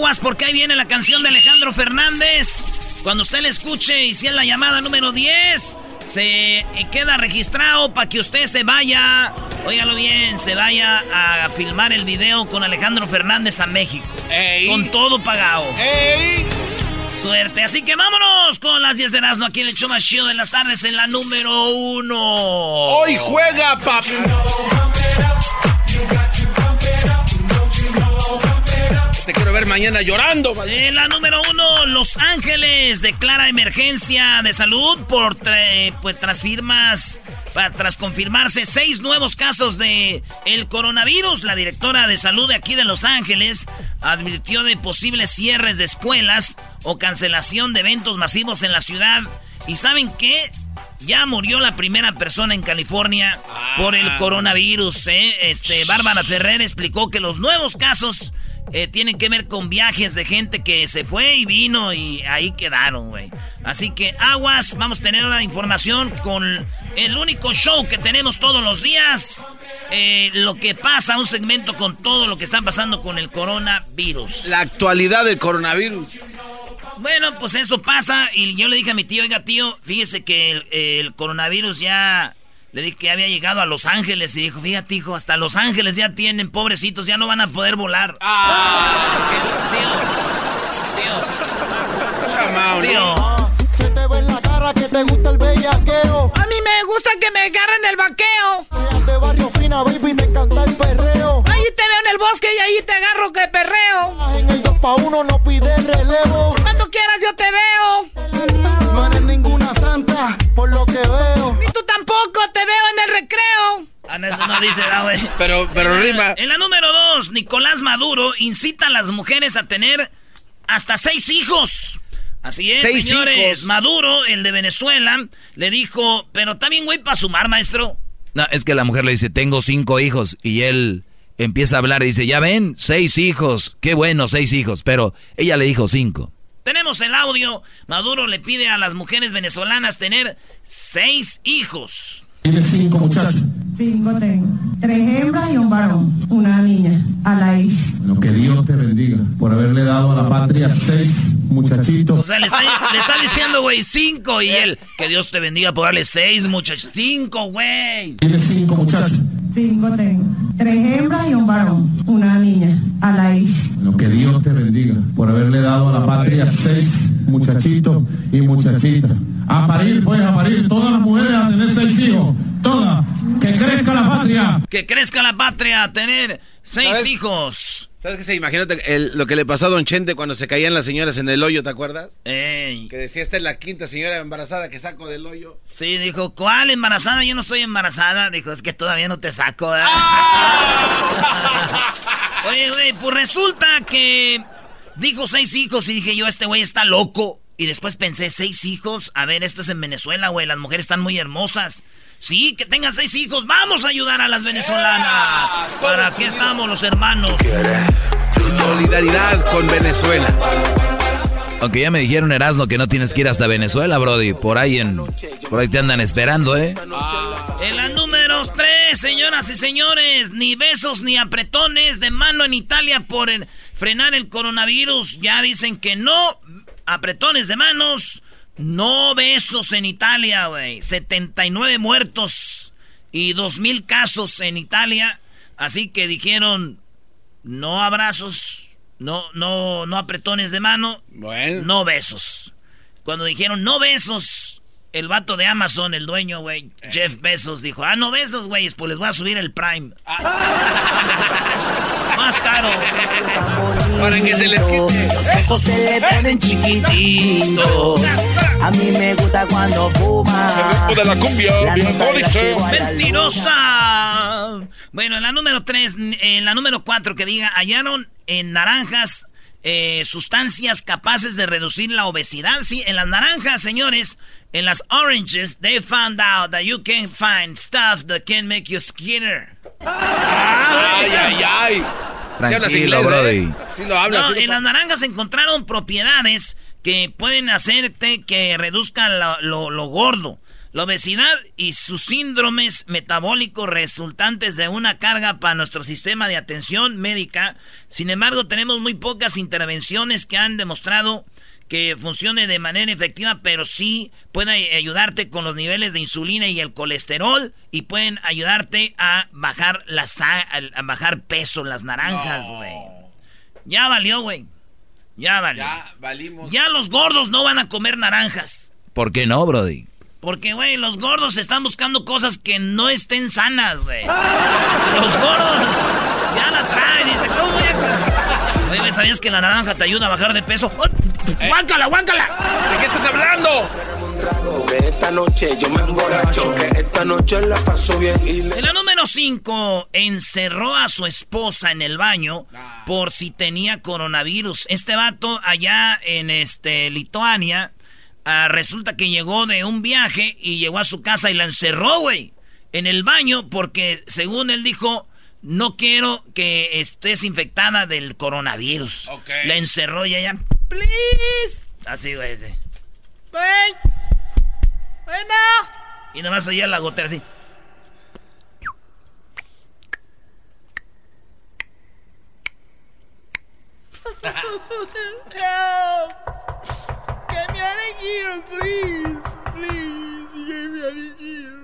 Aguas porque ahí viene la canción de Alejandro Fernández. Cuando usted la escuche y si es la llamada número 10, se queda registrado para que usted se vaya, óigalo bien, se vaya a filmar el video con Alejandro Fernández a México. Con todo pagado. Suerte, así que vámonos con las 10 de Erasmo aquí en el show más chido de las tardes en la número 1. Hoy juega, papi. Quiero ver mañana llorando. En la número uno, Los Ángeles declara emergencia de salud por pues, tras firmas, tras confirmarse seis nuevos casos de el coronavirus. La directora de salud de aquí de Los Ángeles advirtió de posibles cierres de escuelas o cancelación de eventos masivos en la ciudad. ¿Y saben qué? Ya murió la primera persona en California por el coronavirus. ¿eh? Este, Bárbara Ferrer explicó que los nuevos casos eh, tienen que ver con viajes de gente que se fue y vino y ahí quedaron, güey. Así que aguas, vamos a tener una información con el único show que tenemos todos los días. eh, lo que pasa, un segmento con todo lo que está pasando con el coronavirus. La actualidad del coronavirus. Bueno, pues eso pasa y yo le dije a mi tío, oiga tío, fíjese que el, el coronavirus ya... Le dije que había llegado a Los Ángeles y dijo, fíjate hijo, hasta Los Ángeles ya tienen, pobrecitos, ya no van a poder volar. Chamao, Tío. Se te ve en la cara que te gusta el bellaqueo. A mí me gusta que me agarren el vaqueo. Seas de barrio fina, baby, te encanta el perreo. Ahí te veo en el bosque y ahí te agarro que perreo. En el 2 pa' 1 no pide relevo. Eso no dice, da, güey. Pero, pero rima. En la número dos, Nicolás Maduro incita a las mujeres a tener hasta seis hijos. Así es, Seis señores. hijos. Maduro, el de Venezuela, le dijo, pero también, güey, para sumar, maestro. No, es que la mujer le dice, tengo cinco hijos. Y él empieza a hablar y dice, ya ven, seis hijos. Qué bueno, seis hijos. Pero ella le dijo cinco. Tenemos el audio. Maduro le pide a las mujeres venezolanas tener seis hijos. Tienes cinco muchachos. Cinco tengo. Tres hembras y un varón. Una niña. A la is. Lo que Dios te bendiga por haberle dado a la patria seis O muchachitos. sea, le está, le está diciendo, güey, cinco. Y él, que Dios te bendiga por darle seis, muchachos. Cinco, güey. Tienes cinco muchachos. Cinco tengo. Tres hembras y un varón. Una niña. A la is. Lo que Dios te bendiga por haberle dado a la patria seis muchachitos y muchachitas. A parir, pues, a parir. Todas las mujeres a tener seis hijos. Todas. Que crezca la patria. Que crezca la patria, tener seis ¿Sabes? hijos. ¿Sabes qué? se? Imagínate el- lo que le pasó a Don Chente cuando se caían las señoras en el hoyo, ¿te acuerdas? Ey. Que decía, esta es la quinta señora embarazada que saco del hoyo. Sí, dijo, ¿cuál embarazada? Yo no estoy embarazada. Dijo, es que todavía no te saco. ¿verdad?" Oye, güey, pues resulta que dijo seis hijos y dije yo, este güey está loco. Y después pensé, seis hijos. A ver, esto es en Venezuela, güey. Las mujeres están muy hermosas. Sí, que tengan seis hijos. Vamos a ayudar a las venezolanas. Para aquí estamos los hermanos. Solidaridad con Venezuela. Aunque ya me dijeron, Erasmo, que no tienes que ir hasta Venezuela, Brody. Por ahí en. Por ahí te andan esperando, ¿eh? En la número 3, señoras y señores, ni besos ni apretones de mano en Italia por el- frenar el coronavirus. Ya dicen que no, apretones de manos, no besos en Italia, güey. 79 muertos y 2.000 casos en Italia. Así que dijeron, no abrazos, no, no, no apretones de mano, Bueno. no besos. Cuando dijeron no besos, el vato de Amazon, el dueño, güey, Jeff Bezos, dijo, ah, no besos, güey, pues les voy a subir el Prime. Más caro. Para que se les quite. Ojos se le ponen chiquititos. A mí me gusta cuando fuma. de la cumbia, La la ¡Mentirosa! Bueno, en la número 3, en la número 4 que diga, hallaron en naranjas eh, sustancias capaces de reducir la obesidad. Sí, en las naranjas, señores, en las oranges, they found out that you can find stuff that can make you skinner. Ay, ay, ay. Tranquilo, inglés, Brody. ¿eh? Sí lo hablas. No, lo en las naranjas encontraron propiedades que pueden hacerte que reduzcan la- lo, lo gordo. La obesidad y sus síndromes metabólicos resultantes de una carga para nuestro sistema de atención médica. Sin embargo, tenemos muy pocas intervenciones que han demostrado que funcione de manera efectiva, pero sí pueden ayudarte con los niveles de insulina y el colesterol y pueden ayudarte a bajar la sa- a bajar peso las naranjas, güey. Ya valió, güey. Ya valió. Ya. Ya valimos. los gordos no van a comer naranjas. ¿Por qué no, Brody? Porque, güey, los gordos están buscando cosas que no estén sanas, güey. Los gordos ya la traen. Dice, ¿cómo voy a...? Oye, güey, ¿sabías que la naranja te ayuda a bajar de peso? ¡Guáncala, guáncala! ¿De qué estás hablando? Esta noche yo me emborracho, que esta noche la paso bien y le... En la número 5, encerró a su esposa en el baño por si tenía coronavirus. Este vato allá en este Lituania, ah, resulta que llegó de un viaje y llegó a su casa y la encerró, güey, en el baño porque según él dijo, no quiero que estés infectada del coronavirus. Ok. La encerró y ella, please. Así, güey. sí. Güey. Bueno. Y nomás oía la gotera así. Get me out of here, please. Please, get me out of here.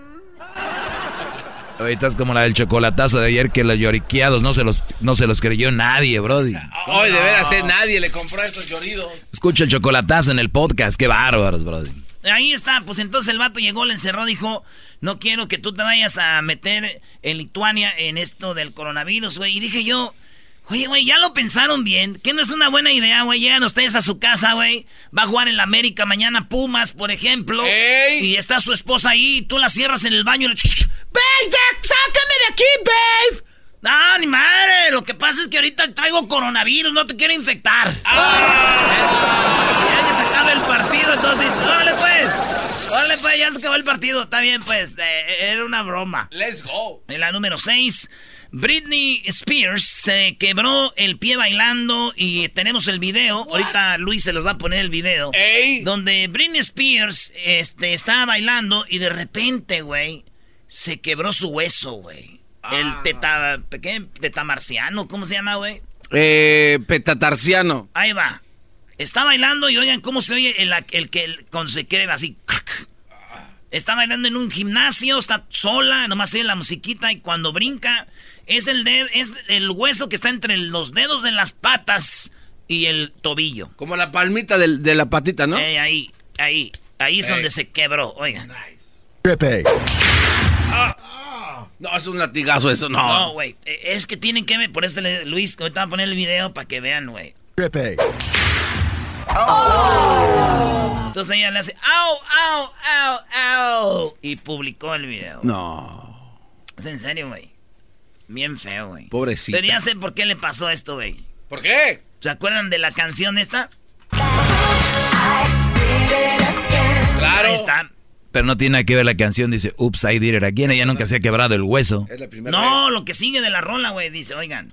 Ahorita es como la del chocolatazo de ayer que los lloriqueados no se los, no se los creyó nadie, Brody. Hoy de veras, eh, nadie le compró estos lloridos. Escucha el chocolatazo en el podcast, qué bárbaros, Brody. Ahí está, pues entonces el vato llegó, le encerró, dijo, no quiero que tú te vayas a meter en Lituania en esto del coronavirus, güey. Y dije yo, oye, güey, ya lo pensaron bien, que no es una buena idea, güey. Llegan ustedes a su casa, güey. Va a jugar en la América mañana Pumas, por ejemplo. ¡Ey! Y está su esposa ahí, y tú la cierras en el baño y le... ¡Babe, ya, sácame de aquí, babe! No, ni madre, lo que pasa es que ahorita traigo coronavirus, no te quiero infectar. Ya que se acaba el partido, entonces dices, órale pues, órale pues, ya se acabó el partido, está bien pues, eh, era una broma. Let's go. En la número 6, Britney Spears se quebró el pie bailando y tenemos el video, ahorita Luis se los va a poner el video, Ey. donde Britney Spears este, estaba bailando y de repente, güey, se quebró su hueso, güey. El teta, ¿qué? tetamarciano, ¿cómo se llama, güey? Eh, petatarciano. Ahí va. Está bailando y oigan cómo se oye el, el que el- cuando se queda así. Está bailando en un gimnasio, está sola, nomás oye la musiquita y cuando brinca es el dedo, es el hueso que está entre los dedos de las patas y el tobillo. Como la palmita del- de la patita, ¿no? Eh, ahí, ahí, ahí es Ey. donde se quebró, oigan. No, es un latigazo eso, no. No, güey. Eh, Es que tienen que ver. Por eso, le- Luis, ahorita voy a poner el video para que vean, güey. Entonces ella le hace, ¡au, au, au, au! Y publicó el video. No. Es en serio, güey. Bien feo, güey. Pobrecita. Pero ya sé por qué le pasó esto, güey. ¿Por qué? ¿Se acuerdan de la canción esta? Claro. Ahí está. Pero no tiene nada que ver la canción, dice, Oops, I did it again. Ella nunca se ha quebrado el hueso. Es la primera No, lo que sigue de la rola, güey, dice, oigan.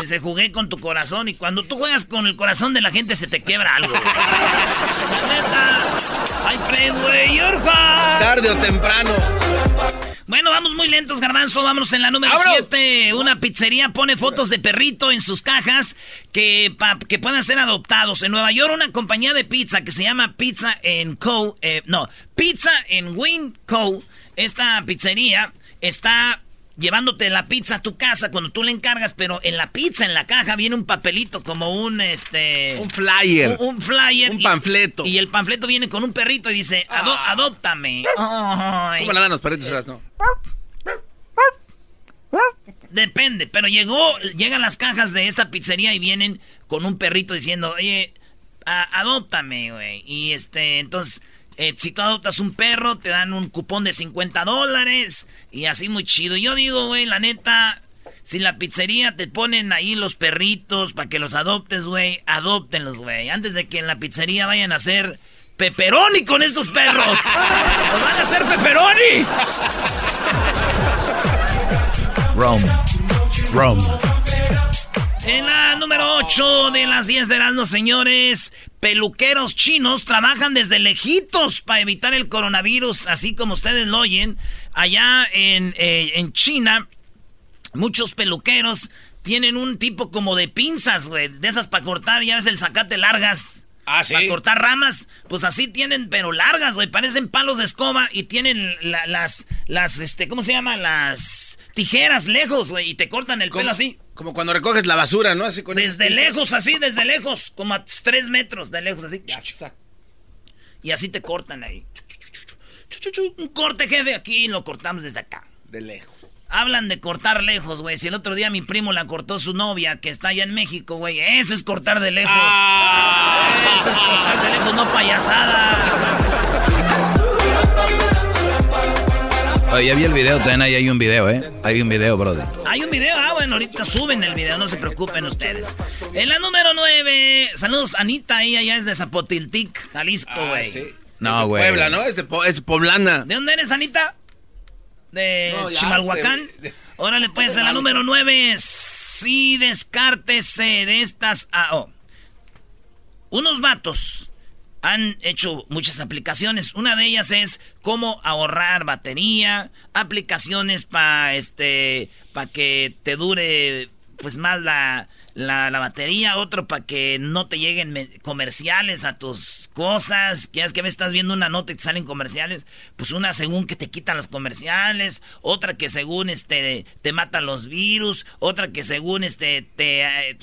Dice, jugué con tu corazón y cuando tú juegas con el corazón de la gente se te quiebra algo. güey. La neta, I play with your heart. Tarde o temprano. Bueno, vamos muy lentos, Garbanzo. Vámonos en la número ¡Vámonos! 7. Una pizzería pone fotos de perrito en sus cajas que, pa- que puedan ser adoptados. En Nueva York, una compañía de pizza que se llama Pizza Co. eh, no, Pizza Win Co. Esta pizzería está llevándote la pizza a tu casa cuando tú le encargas, pero en la pizza, en la caja, viene un papelito como un este. Un flyer. Un, un flyer. Un y- panfleto. Y, el panfleto viene con un perrito y dice: "Ado- adóptame. Ay. ¿Cómo le dan los perritos no? Depende, pero llegó, llegan las cajas de esta pizzería y vienen con un perrito diciendo, oye, adóptame, güey. Y este, entonces, eh, si tú adoptas un perro, te dan un cupón de 50 dólares y así muy chido. Yo digo, güey, la neta, si la pizzería te ponen ahí los perritos para que los adoptes, güey, adóptenlos, güey. Antes de que en la pizzería vayan a hacer pepperoni con estos perros. ¡Los van a hacer pepperoni! Rome. Rome. En la número 8 de las 10 de Erasmo, señores, peluqueros chinos trabajan desde lejitos para evitar el coronavirus, así como ustedes lo oyen. Allá en, eh, en China, muchos peluqueros tienen un tipo como de pinzas, güey, de esas para cortar, ya ves el zacate largas. Ah, ¿sí? Para cortar ramas, pues así tienen, pero largas, güey, parecen palos de escoba y tienen la- las, las, este, ¿cómo se llama? Las tijeras lejos, güey, y te cortan el pelo así. Como cuando recoges la basura, ¿no? Así con Desde lejos, así, desde lejos, como a tres metros de lejos, así. Y así te cortan ahí. Un corte, jefe, aquí lo cortamos desde acá. De lejos. Hablan de cortar lejos, güey. Si el otro día mi primo la cortó su novia, que está allá en México, güey. Eso es cortar de lejos. Ah. Eso es cortar de lejos, no payasada. Oye, ya vi el video, también ahí hay un video, ¿eh? Hay un video, brother. Hay un video, ah, bueno, ahorita suben el video, no se preocupen ustedes. En la número 9, saludos, Anita, ella ya es de Zapotiltic, Jalisco, Ah, güey. sí. No, güey. Puebla, ¿no? Es, de Po- es poblana. ¿De dónde eres, Anita? De No, Chimalhuacán. de- Órale, pues, en la número 9, sí descártese de estas... Ah, oh. Unos vatos han hecho muchas aplicaciones. Una de ellas es cómo ahorrar batería, aplicaciones para este, para que te dure pues más la, la, la batería, otro para que no te lleguen me- comerciales a tus cosas, que es que me estás viendo una nota y te salen comerciales, pues una según que te quitan los comerciales, otra que según este te mata los virus, otra que según este te eh,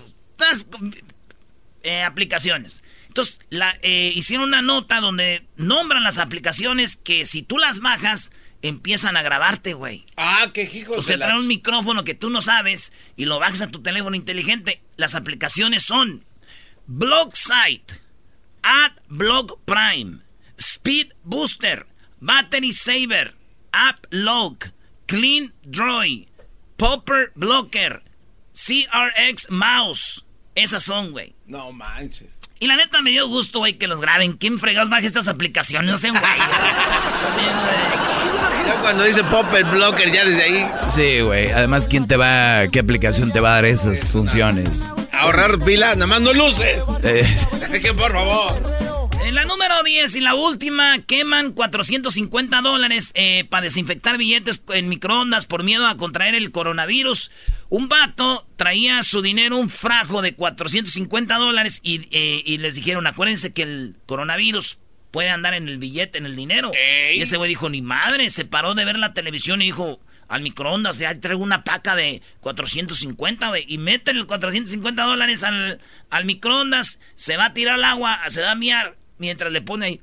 eh, aplicaciones. Entonces, la, eh, hicieron una nota donde nombran las aplicaciones que si tú las bajas, empiezan a grabarte, güey. Ah, qué hijos O sea, la- traen un micrófono que tú no sabes y lo bajas a tu teléfono inteligente. Las aplicaciones son Blog Site, AdBlock Prime, Speed Booster, Battery Saver, App Log, Clean Droid, Popper Blocker, CRX Mouse. Esas son, güey. No manches. Y la neta me dio gusto, güey, que los graben. ¿Quién fregados baja estas aplicaciones? No sé, güey. Ya cuando dice Popper Blocker, ya desde ahí. Sí, güey. Además, ¿quién te va, qué aplicación te va a dar esas funciones? Ahorrar pilas, nada más no luces. Eh, que por favor. En la número 10 y la última, queman 450 dólares eh, para desinfectar billetes en microondas por miedo a contraer el coronavirus. Un vato traía su dinero, un frajo de 450 dólares y, eh, y les dijeron, acuérdense que el coronavirus puede andar en el billete, en el dinero. Ey. Y ese güey dijo, ni madre, se paró de ver la televisión y dijo, al microondas, ya traigo una paca de 450, güey, y meten el 450 dólares al, al microondas, se va a tirar al agua, se va a miar, mientras le pone ahí.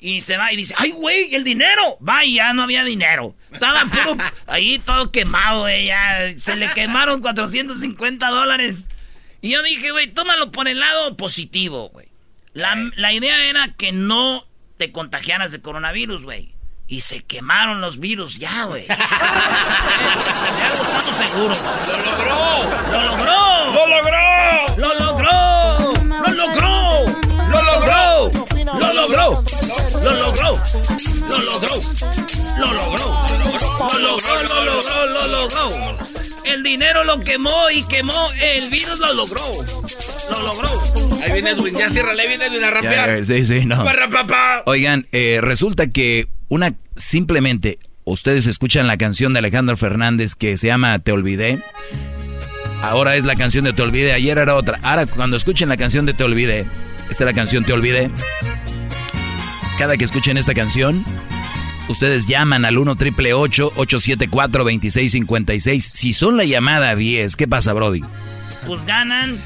Y se va y dice, ay, güey, el dinero. Va y ya no había dinero. Estaba puro ahí todo quemado, güey. Ya se le quemaron 450 dólares. Y yo dije, güey, tómalo por el lado positivo, güey. La, la idea era que no te contagiaras de coronavirus, güey. Y se quemaron los virus ya, güey. ya estamos seguros. ¡Lo logró! ¡Lo logró! ¡Lo logró! ¡Lo logró! ¡Lo logró! ¡Lo logró! ¡Lo logró! ¡Lo logró! ¡Lo logró! ¡Lo logró! El dinero lo quemó y quemó el virus lo logró. Lo logró. Ahí viene Edwin, ya cierra, ahí viene Edwin a rapear. Sí, sí, no. Oigan, eh, resulta que una simplemente ustedes escuchan la canción de Alejandro Fernández que se llama Te olvidé. Ahora es la canción de Te olvidé, ayer era otra. Ahora cuando escuchen la canción de Te olvidé, esta es la canción Te olvidé. Cada que escuchen esta canción, ustedes llaman al 1 triple 874 2656. Si son la llamada 10, ¿qué pasa, Brody? Pues ganan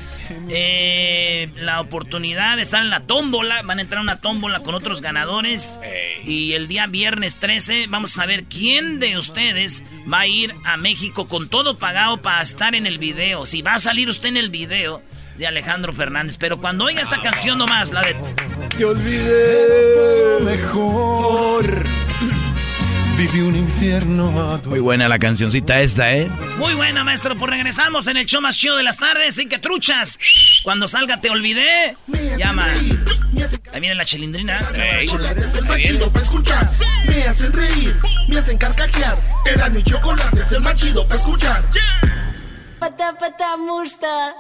eh, la oportunidad de estar en la tómbola. Van a entrar a una tómbola con otros ganadores. Y el día viernes 13 vamos a saber quién de ustedes va a ir a México con todo pagado para estar en el video. Si va a salir usted en el video de Alejandro Fernández. Pero cuando oiga esta canción nomás, la de... Te olvidé mejor. Viví un infierno Muy buena la cancioncita esta, ¿eh? Muy buena, maestro. Pues regresamos en el show más chido de las tardes. Sin que truchas. Cuando salga Te Olvidé, llama. Ahí viene la chilindrina. Escuchar, me hacen reír, me hacen carcajear. Era mi chocolate, es el más chido para escuchar. Pata pata musta.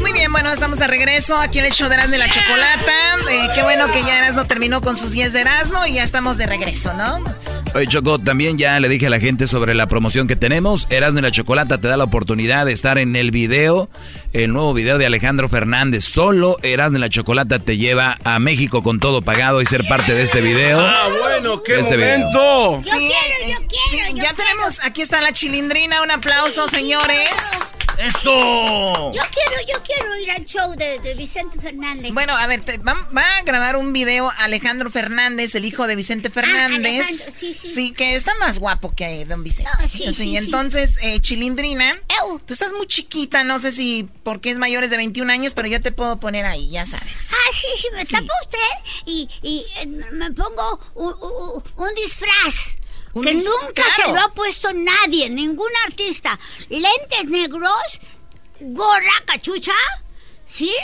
Muy bien, bueno, estamos de regreso aquí en el show de Erasmo y la Chocolata. Eh, qué bueno que ya Erasmo terminó con sus 10 de Erasmo y ya estamos de regreso, ¿no? Oye, Choco, también ya le dije a la gente sobre la promoción que tenemos. Erasmo y la Chocolata te da la oportunidad de estar en el video, el nuevo video de Alejandro Fernández. Solo Erasmo y la Chocolata te lleva a México con todo pagado y ser parte de este video. Ah, bueno, qué De este momento. Sí, eh, sí, ya tenemos, aquí está la chilindrina, un aplauso, señores. ¡Eso! Yo quiero, yo quiero ir al show de, de Vicente Fernández. Bueno, a ver, te- va, va a grabar un video Alejandro Fernández, el hijo de Vicente Fernández. Ah, Alejandro, sí, sí. que está más guapo que don Vicente. Ah, sí, sí, sí. entonces, eh, Chilindrina, tú estás muy chiquita, no sé si porque es mayores de 21 años, pero yo te puedo poner ahí, ya sabes. Ah, sí, sí, me tapa usted y, y eh, me pongo un, un- un disfraz. Que nunca claro. se lo ha puesto nadie, ningún artista. Lentes negros, gorra, cachucha, ¿sí?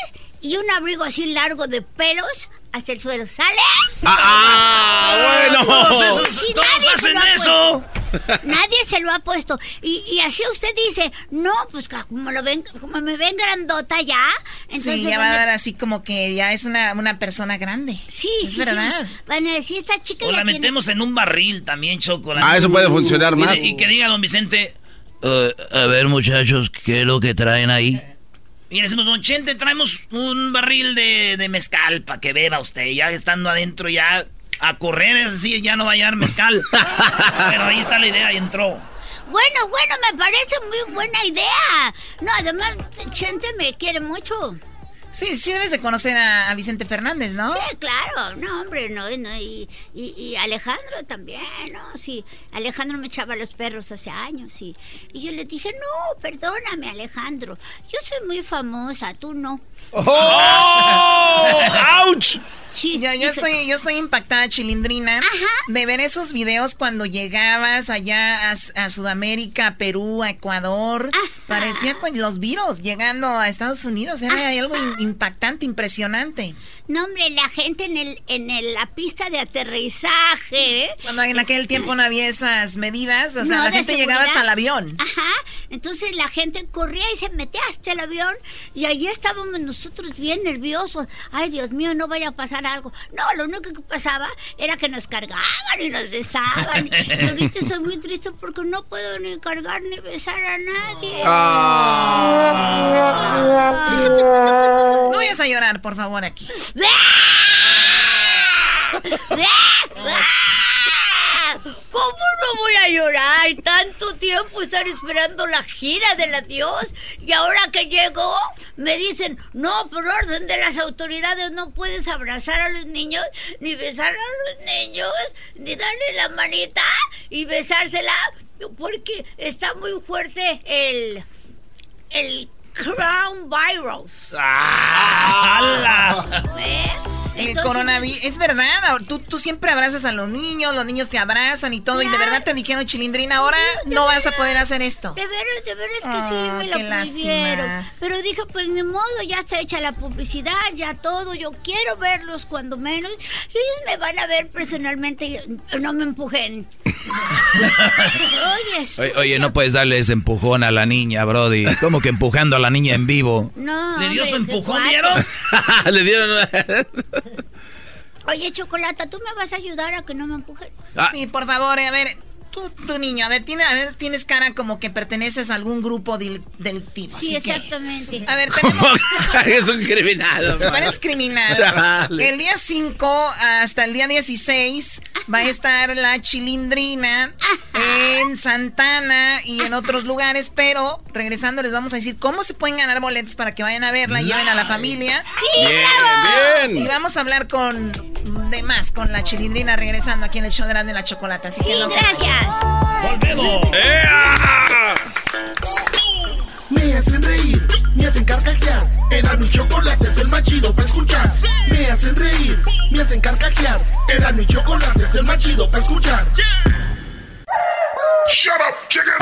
Y un abrigo así largo de pelos hasta el suelo. ¿Sale? Ah, bueno. Todos esos- hacen lo ha eso. puesto. Nadie se lo ha puesto. Y, y así usted dice, no, pues como, lo ven, como me ven grandota ya, entonces sí, ya va van a dar así como que ya es una, una persona grande. Sí, es sí, verdad. sí. Van a decir, esta chica O ya la tiene- metemos en un barril también, Choco. la- Ah, eso puede funcionar más. Y que diga don Vicente, Eh, a ver, muchachos, ¿qué es lo que traen ahí? Y decimos, don Chente, traemos un barril de, de mezcal para que beba usted. Ya estando adentro, ya a correr, es ya no va a hallar mezcal. Pero ahí está la idea y entró. Bueno, bueno, me parece muy buena idea. No, además, Chente me quiere mucho. Sí, sí debes de conocer a, a Vicente Fernández, ¿no? Sí, claro, no, hombre, no, no, y, y, y Alejandro también, ¿no? Sí, Alejandro me echaba los perros hace años, y, y yo le dije, no, perdóname, Alejandro, yo soy muy famosa, tú no. ¡Oh! ¡Auch! Sí, Yo, estoy, yo estoy impactada, Chilindrina, de ver esos videos cuando llegabas allá a, a Sudamérica, a Perú, a Ecuador. Parecía con los virus llegando a Estados Unidos. Era algo in- impactante, impresionante. No, hombre, la gente en el en el- la pista de aterrizaje. ¿eh? Cuando en aquel tiempo no había esas medidas, o sea, No, la gente llegaba hasta el avión. Ajá. Entonces la gente corría y se metía hasta el avión y allí estábamos nosotros bien nerviosos. Ay, Dios mío, no vaya a pasar algo. No, lo único que pasaba era que nos cargaban y nos besaban. y ahorita estoy muy triste porque no puedo ni cargar ni besar a nadie. No vayas a llorar, por favor, aquí. ¿Cómo no voy a llorar. Tanto tiempo estar esperando la gira del adiós. Y ahora que llegó, me dicen, no, por orden de las autoridades no puedes abrazar a los niños, ni besar a los niños, ni darle la manita y besársela, porque está muy fuerte el... el Crown Virus. ¡Ah! El coronavirus, es verdad, tú, tú siempre abrazas a los niños, los niños te abrazan y todo, y de verdad te dijeron, Chilindrina, ahora no vas a poder hacer esto. De veras, de veras que sí, Ah, me lo lástima. prohibieron. Pero dije, pues ni modo, ya está hecha la publicidad, ya todo, yo quiero verlos cuando menos, y ellos me van a ver personalmente, y no me empujen. Oye, Oye, no puedes darle ese empujón a la niña, Brody. ¿Cómo que empujando a la niña en vivo? no. ¿Le dio su hombre, empujón, vieron? Le dieron. Oye, Chocolata, ¿tú me vas a ayudar a que no me empujen? Sí, por favor, eh, a ver, tú, tu niño, a ver, tiene, a ver, tienes cara como que perteneces a algún grupo dil- delictivo. Sí, así que- exactamente. a ver, tenemos... es un criminal. Si eres criminal. Chale. El día 5 hasta el día 16 va a estar la chilindrina en Santana y en otros lugares, pero regresando les vamos a decir cómo se pueden ganar boletos para que vayan a verla, lleven a la familia. ¡Sí, Bien, bravo! bien. Y vamos a hablar con de más con la chilindrina regresando aquí en el show de Erasmo y la Chocolata. Así Sí, que no gracias. ¡Volvemos! Me hacen reír, me hacen carcajear. Era mi chocolate es el más chido para escuchar. Me hacen reír, me hacen carcajear. Era mi chocolate es el más chido para escuchar. Shut up, chicken.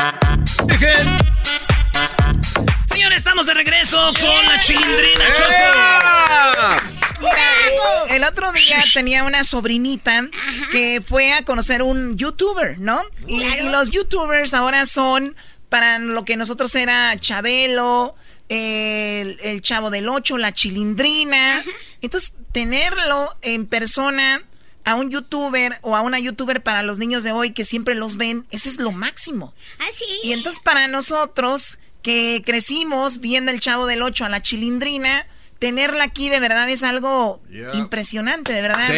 Señores, estamos de regreso con la chilindrina Choco. Mira, el otro día tenía una sobrinita que fue a conocer un youtuber, ¿no? Y, y los youtubers ahora son para lo que nosotros era Chabelo, el, el Chavo del Ocho, la Chilindrina. Entonces, tenerlo en persona a un youtuber o a una youtuber para los niños de hoy que siempre los ven, ese es lo máximo. ¿Ah, sí? Y entonces para nosotros que crecimos viendo el Chavo del 8 a la Chilindrina, tenerla aquí de verdad es algo impresionante, de verdad. Sí,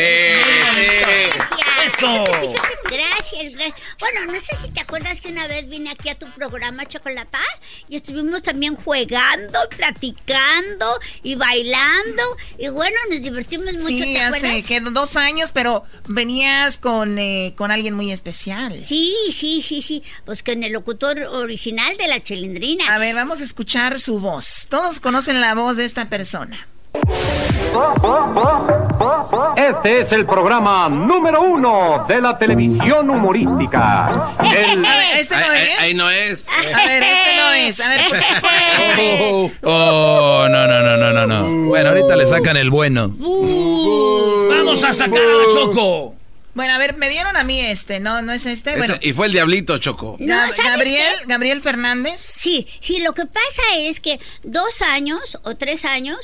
sí. ¡Eso! Gracias, gracias. Bueno, no sé si te acuerdas que una vez vine aquí a tu programa Chocolata y estuvimos también jugando, platicando y bailando. Y bueno, nos divertimos mucho, Sí, ¿te hace acuerdas? que dos años, pero venías con, eh, con alguien muy especial. Sí, sí, sí, sí. Pues con el locutor original de la Chilindrina. A ver, vamos a escuchar su voz. Todos conocen la voz de esta persona. Este es el programa número uno de la televisión humorística. El- A ver, este no es. ahí no es. A ver, este no es. A ver, ¿por qué fue este? Oh, no, no, no, no, no, no. Bueno, ahorita le sacan el bueno. ¡Vamos a sacar a la Choco! Bueno, a ver, me dieron a mí este, ¿no? ¿No es este? Bueno, y fue el diablito, Choco. No, Gab- ¿sabes Gabriel, qué? Gabriel Fernández. Sí, sí, lo que pasa es que dos años o tres años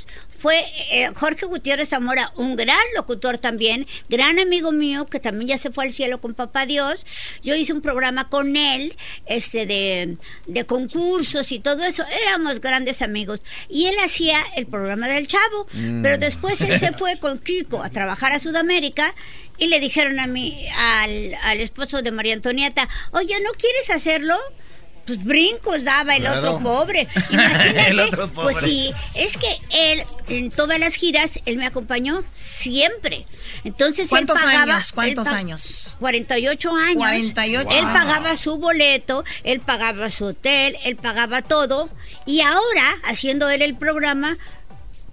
fue eh, Jorge Gutiérrez Zamora, un gran locutor también, gran amigo mío que también ya se fue al cielo con Papá Dios. Yo hice un programa con él, este de, de concursos y todo eso. Éramos grandes amigos. Y él hacía el programa del Chavo, Mm. pero después él se fue con Kiko a trabajar a Sudamérica. Y le dijeron a mí, al, al esposo de María Antonieta, oye, ¿no quieres hacerlo? Pues brincos daba el Claro. otro pobre. Imagínate. El otro pobre. Pues sí, es que él, en todas las giras, él me acompañó siempre. Entonces, ¿Cuántos él pagaba, años? ¿Cuántos él pa- años? 48 años. 48 Él años. pagaba su boleto, él pagaba su hotel, él pagaba todo. Y ahora, haciendo él el programa,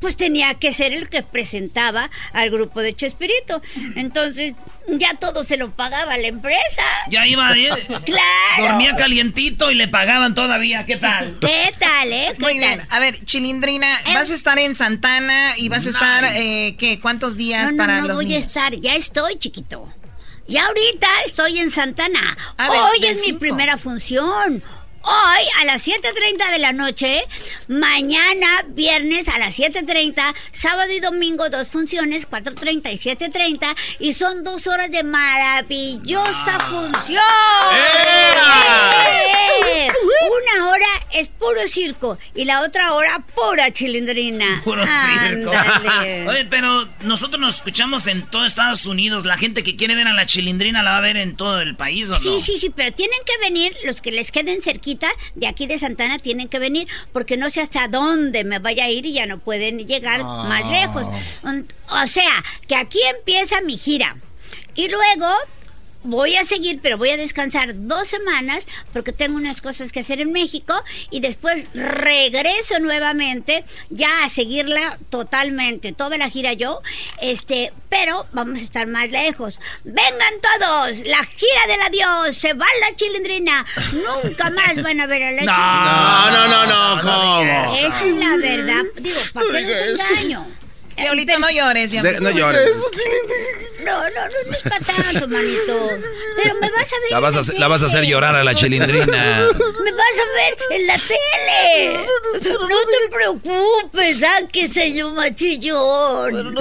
pues tenía que ser el que presentaba al grupo de Chespirito. Entonces, ya todo se lo pagaba la empresa. Ya iba, ¿eh? ¡Claro! Dormía calientito y le pagaban todavía. ¿Qué tal? ¿Qué tal, eh? ¿Qué Muy tal? bien. A ver, Chilindrina, vas a estar en Santana y vas a estar, eh, ¿qué? ¿Cuántos días No, no, para no los voy niños? a estar, ya estoy, chiquito. Ya ahorita estoy en Santana. Hoy del es mi primera función. Hoy a las 7.30 de la noche, mañana viernes a las 7.30, sábado y domingo dos funciones, 4.30 y 7.30, y son dos horas de maravillosa función. ¡Eh! Una hora es puro circo. Y la otra hora, pura chilindrina. Puro circo. Oye, pero nosotros nos escuchamos en todo Estados Unidos. La gente que quiere ver a la chilindrina la va a ver en todo el país, ¿o no? Sí, sí, sí, pero tienen que venir, los que les queden cerquita de aquí de Santana tienen que venir, porque no sé hasta dónde me vaya a ir y ya no pueden llegar más lejos. O sea, que aquí empieza mi gira. Y luego voy a seguir, pero voy a descansar dos semanas porque tengo unas cosas que hacer en México y después regreso nuevamente ya a seguirla totalmente, toda la gira yo, este, pero vamos a estar más lejos. Vengan todos, la gira del adiós, se va la chilindrina, nunca más van a ver a la chilindrina. No, no, no, no, ¿cómo? Esa es la verdad, digo, ¿para qué los engaño? Diablito, no llores, Diablito. no llores. No, no, no, es para tanto, manito. Pero me vas a ver. La vas a, la vas a hacer llorar a la chilindrina. Me vas a ver en la tele. No te preocupes, ah, que se yo machillón.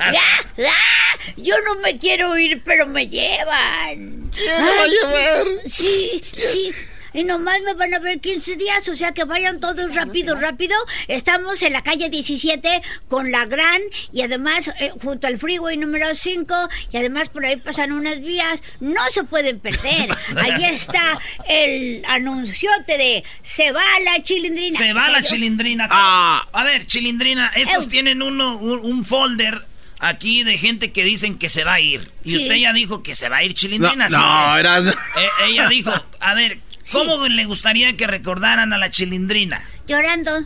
¡Ah! ¡Ah! Yo no me quiero ir, pero me llevan. ¿Quién me va a llevar? Sí, sí. Y nomás me van a ver 15 días, o sea que vayan todos rápido, rápido. Estamos en la calle 17 con la gran y además eh, junto al freeway número 5 y además por ahí pasan unas vías. No se pueden perder. Ahí está el anunciote de se va la chilindrina. Se va la chilindrina. Ah. A ver, chilindrina, estos tienen uno, un, un folder aquí de gente que dicen que se va a ir. Y Sí. usted ya dijo que se va a ir chilindrina. No, ¿sí? no, eras- Eh, ella dijo, a ver, ¿cómo le gustaría que recordaran a la chilindrina? Llorando.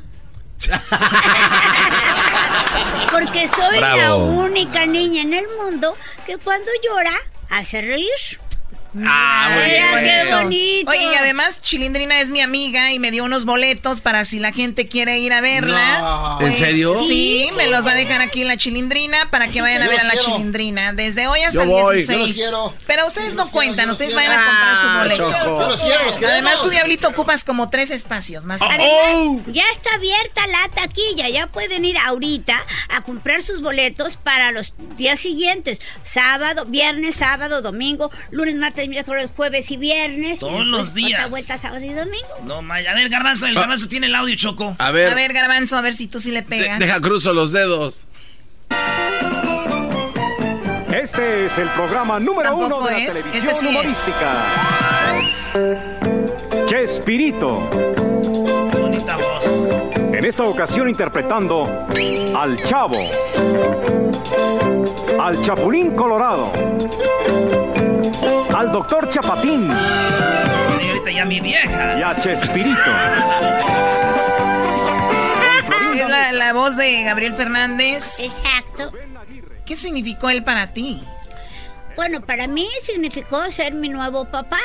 Porque soy la única niña en el mundo que cuando llora hace reír. Ah, muy bien. Mira, qué bonito. Oye, y además Chilindrina es mi amiga y me dio unos boletos para si la gente quiere ir a verla. No. Pues, ¿En serio? Sí, me los va a dejar aquí en la Chilindrina para que vayan a ver a la quiero. Chilindrina. Desde hoy hasta Yo el voy. 16. Yo los quiero. Pero ustedes no cuentan, ustedes quiero. vayan a comprar su Ah, boleto. Yo los quiero, los quiero. Además, tú, Diablito, ocupas como tres espacios más. Además, Oh. ya está abierta la taquilla, ya pueden ir ahorita a comprar sus boletos para los días siguientes, sábado, viernes, sábado, domingo, lunes, martes, miércoles, jueves y viernes. Todos y los días. Otra vuelta sábado y domingo. No, Maya. A ver, Garbanzo, el Garbanzo tiene el audio, Choco. A ver, A ver, Garbanzo, a ver si tú sí le de- pegas. deja cruzo los dedos. Este es el programa número Tampoco uno de la es. televisión Este sí es. humorística. Chespirito. Qué bonita voz. En esta ocasión interpretando al Chavo, al Chapulín Colorado, al Doctor Chapatín Y ahorita ya mi vieja. y a Chespirito. Es la voz de Gabriel Fernández. Exacto. ¿Qué significó él para ti? Bueno, para mí significó ser mi nuevo papá,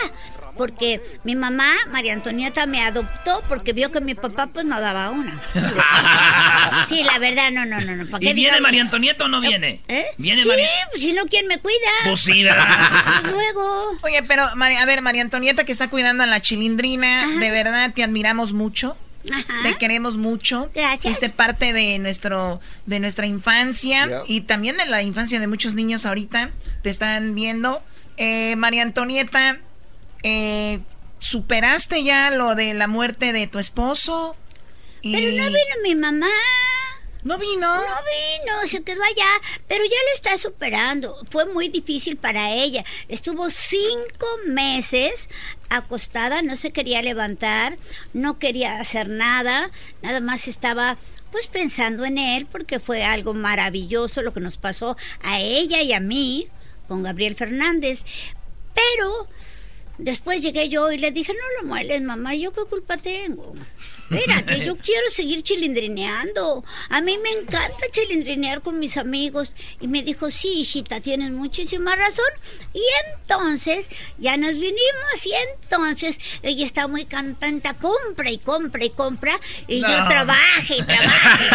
porque mi mamá, María Antonieta, me adoptó porque vio que mi papá pues no daba una. Sí, la verdad, no, no, no. no. ¿para ¿Y viene digamos? María Antonieta o no viene? ¿Eh? ¿Viene sí, María? pues si no, ¿quién me cuida? Pues sí, ¿verdad? Y Luego. Oye, pero a ver, María Antonieta que está cuidando a la chilindrina, de verdad te admiramos mucho. Ajá. Te queremos mucho. Gracias. Fuiste parte de nuestro de nuestra infancia Yeah. y también de la infancia de muchos niños ahorita. Te están viendo. Eh, María Antonieta, eh, ¿superaste ya lo de la muerte de tu esposo? Y- Pero no vino mi mamá. ¿No vino? No vino, se quedó allá, pero ya le está superando. Fue muy difícil para ella. Estuvo cinco meses acostada, no se quería levantar, no quería hacer nada, nada más estaba pues pensando en él porque fue algo maravilloso lo que nos pasó a ella y a mí con Gabriel Fernández. Pero después llegué yo y le dije, no lo mueles, mamá, ¿yo qué culpa tengo? Espérate, yo quiero seguir chilindrineando. A mí me encanta chilindrinear con mis amigos. Y me dijo, sí, hijita, tienes muchísima razón. Y entonces ya nos vinimos y entonces ella está muy contenta, compra y compra y compra. Y yo trabaje y trabaje.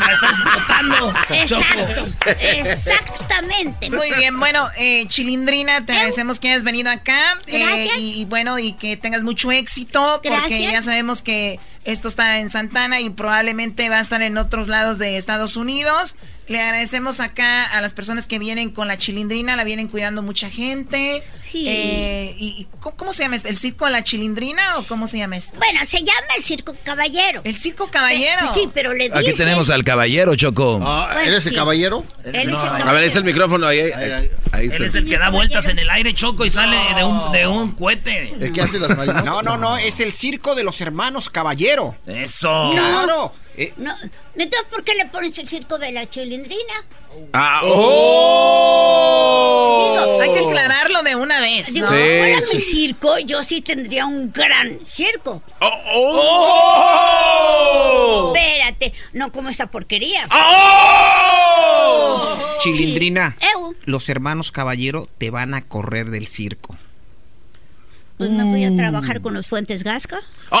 La estás explotando. Exacto, exactamente. Muy bien, bueno, eh, Chilindrina, te agradecemos que hayas venido acá. eh, Gracias. y, y bueno, y que tengas mucho éxito, porque Gracias. ya sabemos que right? Esto está en Santana y probablemente va a estar en otros lados de Estados Unidos. Le agradecemos acá a las personas que vienen con la chilindrina, la vienen cuidando mucha gente. Sí. Eh, y, ¿cómo, se llama esto? ¿El circo de la chilindrina o cómo se llama esto? Bueno, se llama el circo caballero. ¿El circo caballero? sí, pero le dicen... Aquí tenemos al caballero, Choco. Ah, Bueno, ¿Eres el caballero? Él es el A ver, ahí caballero. está el micrófono. Ahí, ahí, ahí está. Él es el que da vueltas en el aire, Choco, y sale de un, de un cohete. ¿El que hace las? No, no, no, es el circo de los hermanos Eso. Claro. eh, No, entonces, ¿por qué le pones el circo de la chilindrina? Ah, ¡Oh! Digo, Hay que aclararlo de una vez, Digo, ¿no? si fuera sí. mi circo, yo sí tendría un gran circo. ¡Oh! ¡Oh! Espérate, no como esta porquería. ¡Oh! Chilindrina, los hermanos Caballero te van a correr del circo. Pues me voy a trabajar con los Fuentes Gasca. ¡Oh!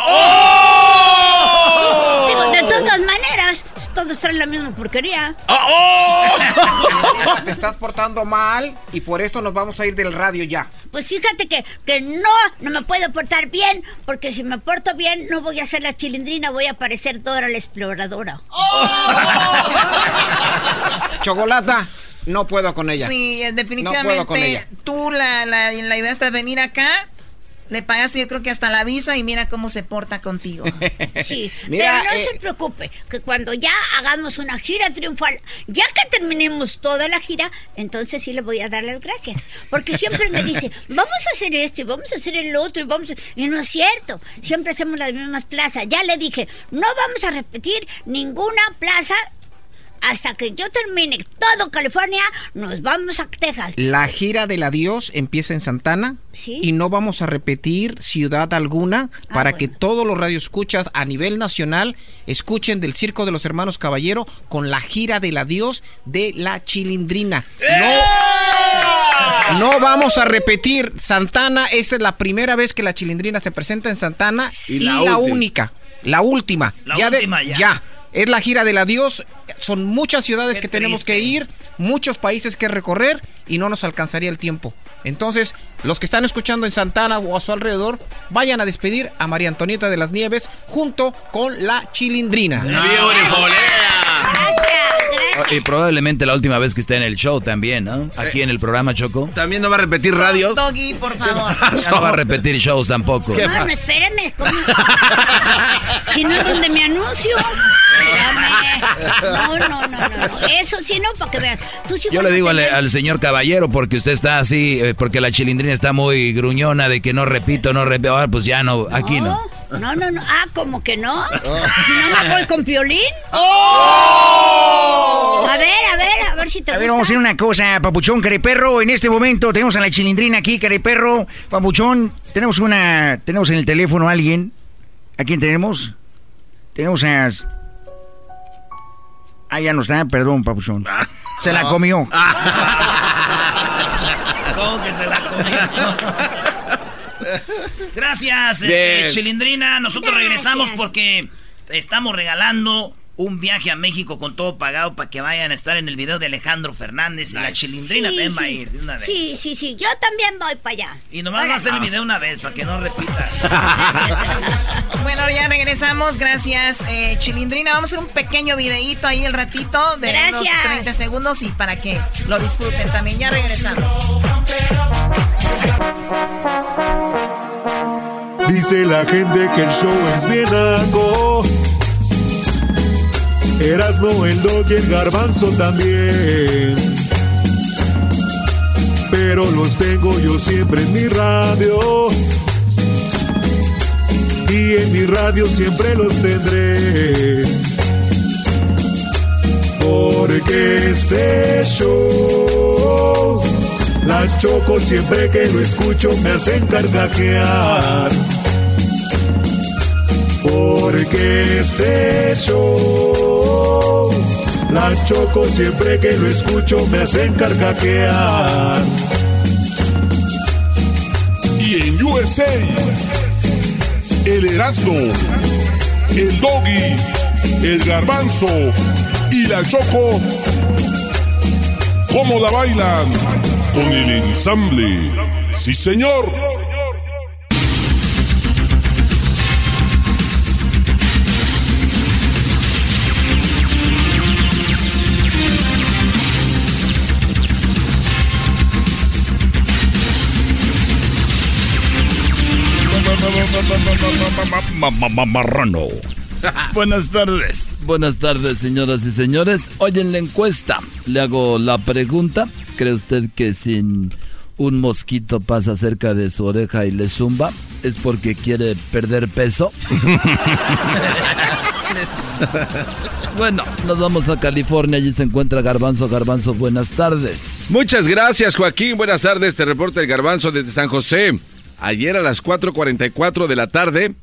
Digo, de todas maneras, todos traen la misma porquería. Te estás portando mal y por eso nos vamos a ir del radio ya. Pues fíjate que, que no, no me puedo portar bien, porque si me porto bien no voy a ser la chilindrina, voy a parecer Dora la exploradora. Chocolata, no puedo con ella. Sí, eh, No definitivamente. puedo con ella. Tú la, la, la idea está de venir acá. Le pagaste yo creo que hasta la visa y mira cómo se porta contigo. Sí, Mira, pero no eh, se preocupe, que cuando ya hagamos una gira triunfal, ya que terminemos toda la gira, entonces sí le voy a dar las gracias. Porque siempre me dice, vamos a hacer esto y vamos a hacer el otro y vamos a... Y no es cierto, siempre hacemos las mismas plazas. Ya le dije, no vamos a repetir ninguna plaza hasta que yo termine todo California, nos vamos a Texas. La gira del adiós empieza en Santana Sí. y no vamos a repetir ciudad alguna Ah, para bueno. que todos los radioescuchas a nivel nacional escuchen del Circo de los Hermanos Caballero con la gira del adiós de la Chilindrina. No, no vamos a repetir Santana, esta es la primera vez que la Chilindrina se presenta en Santana y, Y la, única, la última. La de- última ya. Es la gira del adiós. Son muchas ciudades Qué que tenemos triste. que ir, muchos países que recorrer y no nos alcanzaría el tiempo. Entonces, los que están escuchando en Santana o a su alrededor, vayan a despedir a María Antonieta de las Nieves junto con la Chilindrina. Beautiful. Y probablemente la última vez que esté en el show también, ¿no? Aquí en el programa Choco. También no va a repetir radios. Doggy, por favor. No va a repetir shows tampoco. ¿Qué No, espérame. ¿cómo? si no es donde me anuncio. Espérame. No, no, no, no. Eso sí no, para que veas. Tú sí Yo le digo al señor caballero porque usted está así, eh, porque la chilindrina está muy gruñona de que no repito, no repito. Ah, pues ya no, aquí no. No, no, no. Ah, como que no. Si no me voy con piolín. A ver, a ver, a ver si te A gusta. ver, vamos a hacer una cosa, Papuchón, Careperro. En este momento tenemos a la chilindrina aquí, Careperro. Papuchón, tenemos una. Tenemos en el teléfono a alguien. ¿A quién tenemos? Tenemos a. Ah, ya no está, perdón, Papuchón. Se la comió. ¿Cómo que se la comió? Gracias, este. Chilindrina. Nosotros Gracias. regresamos porque estamos regalando un viaje a México con todo pagado para que vayan a estar en el video de Alejandro Fernández y la Chilindrina Sí, también va a ir de una vez. Sí, sí, sí. Yo también voy para allá. Y nomás va a hacer el video una vez para que no repita. Bueno, ya regresamos. Gracias, eh, Chilindrina. Vamos a hacer un pequeño videíto ahí el ratito de unos Gracias. 30 segundos y para que lo disfruten también. Ya regresamos. Dice la gente que el show es bien algo. Erasno, el dog y el garbanzo también. Pero los tengo yo siempre en mi radio. Y en mi radio siempre los tendré. Porque este show, la choco siempre que lo escucho me hacen carcajear. Porque este show, la choco siempre que lo escucho me hacen carcajear. Y en USA, el Erasmo, el Doggy, el Garbanzo y la Choco, ¿cómo la bailan? con el ensamble. Sí, señor. Marrano. Buenas tardes. Buenas tardes, señoras y señores. Hoy en la encuesta le hago la pregunta ¿Cree usted que sin un mosquito pasa cerca de su oreja y le zumba? ¿Es porque quiere perder peso? Bueno, nos vamos a California, allí se encuentra Garbanzo. Garbanzo, buenas tardes. Muchas gracias, Joaquín. Buenas tardes. Te reporta el Garbanzo desde San José. Ayer a las 4:44 de la tarde,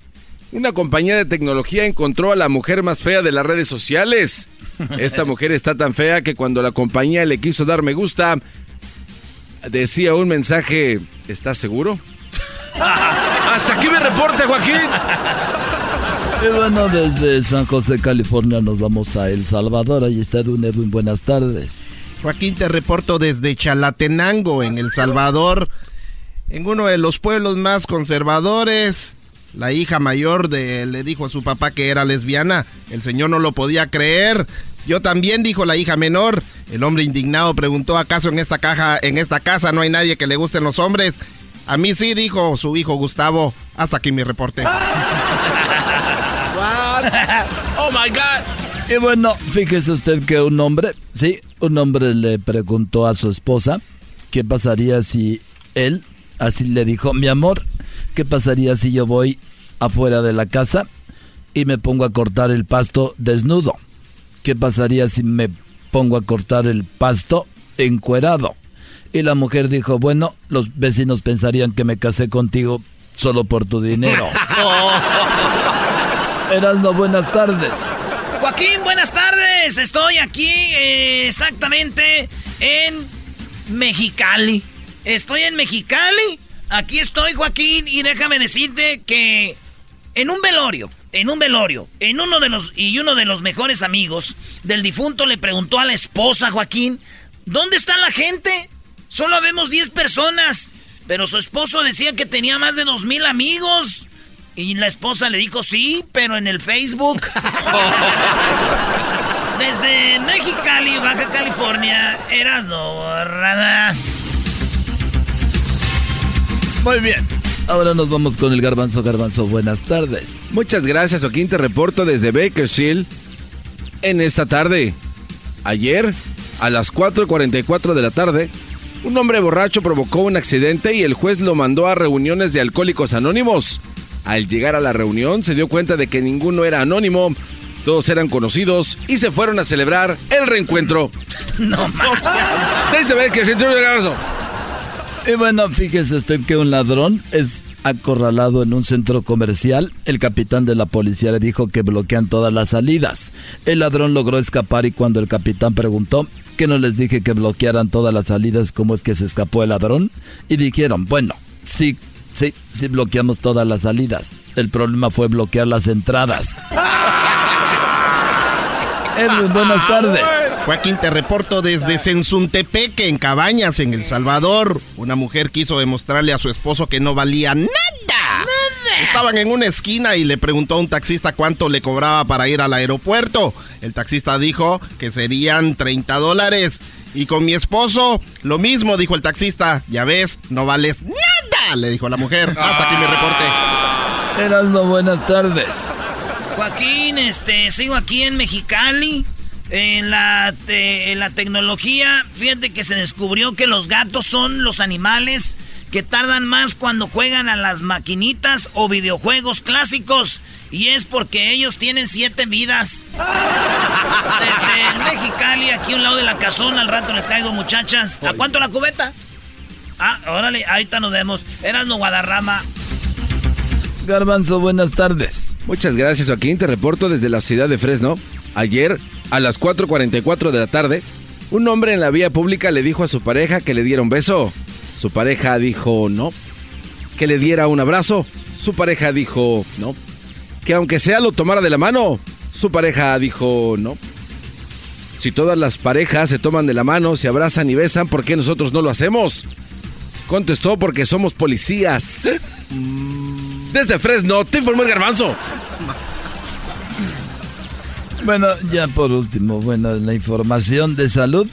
una compañía de tecnología encontró a la mujer más fea de las redes sociales. Esta mujer está tan fea que cuando la compañía le quiso dar me gusta, decía un mensaje, ¿estás seguro? Hasta aquí me reporte, Joaquín. Y bueno, desde San José, California, nos vamos a El Salvador. Ahí está Edwin Edwin, buenas tardes. Joaquín, te reporto desde Chalatenango, en El Salvador, en uno de los pueblos más conservadores. La hija mayor de le dijo a su papá que era lesbiana. El señor no lo podía creer. Yo también, dijo la hija menor. El hombre indignado preguntó, ¿acaso en esta caja, en esta casa no hay nadie que le gusten los hombres? A mí sí, dijo su hijo Gustavo. Hasta aquí mi reporte. oh my God. Y bueno, fíjese usted que un hombre, sí, un hombre le preguntó a su esposa qué pasaría si él, así le dijo, mi amor, ¿qué pasaría si yo voy afuera de la casa y me pongo a cortar el pasto desnudo? ¿Qué pasaría si me pongo a cortar el pasto encuerado? Y la mujer dijo, bueno, los vecinos pensarían que me casé contigo solo por tu dinero. Erasno, buenas tardes. Joaquín, buenas tardes. Estoy aquí eh, exactamente en Mexicali. Estoy en Mexicali. Aquí estoy, Joaquín, y déjame decirte que en un velorio, en un velorio, en uno de los y uno de los mejores amigos del difunto le preguntó a la esposa, Joaquín, ¿dónde está la gente? Solo vemos 10 personas, pero su esposo decía que tenía más de dos mil amigos. Y la esposa le dijo sí, pero en el Facebook. Desde Mexicali, Baja California, eras no rada. Muy bien. Ahora nos vamos con el garbanzo garbanzo. Buenas tardes. Muchas gracias, Joaquín. Te reporto desde Bakersfield en esta tarde. Ayer, a las 4.44 de la tarde, un hombre borracho provocó un accidente y el juez lo mandó a reuniones de alcohólicos anónimos. Al llegar a la reunión se dio cuenta de que ninguno era anónimo, todos eran conocidos y se fueron a celebrar el reencuentro. No más. Desde Bakersfield, garbanzo. Y bueno, fíjese usted que un ladrón es acorralado en un centro comercial. El capitán de la policía le dijo que bloquean todas las salidas. El ladrón logró escapar y cuando el capitán preguntó que no les dije que bloquearan todas las salidas, ¿cómo es que se escapó el ladrón? Y dijeron, bueno, sí, sí, sí bloqueamos todas las salidas. El problema fue bloquear las entradas. Edwin, buenas tardes. Joaquín, te reporto desde Sensuntepeque, en Cabañas, en El Salvador. Una mujer quiso demostrarle a su esposo que no valía nada. Estaban en una esquina y le preguntó a un taxista cuánto le cobraba para ir al aeropuerto. El taxista dijo que serían 30 dólares. Y con mi esposo, lo mismo, dijo el taxista. Ya ves, no vales nada, le dijo la mujer. Hasta aquí mi reporte. Erasno, buenas tardes. Joaquín, este, sigo aquí en Mexicali. En la, te- en la tecnología, fíjate que se descubrió que los gatos son los animales que tardan más cuando juegan a las maquinitas o videojuegos clásicos. Y es porque ellos tienen siete vidas. Desde Mexicali, aquí a un lado de la casona, al rato les caigo muchachas. ¿A cuánto la cubeta? Ah, órale, ahorita nos vemos. Erasno Guadarrama. Garbanzo, buenas tardes. Muchas gracias, Joaquín. Te reporto desde la ciudad de Fresno. Ayer, a las 4.44 de la tarde, un hombre en la vía pública le dijo a su pareja que le diera un beso. Su pareja dijo no. Que le diera un abrazo. Su pareja dijo no. Que aunque sea lo tomara de la mano. Su pareja dijo no. Si todas las parejas se toman de la mano, se abrazan y besan, ¿por qué nosotros no lo hacemos? Contestó porque somos policías. Desde Fresno, te informó el garbanzo. Bueno, ya por último, bueno, la información de salud.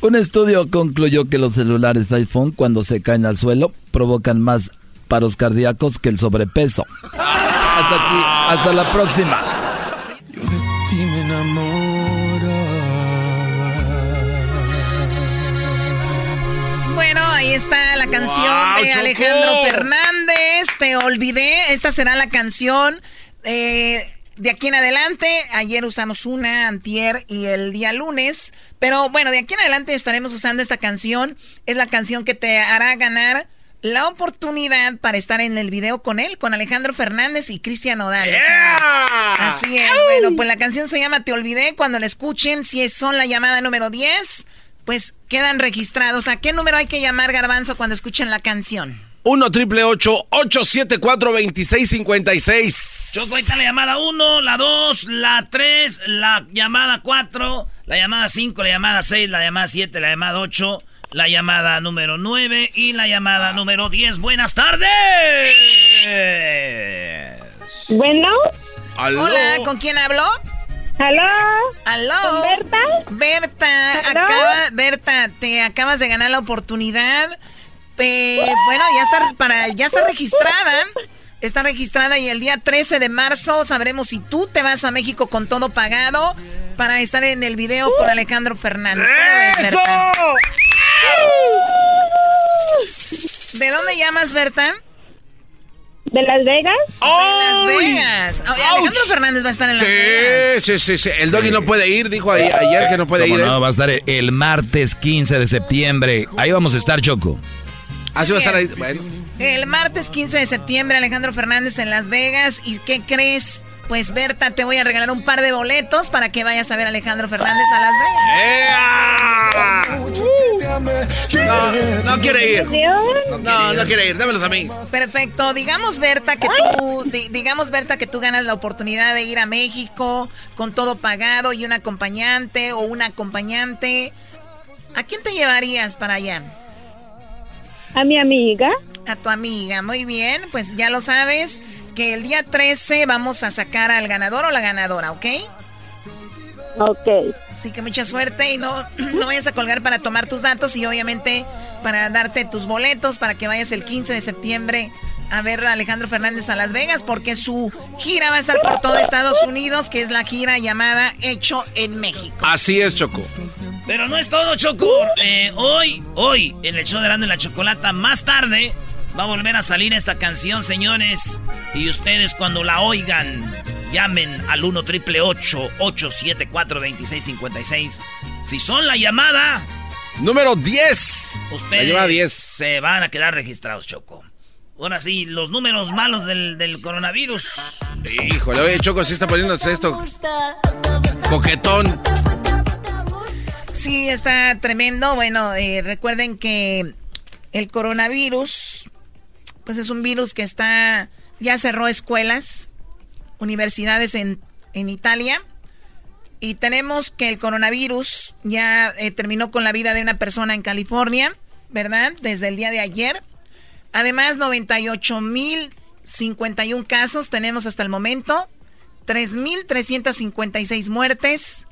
Un estudio concluyó que los celulares iPhone cuando se caen al suelo provocan más paros cardíacos que el sobrepeso. Hasta aquí, hasta la próxima. Bueno, ahí está la canción de Alejandro Fernández. Te olvidé. Esta será la canción. Eh, de aquí en adelante, ayer usamos una, antier y el día lunes. Pero bueno, de aquí en adelante estaremos usando esta canción. Es la canción que te hará ganar la oportunidad para estar en el video con él, con Alejandro Fernández y Cristian Odal. así es. Bueno, pues la canción se llama Te Olvidé. Cuando la escuchen, si son la llamada número 10, pues quedan registrados. ¿A qué número hay que llamar, Garbanzo, cuando escuchen la canción? 1 triple 874 2656 Choco, ahí está la llamada 1, la 2, la 3, la llamada 4, la llamada 5, la llamada 6, la llamada 7, la llamada 8, la llamada número 9 y la llamada número 10. Buenas tardes. Bueno. Hola, ¿con quién hablo? ¿Aló? ¿Aló? ¿Con Berta? Berta, acaba, Berta, te acabas de ganar la oportunidad. Eh, bueno, ya está, para, ya está registrada. Está registrada y el día 13 de marzo sabremos si tú te vas a México con todo pagado para estar en el video por Alejandro Fernández. ¡Eso! ¿De dónde llamas, Berta? ¿De Las Vegas? De Las Vegas. Oh, Alejandro Fernández va a estar en Las sí, Vegas. Sí, sí, sí. El doggy no puede ir, dijo ayer que no puede ¿Cómo ir. ¿eh? no? Va a estar el martes 15 de septiembre. Ahí vamos a estar, Choco. Así va a estar ahí. Bueno. El martes 15 de septiembre, Alejandro Fernández en Las Vegas. ¿Y qué crees? Pues Berta, te voy a regalar un par de boletos para que vayas a ver a Alejandro Fernández a Las Vegas. No, no quiere ir. No, no quiere ir. Dámelos a mí. Perfecto. Digamos, Berta, que tú, di- digamos, Berta, que tú ganas la oportunidad de ir a México con todo pagado y un acompañante o una acompañante. ¿A quién te llevarías para allá? A mi amiga. A tu amiga, muy bien. Pues ya lo sabes que el día 13 vamos a sacar al ganador o la ganadora, ¿ok? Ok. Así que mucha suerte y no, no vayas a colgar para tomar tus datos y obviamente para darte tus boletos para que vayas el 15 de septiembre a ver a Alejandro Fernández a Las Vegas porque su gira va a estar por todo Estados Unidos, que es la gira llamada Hecho en México. Así es, Choco. Pero no es todo, Choco. Eh, hoy, hoy, en el show de Grande la Chocolata, más tarde, va a volver a salir esta canción, señores. Y ustedes cuando la oigan, llamen al 1 triple 874 2656 Si son la llamada, Número 10. La ustedes llamada 10. se van a quedar registrados, Choco. Ahora sí, los números malos del, del coronavirus. Híjole, oye, Choco, sí está poniéndose esto. Coquetón. Sí, está tremendo. Bueno, eh, recuerden que el coronavirus, pues es un virus que está, ya cerró escuelas, universidades en, en Italia. Y tenemos que el coronavirus ya eh, terminó con la vida de una persona en California, ¿verdad? Desde el día de ayer. Además, 98 mil 51 casos tenemos hasta el momento. 3.356 muertes.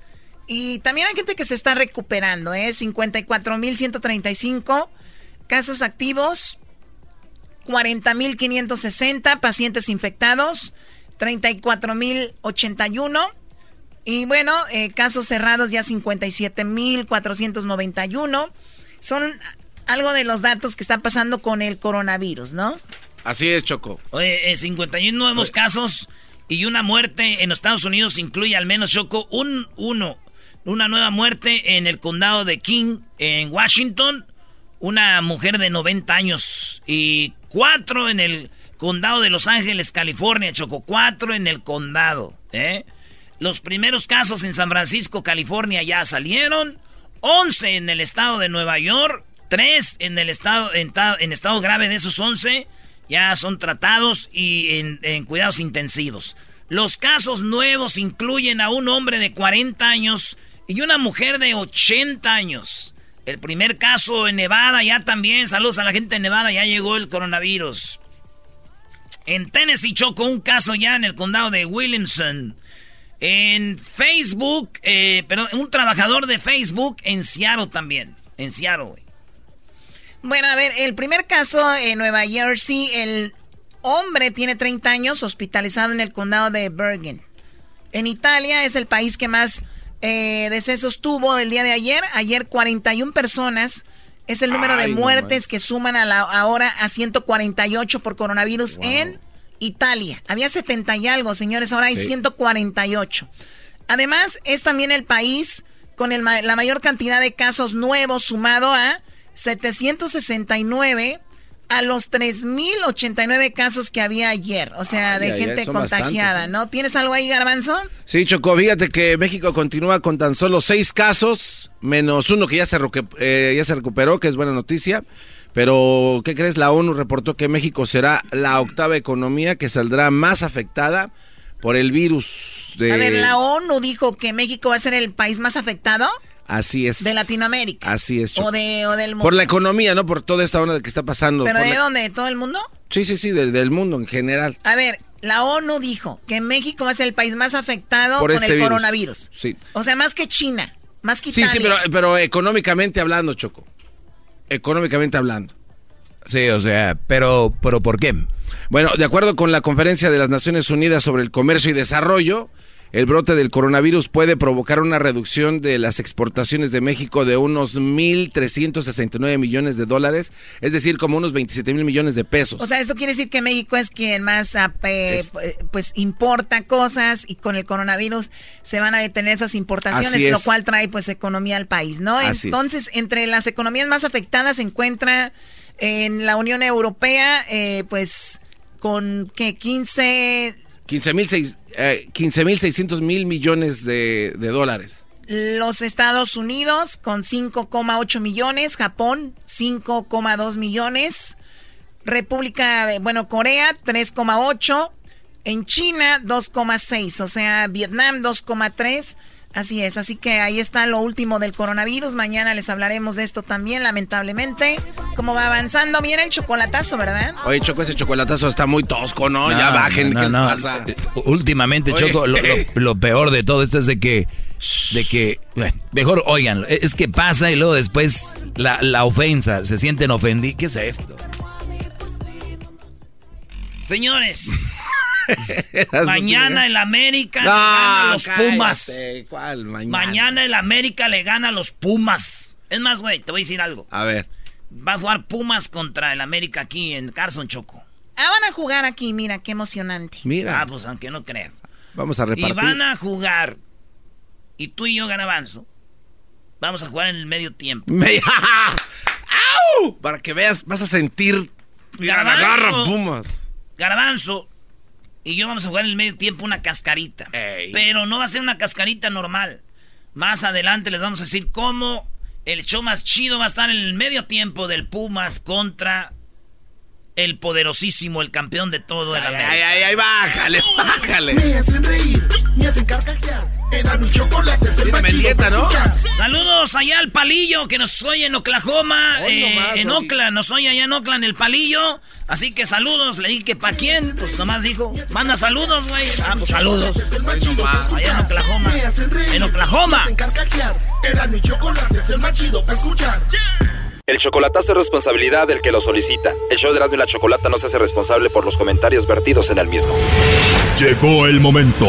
Y también hay gente que se está recuperando, ¿eh? 54.135 casos activos, 40.560 pacientes infectados, 34.081. Y bueno, eh, casos cerrados ya 57.491. Son algo de los datos que está pasando con el coronavirus, ¿no? Así es, Choco. Oye, eh, 51 nuevos casos y una muerte en los Estados Unidos incluye al menos, Choco, un uno. Una nueva muerte en el condado de King, en Washington. Una mujer de 90 años. Y cuatro en el condado de Los Ángeles, California, Choco. Cuatro en el condado, ¿eh? Los primeros casos en San Francisco, California ya salieron. 11 en el estado de Nueva York. 3 en el estado, en, ta- en estado grave de esos 11 ya son tratados y en, en cuidados intensivos. Los casos nuevos incluyen a un hombre de 40 años y una mujer de 80 años. El primer caso en Nevada ya también, saludos a la gente de Nevada, ya llegó el coronavirus. En Tennessee chocó un caso ya en el condado de Williamson. En Facebook, eh, perdón, un trabajador de Facebook en Seattle también. En Seattle, güey. Bueno, a ver, el primer caso en Nueva Jersey, el hombre tiene 30 años hospitalizado en el condado de Bergen. En Italia es el país que más eh, decesos tuvo el día de ayer. Ayer 41 personas. Es el número de muertes que suman a la, ahora a 148 por coronavirus en Italia. Había 70 y algo, señores, ahora hay 148. Además, es también el país con la mayor cantidad de casos nuevos sumado a 769 a los 3.089 casos que había ayer, o sea, de gente contagiada, ¿no? ¿Tienes algo ahí, Garbanzo? Sí, Choco, fíjate que México continúa con tan solo seis casos, menos uno que ya se, eh, ya se recuperó, que es buena noticia. Pero, ¿qué crees? La ONU reportó que México será la octava economía que saldrá más afectada por el virus de... A ver, la ONU dijo que México va a ser el país más afectado. Así es. De Latinoamérica. Así es. O, de, o del mundo. Por la economía, ¿no? Por toda esta onda que está pasando. ¿Pero de dónde? ¿De todo el mundo? Sí, sí, sí, del, mundo en general. A ver, la ONU dijo que México ser el país más afectado por este el coronavirus. Sí. O sea, más que China, más que Italia. Sí, sí, pero, pero económicamente hablando, Choco. Económicamente hablando. Sí, o sea, pero, pero ¿por qué? Bueno, de acuerdo con la Conferencia de las Naciones Unidas sobre el Comercio y Desarrollo, el brote del coronavirus puede provocar una reducción de las exportaciones de México de unos 1.369 millones de dólares, es decir, como unos 27 mil millones de pesos. O sea, esto quiere decir que México es quien más ah, pues importa cosas y con el coronavirus se van a detener esas importaciones, lo cual trae pues economía al país, ¿no? Entonces, entre las economías más afectadas se encuentra en la Unión Europea, eh, pues con que 15... 15 mil 15.600 mil millones de, dólares. Los Estados Unidos con 5,8 millones, Japón 5,2 millones, República, de, bueno, Corea 3,8, en China 2,6, o sea, Vietnam 2,3. Así es, así que ahí está lo último del coronavirus. Mañana les hablaremos de esto también, lamentablemente. Como va avanzando, viene el chocolatazo, ¿verdad? Oye, Choco, ese chocolatazo está muy tosco, ¿no? ya bajen, ¿qué pasa? Eh, últimamente, Choco, lo, peor de todo esto es de que, de que, mejor oigan, es que pasa y luego después la, la ofensa, se sienten ofendidos. ¿Qué es esto? Señores. mañana el América le gana a los Pumas. mañana? el América le gana a los Pumas. Es más, güey, te voy a decir algo. A ver. Va a jugar Pumas contra el América aquí en Carson Choco. Ah, van a jugar aquí, mira, qué emocionante. Mira. Ah, pues aunque no creas. Vamos a repartir. Y van a jugar. Y tú y yo, Garabanzo, vamos a jugar en el medio tiempo. ¡Au! Para que veas, vas a sentir. Garabanzo. Pumas. Garabanzo y yo vamos a jugar en el medio tiempo una cascarita. Pero no va a ser una cascarita normal. Más adelante les vamos a decir cómo el show más chido va a estar en el medio tiempo del Pumas contra el poderosísimo, el campeón de todo el América. Ay, ay, ay, bájale, bájale. Me hacen reír, me hacen carcajear. Era mi chocolate es el ¿no? Saludos allá al palillo que nos oye en Oklahoma, eh, en Oakland, nos oye allá en Oakland el palillo. Así que saludos, le dije que para quién, pues nomás dijo, manda saludos, güey. Ah, pues saludos. allá en Oklahoma. En Oklahoma. Era mi chocolate es el más chido para escuchar. El chocolatazo es responsabilidad del que lo solicita. El show de Erasmo y la Chocolata no se hace responsable por los comentarios vertidos en el mismo. Llegó el momento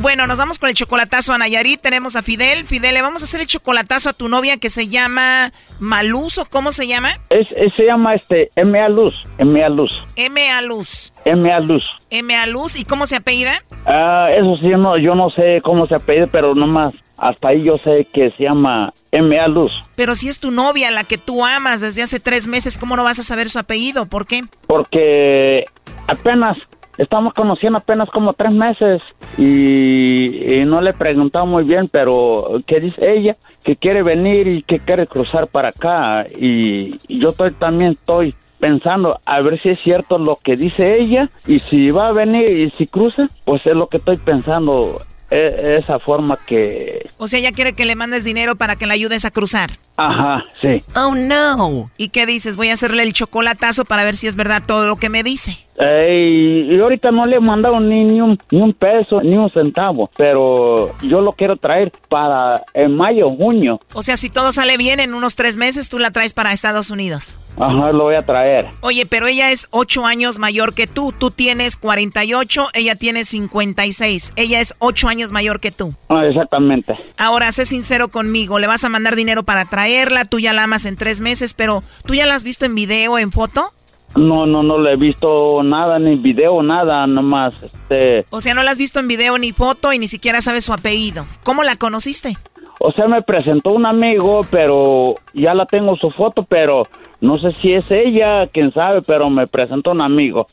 Bueno, nos vamos con el chocolatazo a Nayarit. Tenemos a Fidel. Fidel, le vamos a hacer el chocolatazo a tu novia que se llama Maluz o cómo se llama? Es, se llama este M.A. Luz. M.A. Luz. M.A. Luz. M.A. Luz. M.A. Luz. ¿Y cómo se apellida? Ah, eso sí, no, yo no sé cómo se apellida, pero nomás hasta ahí yo sé que se llama M.A. Luz. Pero si es tu novia, la que tú amas desde hace tres meses, ¿cómo no vas a saber su apellido? ¿Por qué? Porque apenas estamos conociendo apenas como tres meses y, no le he muy bien, pero ¿qué dice ella? Que quiere venir y que quiere cruzar para acá y, yo estoy, también estoy pensando a ver si es cierto lo que dice ella y si va a venir y si cruza, pues es lo que estoy pensando e- esa forma que... O sea, ella quiere que le mandes dinero para que la ayudes a cruzar. Ajá, sí. Oh, no. ¿Y qué dices? Voy a hacerle el chocolatazo para ver si es verdad todo lo que me dice. Ey, y ahorita no le he mandado ni, ni, un, ni un peso, ni un centavo, pero yo lo quiero traer para en mayo, junio. O sea, si todo sale bien, en unos tres meses tú la traes para Estados Unidos. Ajá, lo voy a traer. Oye, pero ella es ocho años mayor que tú. Tú tienes 48, ella tiene 56. Ella es ocho años mayor que tú. Ah, exactamente. Ahora, sé sincero conmigo. Le vas a mandar dinero para traerla. Tú ya la amas en tres meses, pero ¿tú ya la has visto en video, en foto? No, no, no le he visto nada, ni video, nada, nomás, este... O sea, no la has visto en video ni foto y ni siquiera sabes su apellido. ¿Cómo la conociste? O sea, me presentó un amigo, pero ya la tengo su foto, pero no sé si es ella, quién sabe, pero me presentó un amigo.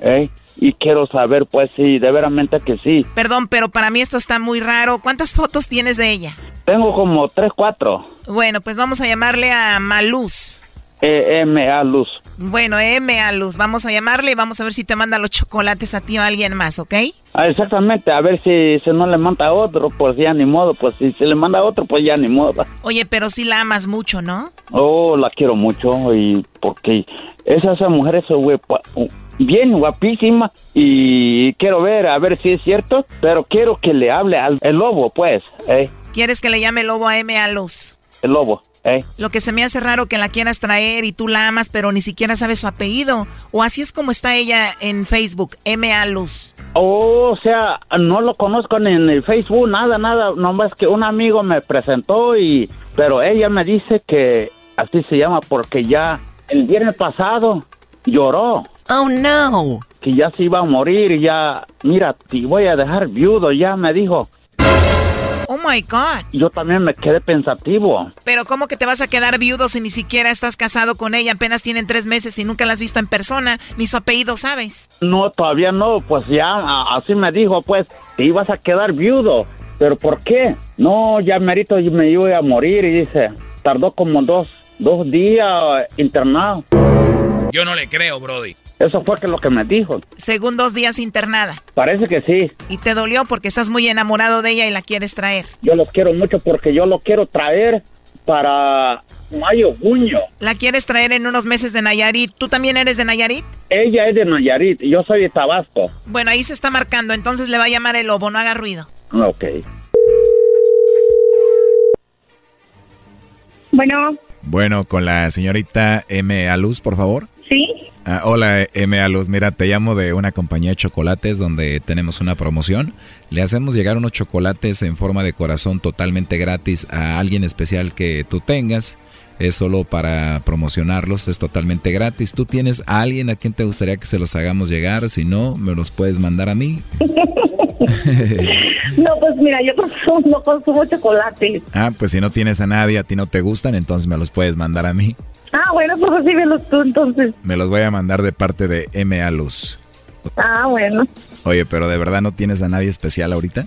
¿Eh? Y quiero saber, pues, si de veramente que sí. Perdón, pero para mí esto está muy raro. ¿Cuántas fotos tienes de ella? Tengo como tres, cuatro. Bueno, pues vamos a llamarle a Maluz. E M A Luz. Bueno, M a Luz. Vamos a llamarle y vamos a ver si te manda los chocolates a ti o a alguien más, ¿ok? Ah, exactamente, a ver si, si no le manda otro, pues ya ni modo, pues si se le manda otro, pues ya ni modo. Oye, pero sí la amas mucho, ¿no? Oh, la quiero mucho y porque esa, esa mujer es guapa, bien guapísima y quiero ver, a ver si es cierto, pero quiero que le hable al el lobo, pues, ¿eh? ¿Quieres que le llame lobo a M a Luz? El lobo. ¿Eh? Lo que se me hace raro que la quieras traer y tú la amas, pero ni siquiera sabes su apellido. O así es como está ella en Facebook, M.A. Luz. Oh, o sea, no lo conozco ni en el Facebook, nada, nada. Nomás que un amigo me presentó y... Pero ella me dice que así se llama porque ya el viernes pasado lloró. Oh, no. Que ya se iba a morir y ya... Mira, te voy a dejar viudo, ya me dijo. Oh my God. Yo también me quedé pensativo. Pero ¿cómo que te vas a quedar viudo si ni siquiera estás casado con ella? Apenas tienen tres meses y nunca la has visto en persona, ni su apellido sabes. No, todavía no, pues ya a- así me dijo, pues te ibas a quedar viudo. ¿Pero por qué? No, ya merito me iba a morir y dice, tardó como dos, dos días internado. Yo no le creo, Brody. Eso fue que lo que me dijo. Según dos días internada. Parece que sí. Y te dolió porque estás muy enamorado de ella y la quieres traer. Yo lo quiero mucho porque yo lo quiero traer para mayo, junio. La quieres traer en unos meses de Nayarit. ¿Tú también eres de Nayarit? Ella es de Nayarit y yo soy de Tabasco. Bueno, ahí se está marcando, entonces le va a llamar el lobo, no haga ruido. Ok. Bueno, Bueno, con la señorita M. Aluz, por favor. sí. Ah, hola, M. Aluz. Mira, te llamo de una compañía de chocolates donde tenemos una promoción. Le hacemos llegar unos chocolates en forma de corazón totalmente gratis a alguien especial que tú tengas. Es solo para promocionarlos, es totalmente gratis. ¿Tú tienes a alguien a quien te gustaría que se los hagamos llegar? Si no, me los puedes mandar a mí. No, pues mira, yo consumo, no consumo chocolate. Ah, pues si no tienes a nadie, a ti no te gustan, entonces me los puedes mandar a mí. Ah, bueno, pues recíbelos tú entonces. Me los voy a mandar de parte de M. Aluz. Ah, bueno. Oye, pero ¿de verdad no tienes a nadie especial ahorita?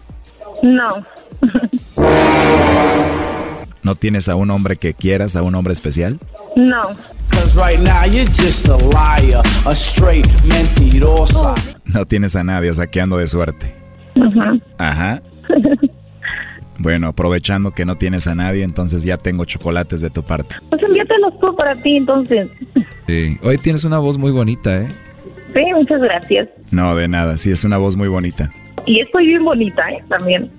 No. ¿No tienes a un hombre que quieras, a un hombre especial? No. Cause right now you're just a liar, a straight mentirosa. No tienes a nadie, o sea que ando de suerte. Ujú. Ajá. Bueno, aprovechando que no tienes a nadie, entonces ya tengo chocolates de tu parte. Pues envíatelos tú para ti entonces. Sí. Hoy tienes una voz muy bonita, ¿eh? Sí, muchas gracias. No, de nada, sí, es una voz muy bonita. Y estoy bien bonita, ¿eh? También.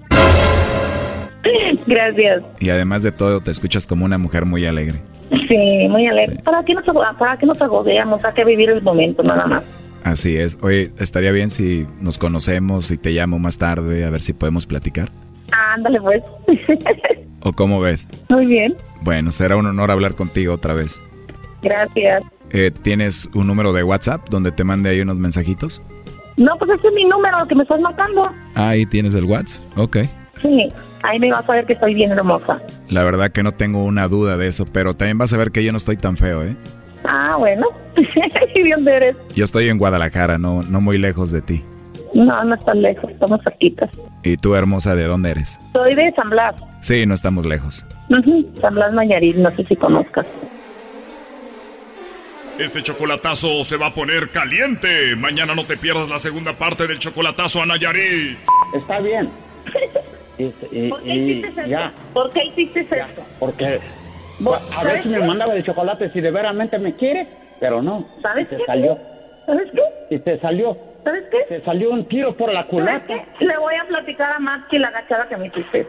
Gracias. Y además de todo, te escuchas como una mujer muy alegre. Sí, muy alegre. ¿Para qué nos, para qué nos agobiamos? Hay que vivir el momento nada más. Así es. Oye, estaría bien si nos conocemos y te llamo más tarde a ver si podemos platicar. Ándale, pues. ¿O cómo ves? muy bien. Bueno, será un honor hablar contigo otra vez. Gracias. Eh, ¿Tienes un número de WhatsApp donde te mande ahí unos mensajitos? No, pues ese es mi número que me estás marcando. Ah, ahí tienes el WhatsApp. Ok. Sí, ahí me vas a ver que estoy bien hermosa. La verdad que no tengo una duda de eso, pero también vas a ver que yo no estoy tan feo, ¿eh? Ah, bueno. ¿Y de dónde eres? Yo estoy en Guadalajara, no, no muy lejos de ti. No, no estás lejos, estamos cerquitas. ¿Y tú, hermosa, de dónde eres? Soy de San Blas. Sí, no estamos lejos. San Blas Nayarit, no sé si conozcas. Este chocolatazo se va a poner caliente. Mañana no te pierdas la segunda parte del chocolatazo a Nayarit. está bien. Y, y- ¿Por qué hiciste eso? ya, ¿Por qué hiciste eso? porque a ver ¿sabes si me mandaba el chocolate si de veramente me quiere, pero no. ¿Sabes y se qué? salió. ¿Sabes qué? Y se salió. ¿Sabes qué? Se salió un tiro por la ¿Sabes culata. qué? Le voy a platicar a Max que la agachada que me hiciste.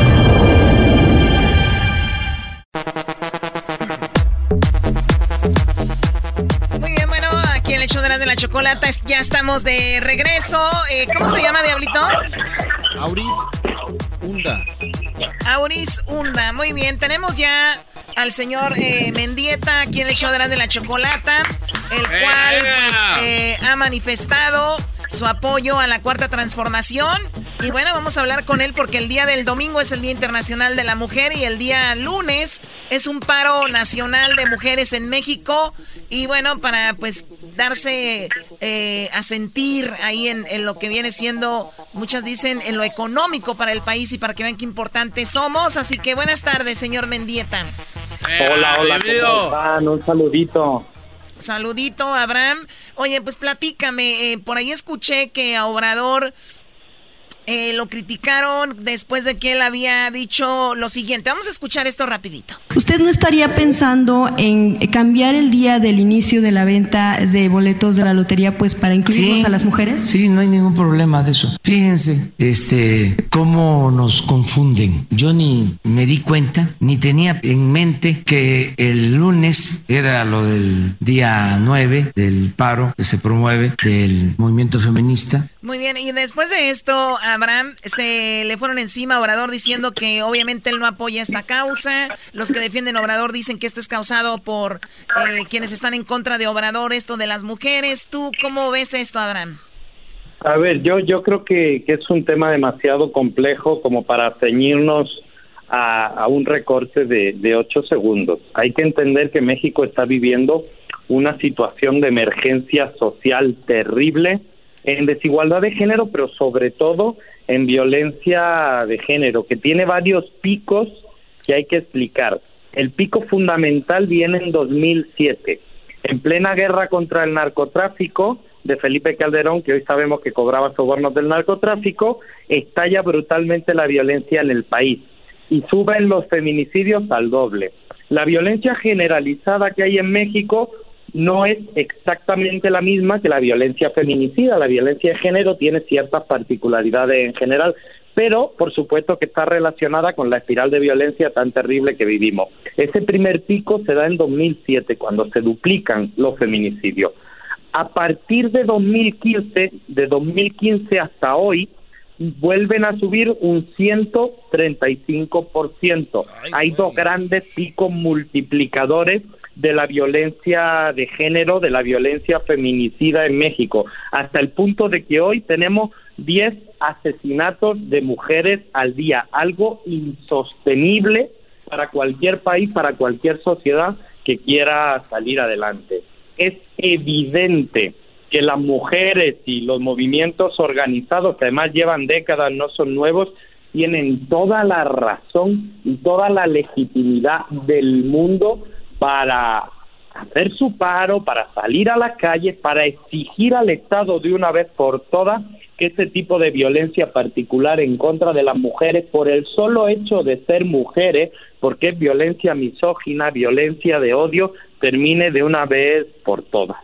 chocolata ya estamos de regreso. Eh, ¿Cómo se llama, Diablito? Auris Hunda. Auris Hunda. Muy bien, tenemos ya al señor eh, Mendieta aquí en el show de la, de la chocolata, el cual pues, eh, ha manifestado su apoyo a la cuarta transformación. Y bueno, vamos a hablar con él porque el día del domingo es el Día Internacional de la Mujer y el día lunes es un paro nacional de mujeres en México. Y bueno, para pues darse eh, a sentir ahí en, en lo que viene siendo, muchas dicen, en lo económico para el país y para que vean qué importantes somos. Así que buenas tardes, señor Mendieta. Hola, hola, ¿cómo están? Un saludito. Saludito, Abraham. Oye, pues platícame, eh, por ahí escuché que a Obrador eh, lo criticaron después de que él había dicho lo siguiente. Vamos a escuchar esto rapidito. ¿Usted no estaría pensando en cambiar el día del inicio de la venta de boletos de la lotería pues para incluirnos Sí. a las mujeres? Sí, no hay ningún problema de eso. Fíjense, este, cómo nos confunden. Yo ni me di cuenta, ni tenía en mente que el lunes era lo del día 9 del paro que se promueve del movimiento feminista. Muy bien, y después de esto, Abraham, se le fueron encima a Obrador diciendo que obviamente él no apoya esta causa. Los que defienden Obrador dicen que esto es causado por eh, quienes están en contra de Obrador, esto de las mujeres. ¿Tú cómo ves esto, Abraham? A ver, yo, yo creo que, es un tema demasiado complejo como para ceñirnos a, un recorte de ocho segundos. Hay que entender que México está viviendo una situación de emergencia social terrible en desigualdad de género, pero sobre todo en violencia de género, que tiene varios picos que hay que explicar. El pico fundamental viene en 2007, en plena guerra contra el narcotráfico de Felipe Calderón, que hoy sabemos que cobraba sobornos del narcotráfico, estalla brutalmente la violencia en el país y suben los feminicidios al doble. La violencia generalizada que hay en México no es exactamente la misma que la violencia feminicida. La violencia de género tiene ciertas particularidades en general, pero por supuesto que está relacionada con la espiral de violencia tan terrible que vivimos. Ese primer pico se da en 2007, cuando se duplican los feminicidios. A partir de 2015, de 2015 hasta hoy, vuelven a subir un 135%. Hay dos grandes picos multiplicadores de la violencia de género, de la violencia feminicida en México, hasta el punto de que hoy tenemos 10 asesinatos de mujeres al día, algo insostenible para cualquier país, para cualquier sociedad que quiera salir adelante. Es evidente que las mujeres y los movimientos organizados, que además llevan décadas, no son nuevos, tienen toda la razón y toda la legitimidad del mundo para hacer su paro, para salir a las calles, para exigir al Estado de una vez por todas que este tipo de violencia particular en contra de las mujeres, por el solo hecho de ser mujeres, porque es violencia misógina, violencia de odio, termine de una vez por todas.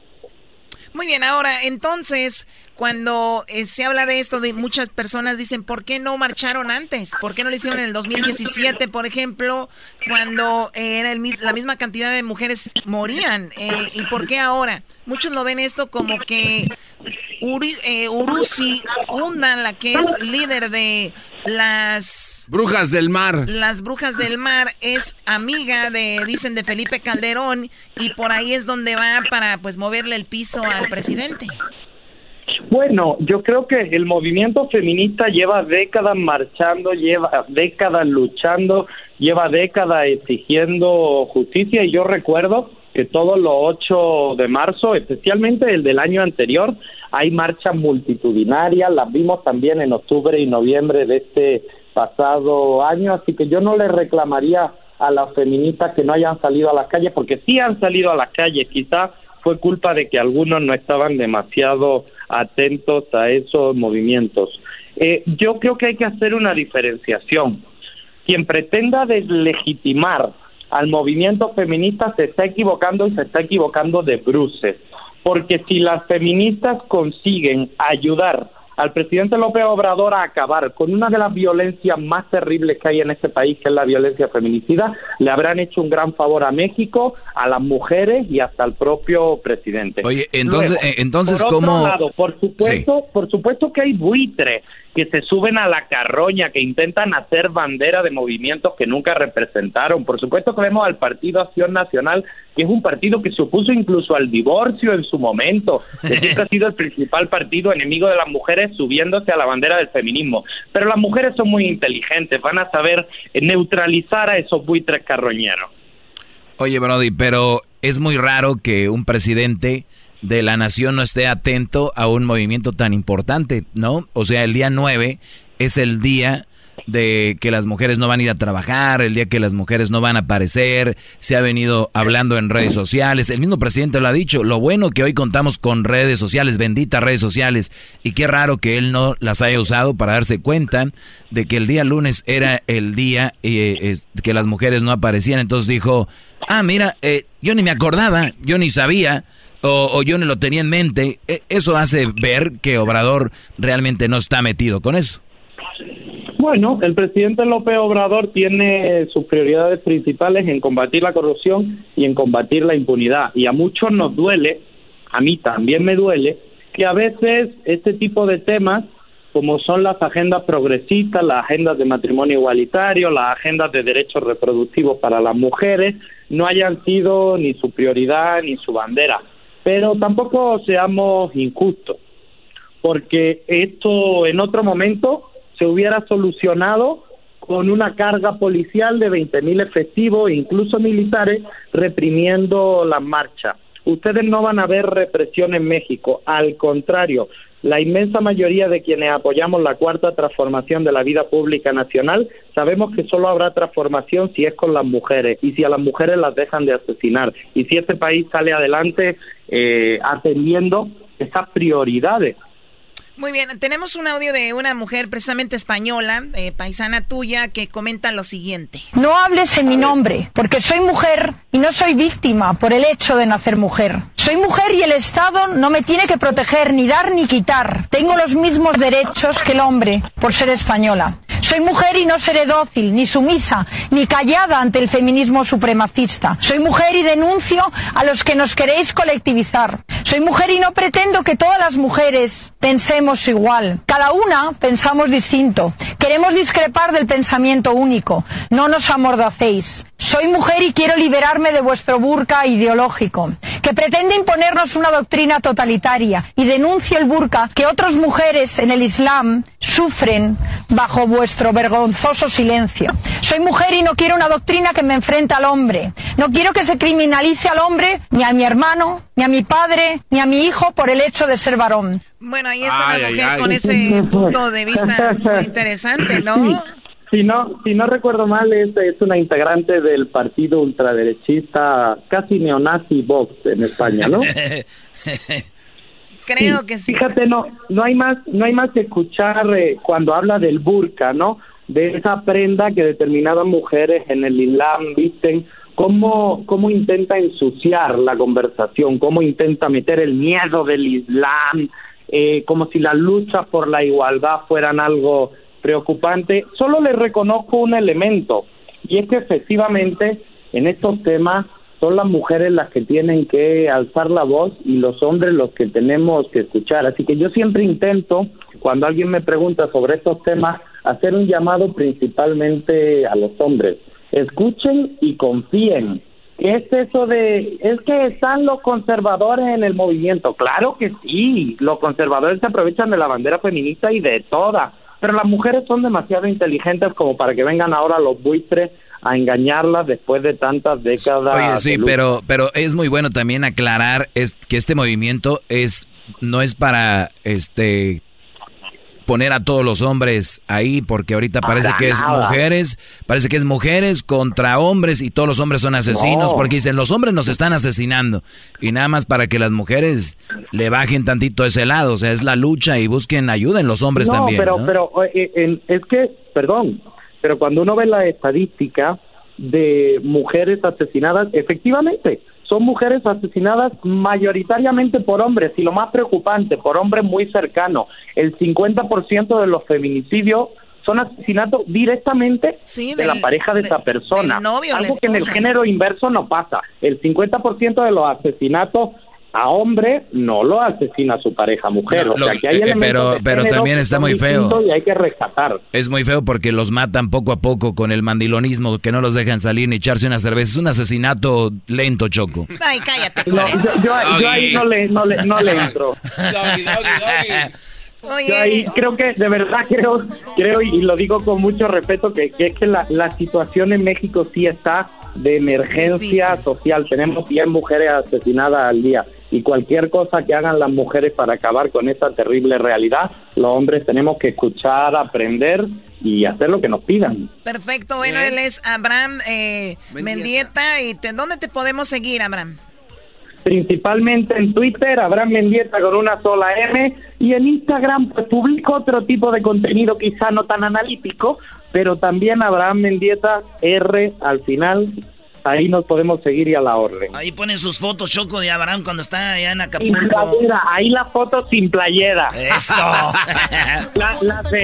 Muy bien, ahora, entonces, cuando eh, se habla de esto, de muchas personas dicen, ¿por qué no marcharon antes? ¿Por qué no lo hicieron en el 2017, por ejemplo, cuando eh, era el la misma cantidad de mujeres morían? Eh, ¿Y por qué ahora? Muchos lo ven esto como que Uri, eh, Uruzi Undan, la que es líder de las Brujas del mar. las brujas del mar es amiga de, dicen, de Felipe Calderón y por ahí es donde va para pues moverle el piso al presidente. Bueno, yo creo que el movimiento feminista lleva décadas marchando, lleva décadas luchando, lleva décadas exigiendo justicia y yo recuerdo que todos los 8 de marzo, especialmente el del año anterior, hay marchas multitudinarias, las vimos también en octubre y noviembre de este pasado año, así que yo no le reclamaría a las feministas que no hayan salido a las calles, porque sí han salido a las calles, quizás fue culpa de que algunos no estaban demasiado atentos a esos movimientos. Eh, yo creo que hay que hacer una diferenciación. Quien pretenda deslegitimar al movimiento feminista se está equivocando y se está equivocando de bruces, porque si las feministas consiguen ayudar al presidente López Obrador a acabar con una de las violencias más terribles que hay en este país, que es la violencia feminicida, le habrán hecho un gran favor a México, a las mujeres y hasta al propio presidente. Oye, entonces, eh, entonces por ¿cómo? Lado, por supuesto, por supuesto que hay buitres que se suben a la carroña, que intentan hacer bandera de movimientos que nunca representaron. Por supuesto que vemos al Partido Acción Nacional, que es un partido que se opuso incluso al divorcio en su momento, que siempre ha sido el principal partido enemigo de las mujeres subiéndose a la bandera del feminismo. Pero las mujeres son muy inteligentes, van a saber neutralizar a esos buitres carroñeros. Oye, Brody, pero es muy raro que un presidente de la nación no esté atento a un movimiento tan importante, ¿no? O sea, el día 9 es el día de que las mujeres no van a ir a trabajar, el día que las mujeres no van a aparecer, se ha venido hablando en redes sociales, el mismo presidente lo ha dicho, lo bueno que hoy contamos con redes sociales, benditas redes sociales, y qué raro que él no las haya usado para darse cuenta de que el día lunes era el día eh, que las mujeres no aparecían, entonces dijo, ah, mira, eh, yo ni me acordaba, yo ni sabía, o, yo no lo tenía en mente, e, eso hace ver que Obrador realmente no está metido con eso. Bueno, el presidente López Obrador tiene sus prioridades principales en combatir la corrupción y en combatir la impunidad. Y a muchos nos duele, a mí también me duele, que a veces este tipo de temas, como son las agendas progresistas, las agendas de matrimonio igualitario, las agendas de derechos reproductivos para las mujeres, no hayan sido ni su prioridad ni su bandera pero tampoco seamos injustos, porque esto en otro momento se hubiera solucionado con una carga policial de 20.000 efectivos, incluso militares, reprimiendo las marchas. Ustedes no van a ver represión en México, al contrario, la inmensa mayoría de quienes apoyamos la cuarta transformación de la vida pública nacional sabemos que solo habrá transformación si es con las mujeres y si a las mujeres las dejan de asesinar y si este país sale adelante eh, atendiendo esas prioridades muy bien, tenemos un audio de una mujer precisamente española, eh, paisana tuya, que comenta lo siguiente. No hables en mi nombre, porque soy mujer y no soy víctima por el hecho de nacer mujer. Soy mujer y el Estado no me tiene que proteger, ni dar ni quitar. Tengo los mismos derechos que el hombre por ser española. Soy mujer y no seré dócil, ni sumisa, ni callada ante el feminismo supremacista. Soy mujer y denuncio a los que nos queréis colectivizar. Soy mujer y no pretendo que todas las mujeres pensemos igual. Cada una pensamos distinto. Queremos discrepar del pensamiento único. No nos amordacéis. Soy mujer y quiero liberarme de vuestro burka ideológico, que pretende imponernos una doctrina totalitaria, y denuncio el burka que otras mujeres en el Islam sufren bajo vuestro vergonzoso silencio. Soy mujer y no quiero una doctrina que me enfrente al hombre. No quiero que se criminalice al hombre, ni a mi hermano, ni a mi padre, ni a mi hijo por el hecho de ser varón. Bueno, ahí está la mujer con ese punto de vista muy interesante, ¿no? Si no, si no recuerdo mal, es, es una integrante del partido ultraderechista, casi neonazi Vox en España, ¿no? Creo que sí. Fíjate, no, no hay más, no hay más que escuchar eh, cuando habla del burka, ¿no? De esa prenda que determinadas mujeres en el Islam visten, cómo, cómo intenta ensuciar la conversación, cómo intenta meter el miedo del Islam, eh, como si las luchas por la igualdad fueran algo preocupante. Solo le reconozco un elemento, y es que efectivamente en estos temas son las mujeres las que tienen que alzar la voz y los hombres los que tenemos que escuchar. Así que yo siempre intento, cuando alguien me pregunta sobre estos temas, hacer un llamado principalmente a los hombres. Escuchen y confíen. ¿Qué es eso de, es que están los conservadores en el movimiento? Claro que sí, los conservadores se aprovechan de la bandera feminista y de toda, pero las mujeres son demasiado inteligentes como para que vengan ahora los buitres a engañarlas después de tantas décadas. Oye, sí, pero, pero es muy bueno también aclarar es, que este movimiento es no es para este poner a todos los hombres ahí porque ahorita parece Para que es nada. mujeres, parece que es mujeres contra hombres y todos los hombres son asesinos No. porque dicen los hombres nos están asesinando y nada más para que las mujeres le bajen tantito ese lado, o sea, es la lucha y busquen ayuda en los hombres no, también. pero, ¿no? pero eh, en- es que, perdón, pero cuando uno ve la estadística de mujeres asesinadas, efectivamente, son mujeres asesinadas mayoritariamente por hombres y lo más preocupante, por hombres muy cercanos. El 50% de los feminicidios son asesinatos directamente Sí, de la pareja de, esa persona. novio, Algo que en el género inverso no pasa. El 50% de los asesinatos a hombre no lo asesina su pareja mujer. No, o sea, lo- que hay eh, pero- también está muy feo. Y hay que rescatar. Es muy feo porque los matan poco a poco con el mandilonismo, que no los dejan salir ni echarse una cerveza. Es un asesinato lento, Choco. Ay, cállate. No, yo, yo- yo ahí no le, no le, no le entro. Oye. Yo ahí creo que, de verdad, creo, creo y lo digo con mucho respeto, que, que es que la, la situación en México sí está de emergencia Difícil. social. Tenemos 10 mujeres asesinadas al día y cualquier cosa que hagan las mujeres para acabar con esa terrible realidad, los hombres tenemos que escuchar, aprender y hacer lo que nos pidan. Perfecto, bueno, él es Abraham eh, Mendieta. ¿Y te- dónde te podemos seguir, Abraham? principalmente en Twitter, Abraham Mendieta con una sola M, y en Instagram pues publico otro tipo de contenido quizá no tan analítico, pero también Abraham Mendieta R al final, ahí nos podemos seguir y a la orden. Ahí ponen sus fotos, Choco, de Abraham cuando está allá en Sin Acapulco. playera, ahí las fotos sin playera. Eso. La-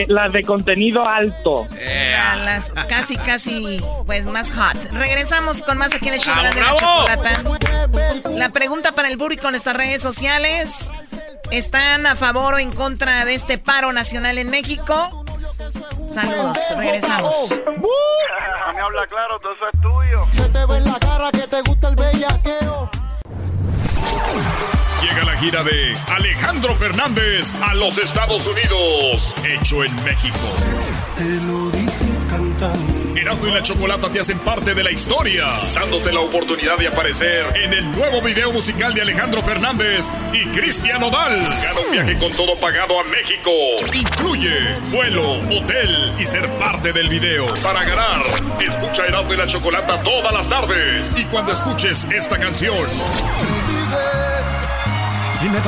las, de, contenido alto. Las casi, casi, pues más hot. Regresamos con más aquí en el show de la chocolata. La pregunta para el público en nuestras redes sociales. ¿Están a favor o en contra de este paro nacional en México? Saludos, regresamos. Me habla claro, todo eso es tuyo. Se te ve en la cara que te gusta el bellaqueo. Llega la gira de Alejandro Fernández a los Estados Unidos, hecho en México. Te lo dije Erasmo y la Chocolata te hacen parte de la historia, dándote la oportunidad de aparecer en el nuevo video musical de Alejandro Fernández y Cristian Odal. Gana un viaje con todo pagado a México. Incluye vuelo, hotel y ser parte del video. Para ganar, escucha Erasmo y la Chocolata todas las tardes. Y cuando escuches esta canción, Y me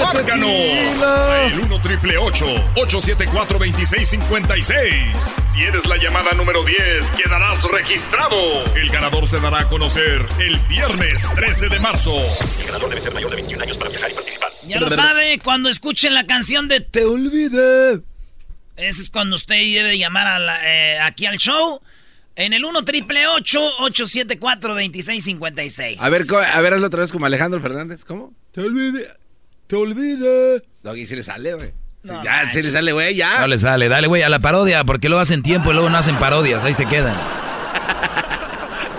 ¡Márcanos! El 1 triple 874 2656. Si eres la llamada número 10, quedarás registrado. El ganador se dará a conocer el viernes 13 de marzo. El ganador debe ser mayor de 21 años para viajar y participar. Ya lo sabe, cuando escuchen la canción de Te Olvidé. Ese es cuando usted debe llamar a la- eh, aquí al show. En el 1 triple 874 2656. A ver, a ver, hazlo otra vez como Alejandro Fernández. ¿Cómo? Te olvidé. Te olvidé. Doggy, si le sale, güey. Sí, ya, si le sale, güey, ya. No le sale, dale, güey, a la parodia, porque luego hacen tiempo y luego no hacen parodias, ahí se quedan.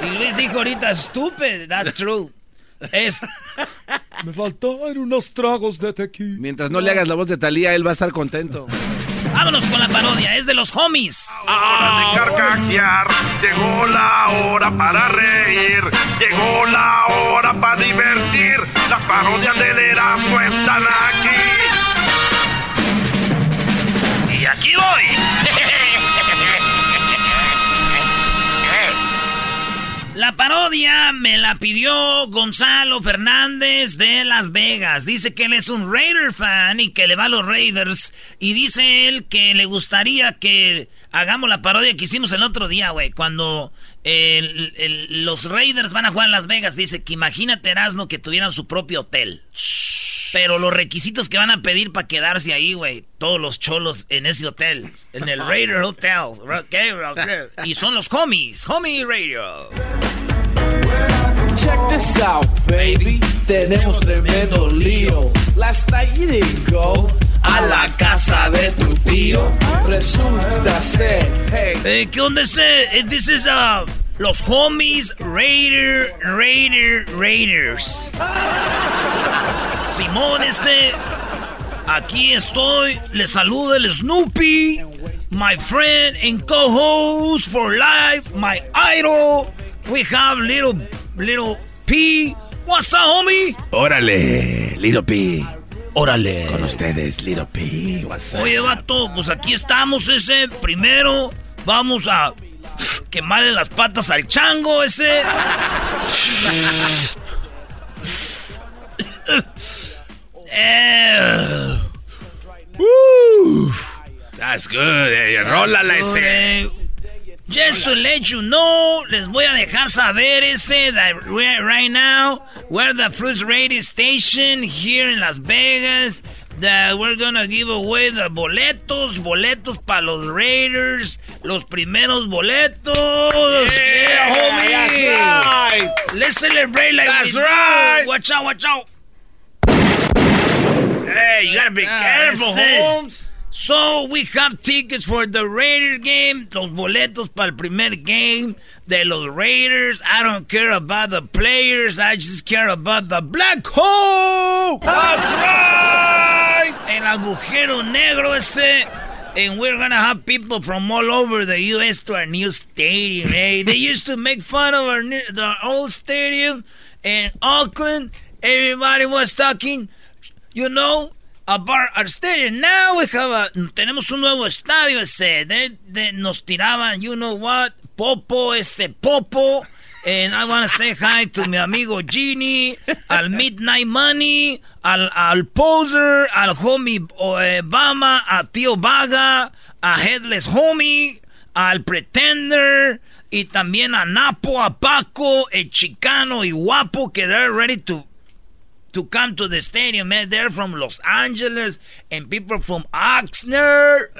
Y Luis dijo ahorita, stupid, that's true. Es... Me faltaron unos tragos de tequila. Mientras no le hagas la voz de Talía, él va a estar contento. Vámonos con la parodia, es de los homies. Hora de carcajear, llegó la hora para reír, llegó la hora para divertir. Las parodias del Erasmo están aquí. Y aquí voy. La parodia me la pidió Gonzalo Fernández de Las Vegas. Dice que él es un Raider fan y que le va a los Raiders. Y dice él que le gustaría que hagamos la parodia que hicimos el otro día, güey. Cuando el- el- los Raiders van a jugar en Las Vegas. Dice que imagínate, Erasno, que tuvieran su propio hotel. Pero los requisitos que van a pedir para quedarse ahí, güey. Todos los cholos en ese hotel. En el Raider Hotel. Y son los homies. Homie Radio. Check this out, baby. Tenemos tremendo lío. Last night you didn't go a la casa de tu tío. Resulta ser, hey. Eh, ¿Qué onda ese? Eh, This is uh, los homies Raider, Raider, Raiders. Simón, este. Aquí estoy, les saluda el Snoopy, my friend and co-host for life, my idol. We have little, little P. What's up, homie? Órale, Little P. Órale. Con ustedes, Little P. Oye, vato, pues aquí estamos ese. Primero vamos a quemarle las patas al chango ese. eh. Woo. That's good. Eh, rólala ese. Just to let you know, les voy a dejar saber ese that we're right now we're the first radio station here in Las Vegas that we're gonna give away the boletos, boletos para los Raiders, los primeros boletos. Yeah, homie. that's right. Let's celebrate like That's do. right. Watch out, watch out. Hey, you gotta be Ah, careful. Holmes. So we have tickets for the Raiders game, los boletos para el primer game de los Raiders. I don't care about the players, I just care about the black hole. That's right. El agujero negro ese. And we're gonna have people from all over the U.S. to our new stadium. Hey, they used to make fun of our new, the old stadium in Auckland. Everybody was talking, you know, about our stadium. Now we have a, tenemos un nuevo estadio ese. Nos tiraban, you know what, Popo, este Popo. And I want to say hi to mi amigo Genie, al Midnight Money, al, al Poser, al homie Obama, a Tío Vaga, a Headless Homie, al Pretender, y también a Napo, a Paco, el Chicano y Guapo, que they're ready to to come to the stadium, man. They're from Los Angeles and people from Oxnard.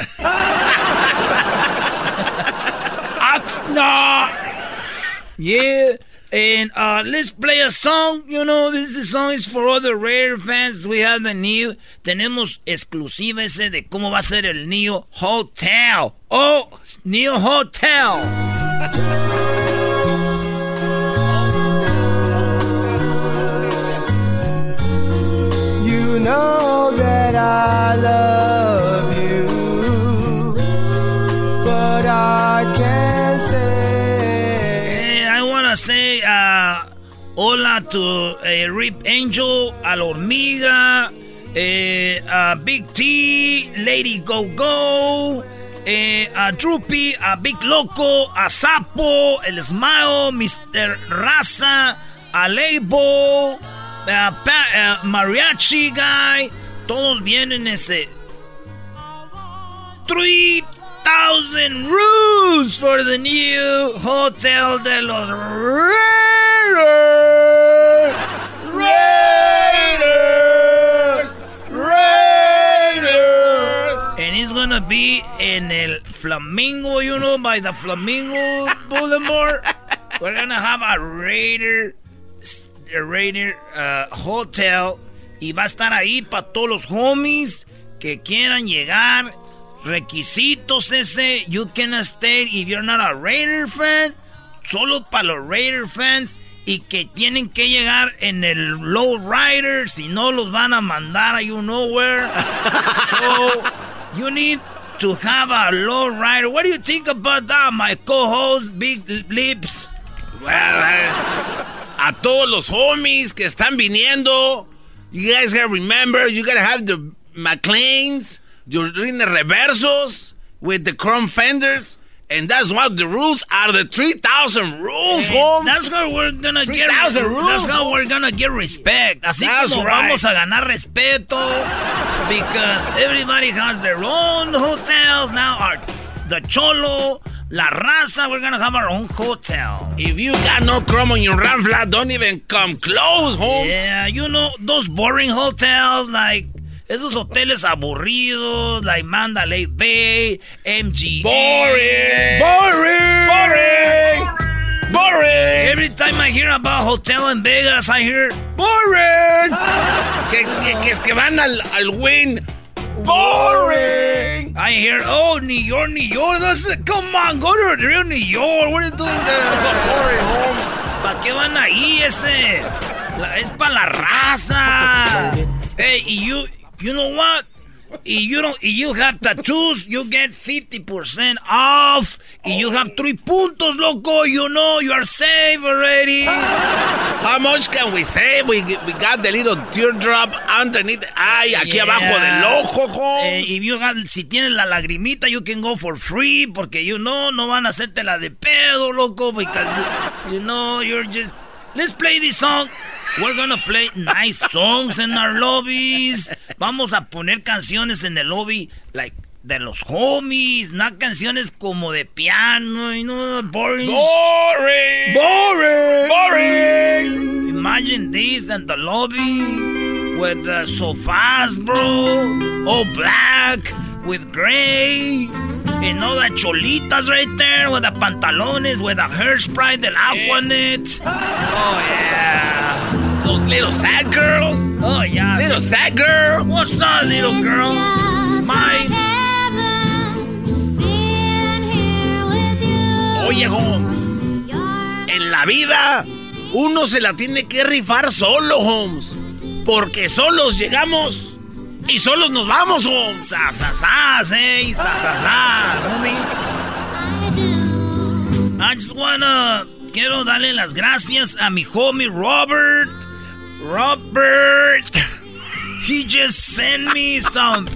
Oxnard. Yeah. And uh, let's play a song. You know, this is song is for other rare fans. We have the new. Tenemos exclusiva ese de cómo va a ser el Neo Hotel. Oh, Neo Hotel. Know that I love you, but I can't stay. Eh, I want to say uh, hola to eh, Rip Angel, a la hormiga, eh, a Big T, Lady Go Go, eh, a Droopy, a Big Loco, a Sapo, El Smile, Mr. Raza, a Label, Pa- a Mariachi Guy, todos vienen ese 3,000 rooms for the new Hotel de los Raiders. Raiders. Raiders. And it's gonna be in el Flamingo, you know, by the Flamingo Boulevard. We're gonna have a Raider, a Raider uh, Hotel. Y va a estar ahí para todos los homies que quieran llegar. Requisitos ese. You can stay if you're not a Raider fan. Solo para los Raider fans. Y que tienen que llegar en el low rider. Si no, los van a mandar a you nowhere. so, you need to have a low rider. What do you think about that, my co-host, Big Lips? Well, a todos los homies que están viniendo, you guys gotta remember, you gotta have the McLeans, your rines reversos with the chrome fenders. And that's what the rules are the 3,000 rules, Hey, home. That's how we're gonna get 3,000 rules. That's how we're gonna get respect. Así That's como right. vamos a ganar respeto. Because everybody has their own hotels. Now our the Cholo, La Raza, we're gonna have our own hotel. If you got no chrome on your flat, don't even come close, home. Yeah, you know, those boring hotels like esos hoteles aburridos, like Mandalay Bay, MGM. Boring. Boring. Boring. Boring. Every time I hear about hotel in Vegas, I hear boring. que, que, que es que van al, al win. Boring. I hear, oh, New York, New York. That's it. Come on, go to real New York. What are you doing there? So boring, Holmes. ¿Para qué van ahí ese? La- es para la raza. hey, you, you know what? If you don't, if you have tattoos, you get 50% off. If you have three puntos, loco, you know you are safe already. How much can we save? We, we got the little teardrop underneath eye, aquí Yeah. abajo del ojo. Eh, if you have- si tienes la lagrimita, you can go for free. Porque you know, no van a hacerte la de pedo, loco. Because you know, you're just. Let's play this song. We're gonna play nice songs in our lobbies. Vamos a poner canciones en el lobby, like de los homies, no canciones como de piano, you know, boring. Boring. Boring. Boring. Imagine this in the lobby with the sofas, bro, all black with gray. And all the cholitas right there with the pantalones, with the hairspray del Aquanet. Oh, yeah. Those little sad girls. Oh, yeah. Little sad girl. What's up, little girl? Smile. Oye, Holmes. En la vida, uno se la tiene que rifar solo, Holmes. Porque solos llegamos y solos nos vamos, Holmes. Sasasas, eh, sasasas, homie. I just wanna, quiero darle las gracias a mi homie Robert. Robert, he just sent me some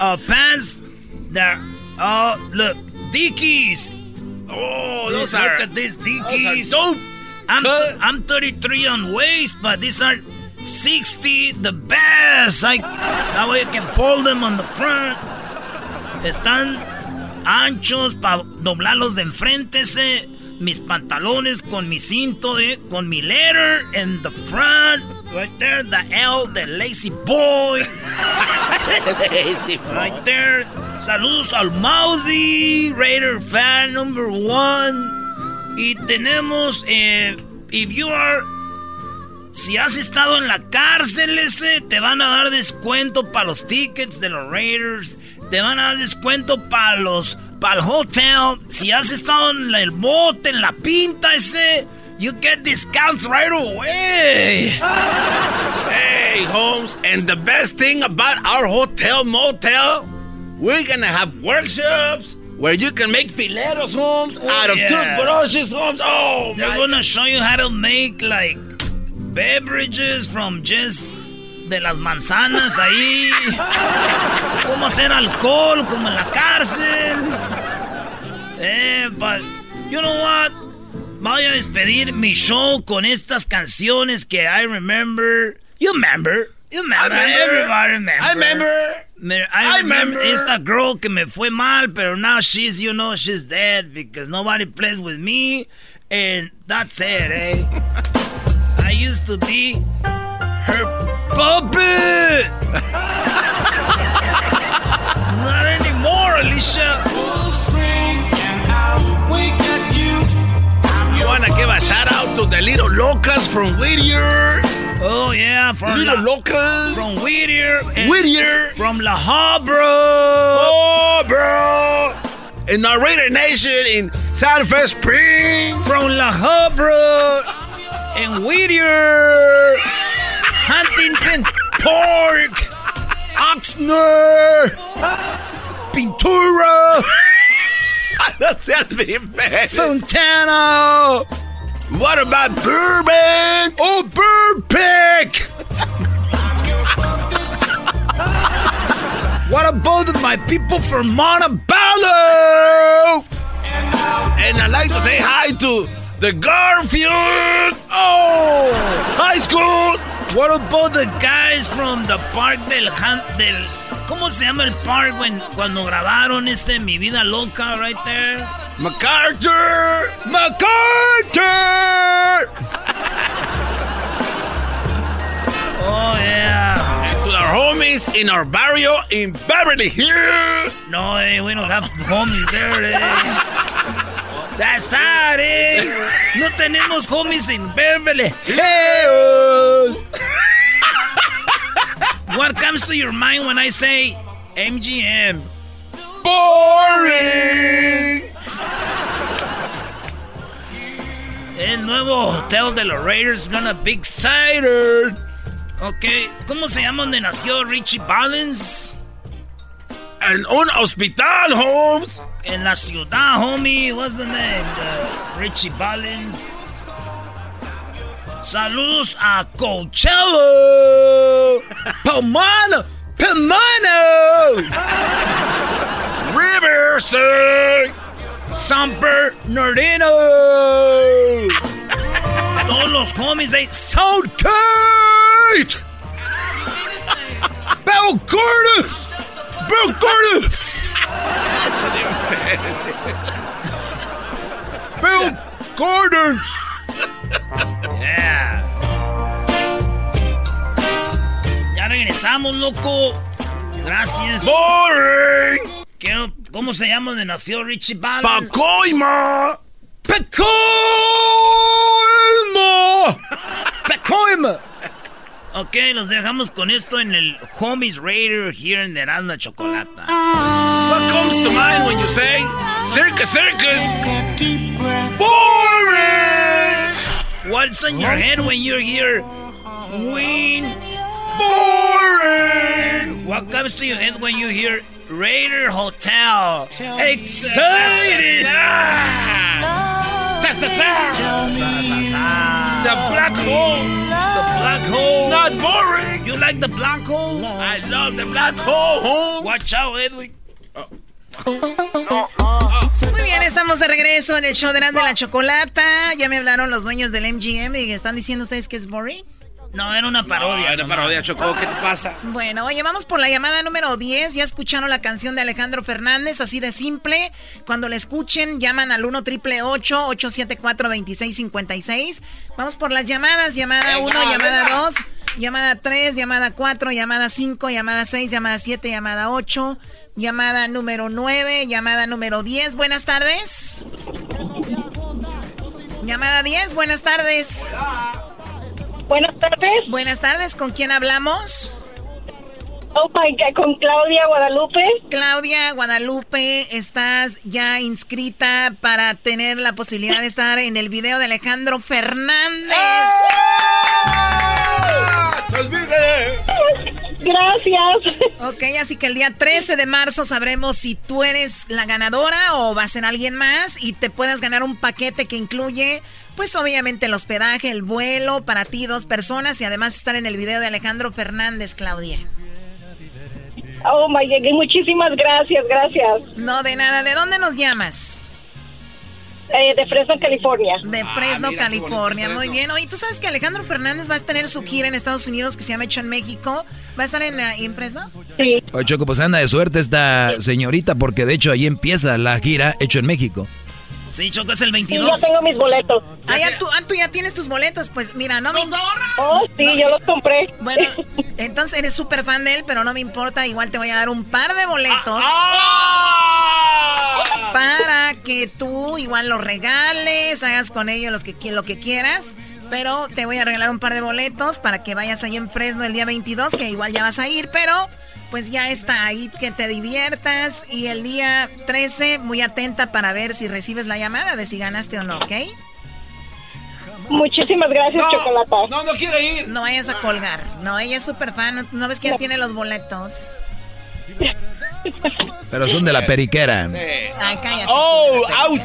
uh, pants that, oh, look, Dickies. Oh, Look those are- at these those are dope. I'm, I'm 33 on waist, but these are 60 the best. I, that way you can fold them on the front. Están anchos para doblarlos de enfrente. ese. Mis pantalones con mi cinto, eh, con mi letter in the front. Right there, the L, the lazy boy. Right there. Saludos al Mousy, Raider fan number one. Y tenemos, eh, if you are, si has estado en la cárcel ese, te van a dar descuento para los tickets de los Raiders. Te van a dar descuento para los, para el hotel. Si has estado en el bote, en la pinta ese, you get discounts right away. Hey, Holmes, and the best thing about our hotel motel, we're gonna have workshops where you can make fileros, Holmes, out of yeah. toothbrushes, Holmes. Oh, They're gonna show you how to make like beverages from just de las manzanas ahí. Cómo hacer alcohol como en la cárcel. Eh, but you know what? Voy a despedir mi show con estas canciones que I remember. You remember? You remember? remember. Everybody remember. I remember. Me- I, I remember. esta girl que me fue mal, pero now she's, you know, she's dead because nobody plays with me. And that's it, eh? I used to be her puppet. Not anymore, Alicia. You wanna give a shout out to the little locas from Whittier? Oh, yeah, from Little La, locas. from Whittier. and Whittier. From La Habra. Oh, bro. In our Raider Nation in Santa Fe Spring. From La Habra. And Whittier. Huntington Park. Oxnard. Pintura. no seas bien. Fontana. What about Burbank? Oh, Burbank. What about my people from Montebello? And I'd like to say hi to the Garfield. Oh, high school. What about the guys from the park del, del ¿Cómo se llama el park when, cuando grabaron este Mi Vida Loca right there? MacArthur. MacArthur. Oh yeah. And to our homies in our barrio in Beverly Hills. No, eh, we don't have homies there, eh. That's eh. No tenemos homies in Beverly Hills. what comes to your mind when I say MGM? Boring. El nuevo hotel de los Raiders gonna be excited. Ok, ¿cómo se llama donde nació Richie Valens? En un hospital, Holmes. En la ciudad, homie. What's the name? The Richie Valens. Saludos a Coachella. Pomano. Pomano. Riverside. Eh. San Bernardino. Todos los homies de Southgate. Bell Curtis. Bell Curtis. Bill Gordons. Yeah. Ya regresamos, loco. Gracias. Boring. Quiero- ¿Cómo se llama donde nació Richie Valens? Pacoima. ¡Pecoima! ¡Pecoima! Ok, los dejamos con esto en el Homies Raider here en Erasmo Chocolata. What comes to mind when you say circus, circus? Boring. What's in your head when you're here? Win. Boring. What comes to your head when you hear Raider Hotel? Excited. Sa, sa, sa. The black hole. The black hole. Not boring. You like the black hole? I love the black hole, Holmes. Watch out, Edwin. Muy bien, estamos de regreso en el show de Erasmo de la Chocolata. Ya me hablaron los dueños del MGM y están diciendo ustedes que es boring. No, era una parodia. Ay, una parodia, Choco. ¿Qué te pasa? Bueno, oye, vamos por la llamada número 10. Ya escucharon la canción de Alejandro Fernández, así de simple. Cuando la escuchen, llaman al 1 triple 874 2656 Vamos por las llamadas. Llamada 1, llamada 2, llamada 3, llamada 4, llamada 5, llamada 6, llamada 7, llamada 8, llamada número 9, llamada número 10. Buenas tardes. Llamada 10, buenas tardes. Buenas tardes. Buenas tardes, ¿con quién hablamos? Oh my God, con Claudia Guadalupe. Claudia Guadalupe, estás ya inscrita para tener la posibilidad de estar en el video de Alejandro Fernández. Gracias. Ok, así que el día 13 de marzo sabremos si tú eres la ganadora o va a ser alguien más y te puedas ganar un paquete que incluye, pues obviamente el hospedaje, el vuelo para ti, dos personas y además estar en el video de Alejandro Fernández, Claudia. Oh my God, muchísimas gracias, gracias. No, de nada. ¿De dónde nos llamas? Eh, de Fresno, California. De Fresno, California. Muy bien. Oye, ¿tú sabes que Alejandro Fernández va a tener su gira en Estados Unidos que se llama Hecho en México? ¿Va a estar en, en Fresno? Sí. Oye, Choco, pues anda de suerte esta señorita porque de hecho ahí empieza la gira hecho en México. Sí, Choco, es el Sí, 22. ya tengo mis boletos. Ah, ya tú, ah, tú ya tienes tus boletos. Pues mira, no me... Oh, sí, yo los compré. Bueno, entonces eres súper fan de él, pero no me importa. Igual te voy a dar un par de boletos. Para que tú igual los regales, hagas con ellos los que, qui- lo que quieras. Pero te voy a regalar un par de boletos para que vayas ahí en Fresno el día 22, que igual ya vas a ir, pero pues ya está ahí, que te diviertas. Y el día 13, muy atenta para ver si recibes la llamada de si ganaste o no, ¿ok? Muchísimas gracias, Chocolata. No, no quiere ir. No vayas a colgar. No, ella es súper fan. ¿No, no ves que ya tiene los boletos? Pero son de la periquera. Ay, cállate. ¡Oh, ouch!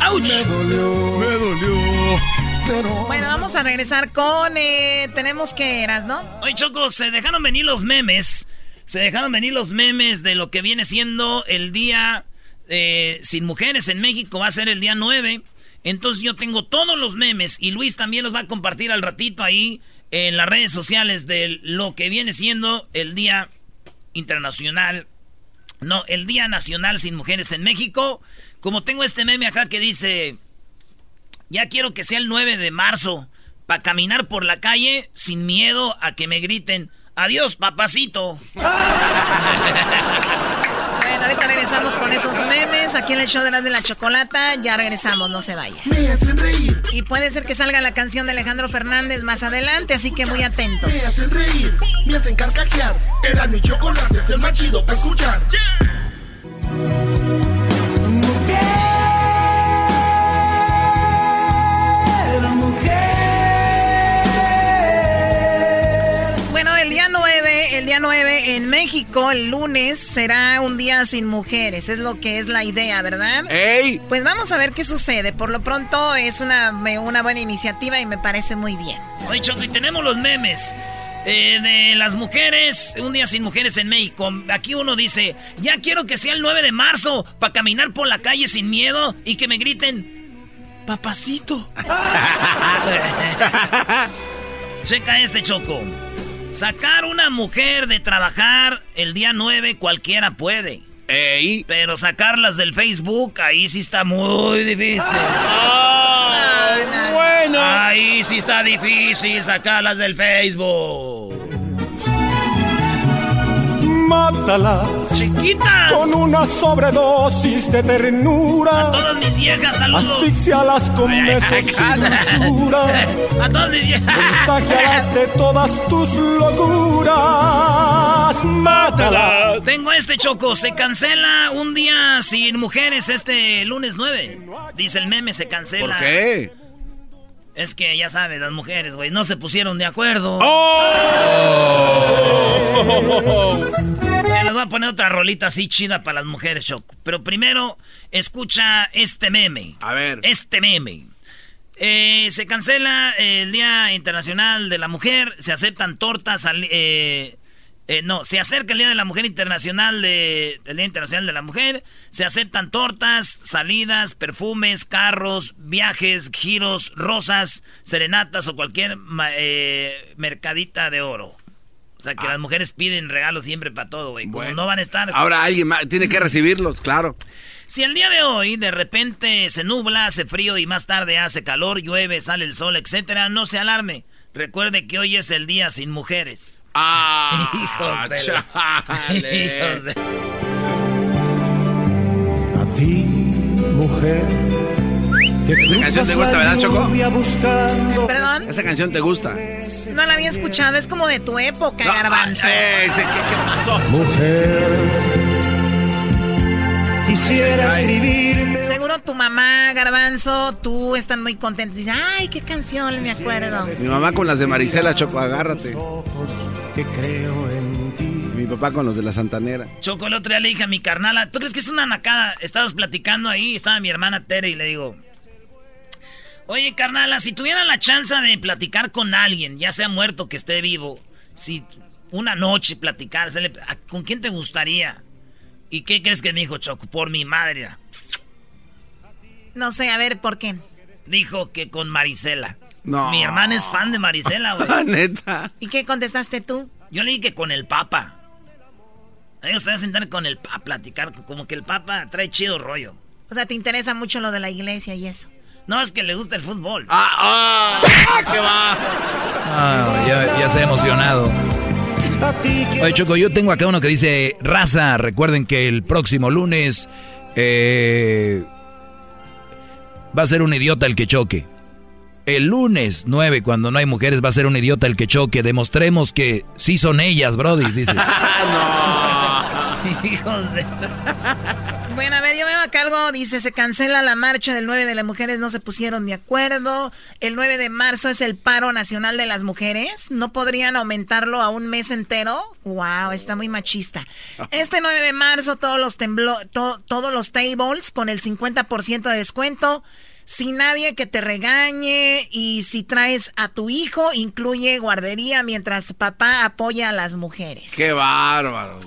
¡Auch! Me dolió, me dolió. Pero Bueno, vamos a regresar con... eh, tenemos que eras, ¿no? Oye, Choco, se dejaron venir los memes. Se dejaron venir los memes de lo que viene siendo el día eh, sin mujeres en México. Va a ser el día 9. Entonces yo tengo todos los memes y Luis también los va a compartir al ratito ahí en las redes sociales de lo que viene siendo el Día Internacional. No, el Día Nacional sin Mujeres en México. Como tengo este meme acá que dice... Ya quiero que sea el 9 de marzo para caminar por la calle sin miedo a que me griten adiós papacito. Bueno, ahorita regresamos con esos memes aquí en el show de las de la chocolata. Ya regresamos, no se vaya. Me hacen reír, Y puede ser que salga la canción de Alejandro Fernández más adelante, así que muy atentos. me hacen reír, me hacen carcajear. Era mi chocolate, es el más chido para escuchar. Bueno, el día 9 9, el día 9 en México, el lunes, será un día sin mujeres. Es lo que es la idea, ¿verdad? ¡Ey! Pues vamos a ver qué sucede. Por lo pronto es una, una buena iniciativa y me parece muy bien. Oye, Choco, y tenemos los memes. Eh, de las mujeres, un día sin mujeres en México. Aquí uno dice, ya quiero que sea el 9 de marzo para caminar por la calle sin miedo y que me griten, papacito. Checa este choco. Sacar una mujer de trabajar el día 9 cualquiera puede. Ey. Pero sacarlas del Facebook, ahí sí está muy difícil. bueno. Ahí sí está difícil sacarlas del Facebook. Mátalas. Chiquitas. Con una sobredosis de ternura. A todas mis viejas, saludos. Asfixialas con besos sin dulzura. A todas mis viejas. Contagialas de todas tus locuras. Mátalas. Tengo este choco. Se cancela un día sin mujeres este lunes 9. Dice el meme, se cancela. ¿Por qué? Es que ya sabes, las mujeres, güey, no se pusieron de acuerdo. ¡Oh! Les voy a poner otra rolita así chida para las mujeres, Choco. Pero primero, escucha este meme. A ver. Este meme. Eh, se cancela el Día Internacional de la Mujer, se aceptan tortas, al- eh, eh, no, se acerca el Día de la Mujer Internacional de, el Día Internacional de la Mujer, se aceptan tortas, salidas, perfumes, carros, viajes, giros, rosas, serenatas o cualquier eh, mercadita de oro. O sea que las mujeres piden regalos siempre para todo, güey. Como Bueno. no van a estar. Ahora alguien más tiene que recibirlos, claro. Si el día de hoy de repente se nubla, hace frío y más tarde hace calor, llueve, sale el sol, etcétera, no se alarme. Recuerde que hoy es el día sin mujeres. Ah, Hijos de chale. Hijos de- A ti, mujer. Esa canción te gusta, ¿verdad, Choco? ¿Perdón? Esa canción te gusta. No la había escuchado, es como de tu época, garbanzo. Eh, ¿qué, qué pasó? Mujer. Quisiera Ay. escribirte. Seguro tu mamá, garbanzo, tú están muy contentos. Dices, ay, qué canción, me acuerdo. Mi mamá con las de Marisela, Choco, agárrate. Que creo en ti. Mi papá con los de la Santanera. Choco, el otro día le dije a mi carnala, ¿tú crees que es una nacada? Estábamos platicando ahí, estaba mi hermana Tere y le digo, oye carnala, si tuviera la chance de platicar con alguien, ya sea muerto que esté vivo, si una noche platicar, se le- ¿a- ¿con quién te gustaría? ¿Y qué crees que me dijo Choco? Por mi madre. No sé, a ver, ¿por qué? Dijo que con Marisela. No. Mi hermana es fan de Marisela, güey. Neta. ¿Y qué contestaste tú? Yo le dije que con el Papa. Ellos te a sentar con el Papa a platicar, como que el Papa trae chido rollo. O sea, te interesa mucho lo de la iglesia y eso. No, es que le gusta el fútbol. ¡Ah! ah qué va! Ah, ya, ya se ha emocionado. Oye, Choco, yo tengo acá uno que dice, raza, recuerden que el próximo lunes eh, va a ser un idiota el que choque. El lunes 9, cuando no hay mujeres, va a ser un idiota el que choque. Demostremos que sí son ellas, Brody, dice. Hijos de... Bueno, a ver, yo veo acá algo, dice, se cancela la marcha del 9 de las mujeres, no se pusieron de acuerdo. El 9 de marzo es el paro nacional de las mujeres. ¿No podrían aumentarlo a un mes entero? Wow, está muy machista. Este 9 de marzo todos los temblo to- todos los tables con el 50% de descuento. Sin nadie que te regañe y si traes a tu hijo, incluye guardería mientras papá apoya a las mujeres. ¡Qué bárbaro!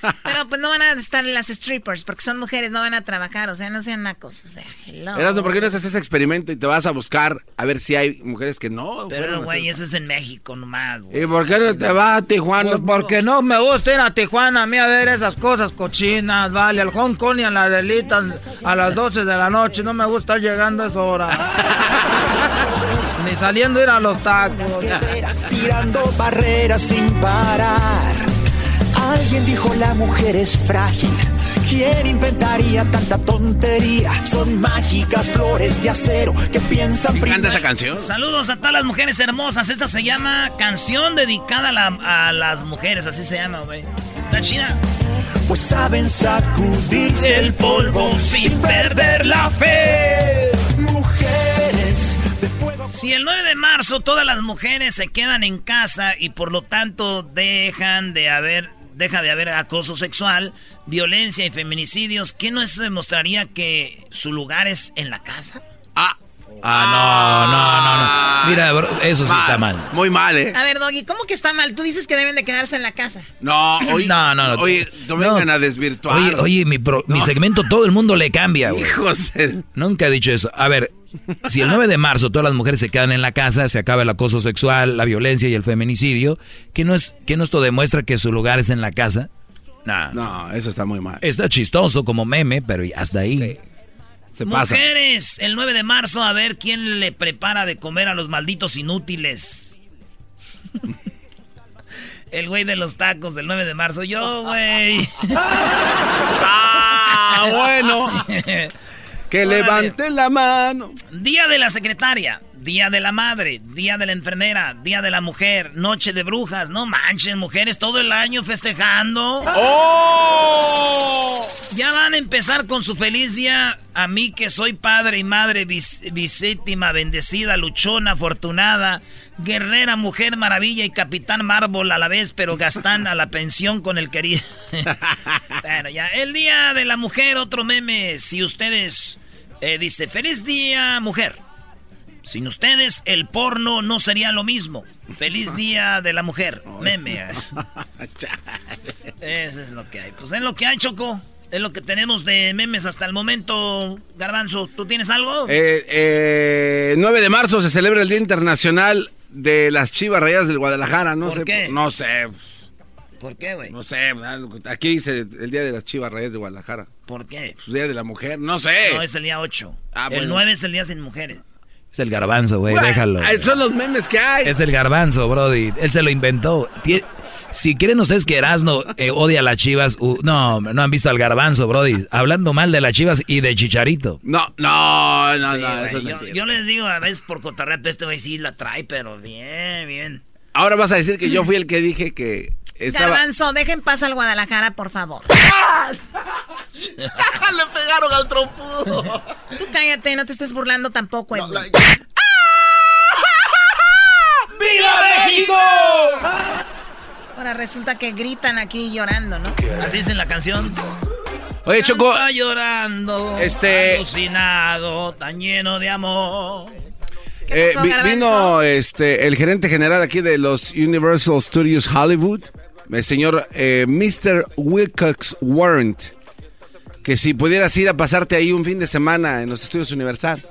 Pero pues no van a estar en las strippers porque son mujeres, no van a trabajar, o sea, no sean nacos, o sea, hello. Erasmo, ¿por qué no haces ese experimento y te vas a buscar a ver si hay mujeres que no? Pero, güey, eso es en México nomás, güey. ¿Y por qué no te vas a Tijuana? Pues porque no me gusta ir a Tijuana a mí a ver esas cosas cochinas, vale, al Hong Kong y a la Delita a las 12 de la noche, no me gusta estar llegando a esa hora. Ni saliendo a ir a los tacos. tirando barreras sin parar. Alguien dijo la mujer es frágil. ¿Quién inventaría tanta tontería? Son mágicas flores de acero que piensan ¿Canta primero. esa canción? Saludos a todas las mujeres hermosas. Esta se llama Canción dedicada a, la- a las mujeres, así se llama, güey. Está chida. Pues saben sacudirse El polvo sin perder la fe. Mujeres de fuego Si el 9 de marzo todas las mujeres se quedan en casa y por lo tanto dejan de haber deja de haber acoso sexual, violencia y feminicidios, ¿qué no se demostraría que su lugar es en la casa? Ah, Ah, no, no, no, no. Mira, eso sí está mal. Muy mal, ¿eh? A ver, Doggy, ¿cómo que está mal? Tú dices que deben de quedarse en la casa. No, oye, no, no, no. Oye, no vengan a desvirtuar. Oye, oye mi, pro- mi segmento todo el mundo le cambia, güey. Nunca he dicho eso. A ver, si el 9 de marzo todas las mujeres se quedan en la casa, se acaba el acoso sexual, la violencia y el feminicidio, ¿qué no, es, qué no esto demuestra que su lugar es en la casa? Nah. No, eso está muy mal. Está chistoso como meme, pero hasta ahí. Se pasa. Mujeres, el 9 de marzo, a ver quién le prepara de comer a los malditos inútiles. El güey de los tacos del 9 de marzo, yo, güey. Ah, bueno. Que Órale. levante la mano. Día de la secretaria, día de la madre, día de la enfermera, día de la mujer, noche de brujas. No manches, mujeres todo el año festejando. ¡Oh! Ya van a empezar con su feliz día. A mí que soy padre y madre bis- bisítima, bendecida, luchona, afortunada, guerrera, mujer maravilla y capitán mármol a la vez, pero Gastán a la pensión con el querido. bueno, ya. El día de la mujer, otro meme. Si ustedes eh, dice, feliz día, mujer. Sin ustedes, el porno no sería lo mismo. Feliz día de la mujer. Meme. Eso es lo que hay. Pues es lo que hay, Choco. Es lo que tenemos de memes hasta el momento. Garbanzo, ¿tú tienes algo? Eh, eh, 9 de marzo se celebra el Día Internacional de las Chivas Rayadas del Guadalajara. No ¿Por sé. qué? No sé. ¿Por qué, güey? No sé. Aquí dice el Día de las Chivas Rayadas de Guadalajara. ¿Por qué? Pues, Día de la Mujer. No sé. No, es el día 8. Ah, el bueno. 9 es el día sin mujeres. Es el garbanzo, güey, déjalo. ah, Son los memes que hay. Es el garbanzo, Brody. Él se lo inventó. Si creen ustedes que Erasmo eh, odia a las chivas, uh, no, no han visto al garbanzo, Brody. Hablando mal de las chivas y de Chicharito. No, no, no, Sí, no. eso es yo, yo les digo a veces por cotorreo, pero este güey sí la trae, pero bien, bien. Ahora vas a decir que yo fui el que dije que estaba. Garbanzo, dejen paz al Guadalajara, por favor. Le pegaron al trompudo. Tú cállate, no te estés burlando tampoco, Edwin. ¡Viva México! Ahora resulta que gritan aquí llorando, ¿no? Así es en la canción. Oye, Choco. Está llorando. Este- Alucinado, tan lleno de amor. Eh, pasó, vi- Garbanzo? vino este el gerente general aquí de los Universal Studios Hollywood, el señor eh, Mr. Wilcox Warrant, que si pudieras ir a pasarte ahí un fin de semana en los estudios Universal,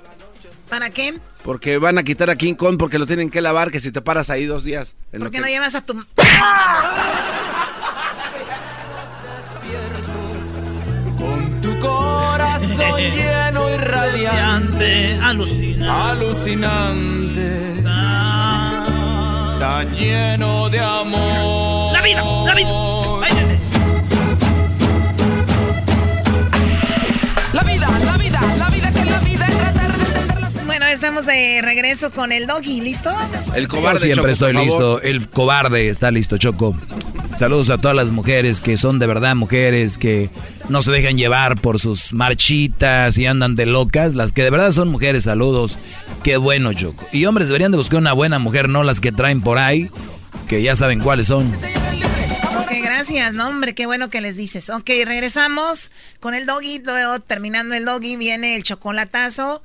¿Para qué? porque van a quitar a King Kong porque lo tienen que lavar, que si te paras ahí dos días. en lo ¿Por qué que- no llevas a tu... Tu corazón lleno y radiante, alucinante, alucinante, tan lleno de amor. La vida, la vida. Báilale. La vida, la vida, la vida que la vida es tratar de entenderla. Bueno, estamos de regreso con el doggy, ¿listo? El Yo cobarde siempre Choco, estoy listo. El cobarde está listo, Choco. Saludos a todas las mujeres que son de verdad mujeres, que no se dejan llevar por sus marchitas y andan de locas. Las que de verdad son mujeres, saludos. Qué bueno, Choco. Y hombres deberían de buscar una buena mujer, no las que traen por ahí, que ya saben cuáles son. Ok, gracias, no, hombre, qué bueno que les dices. Ok, regresamos con el doggy, terminando el doggy viene el chocolatazo.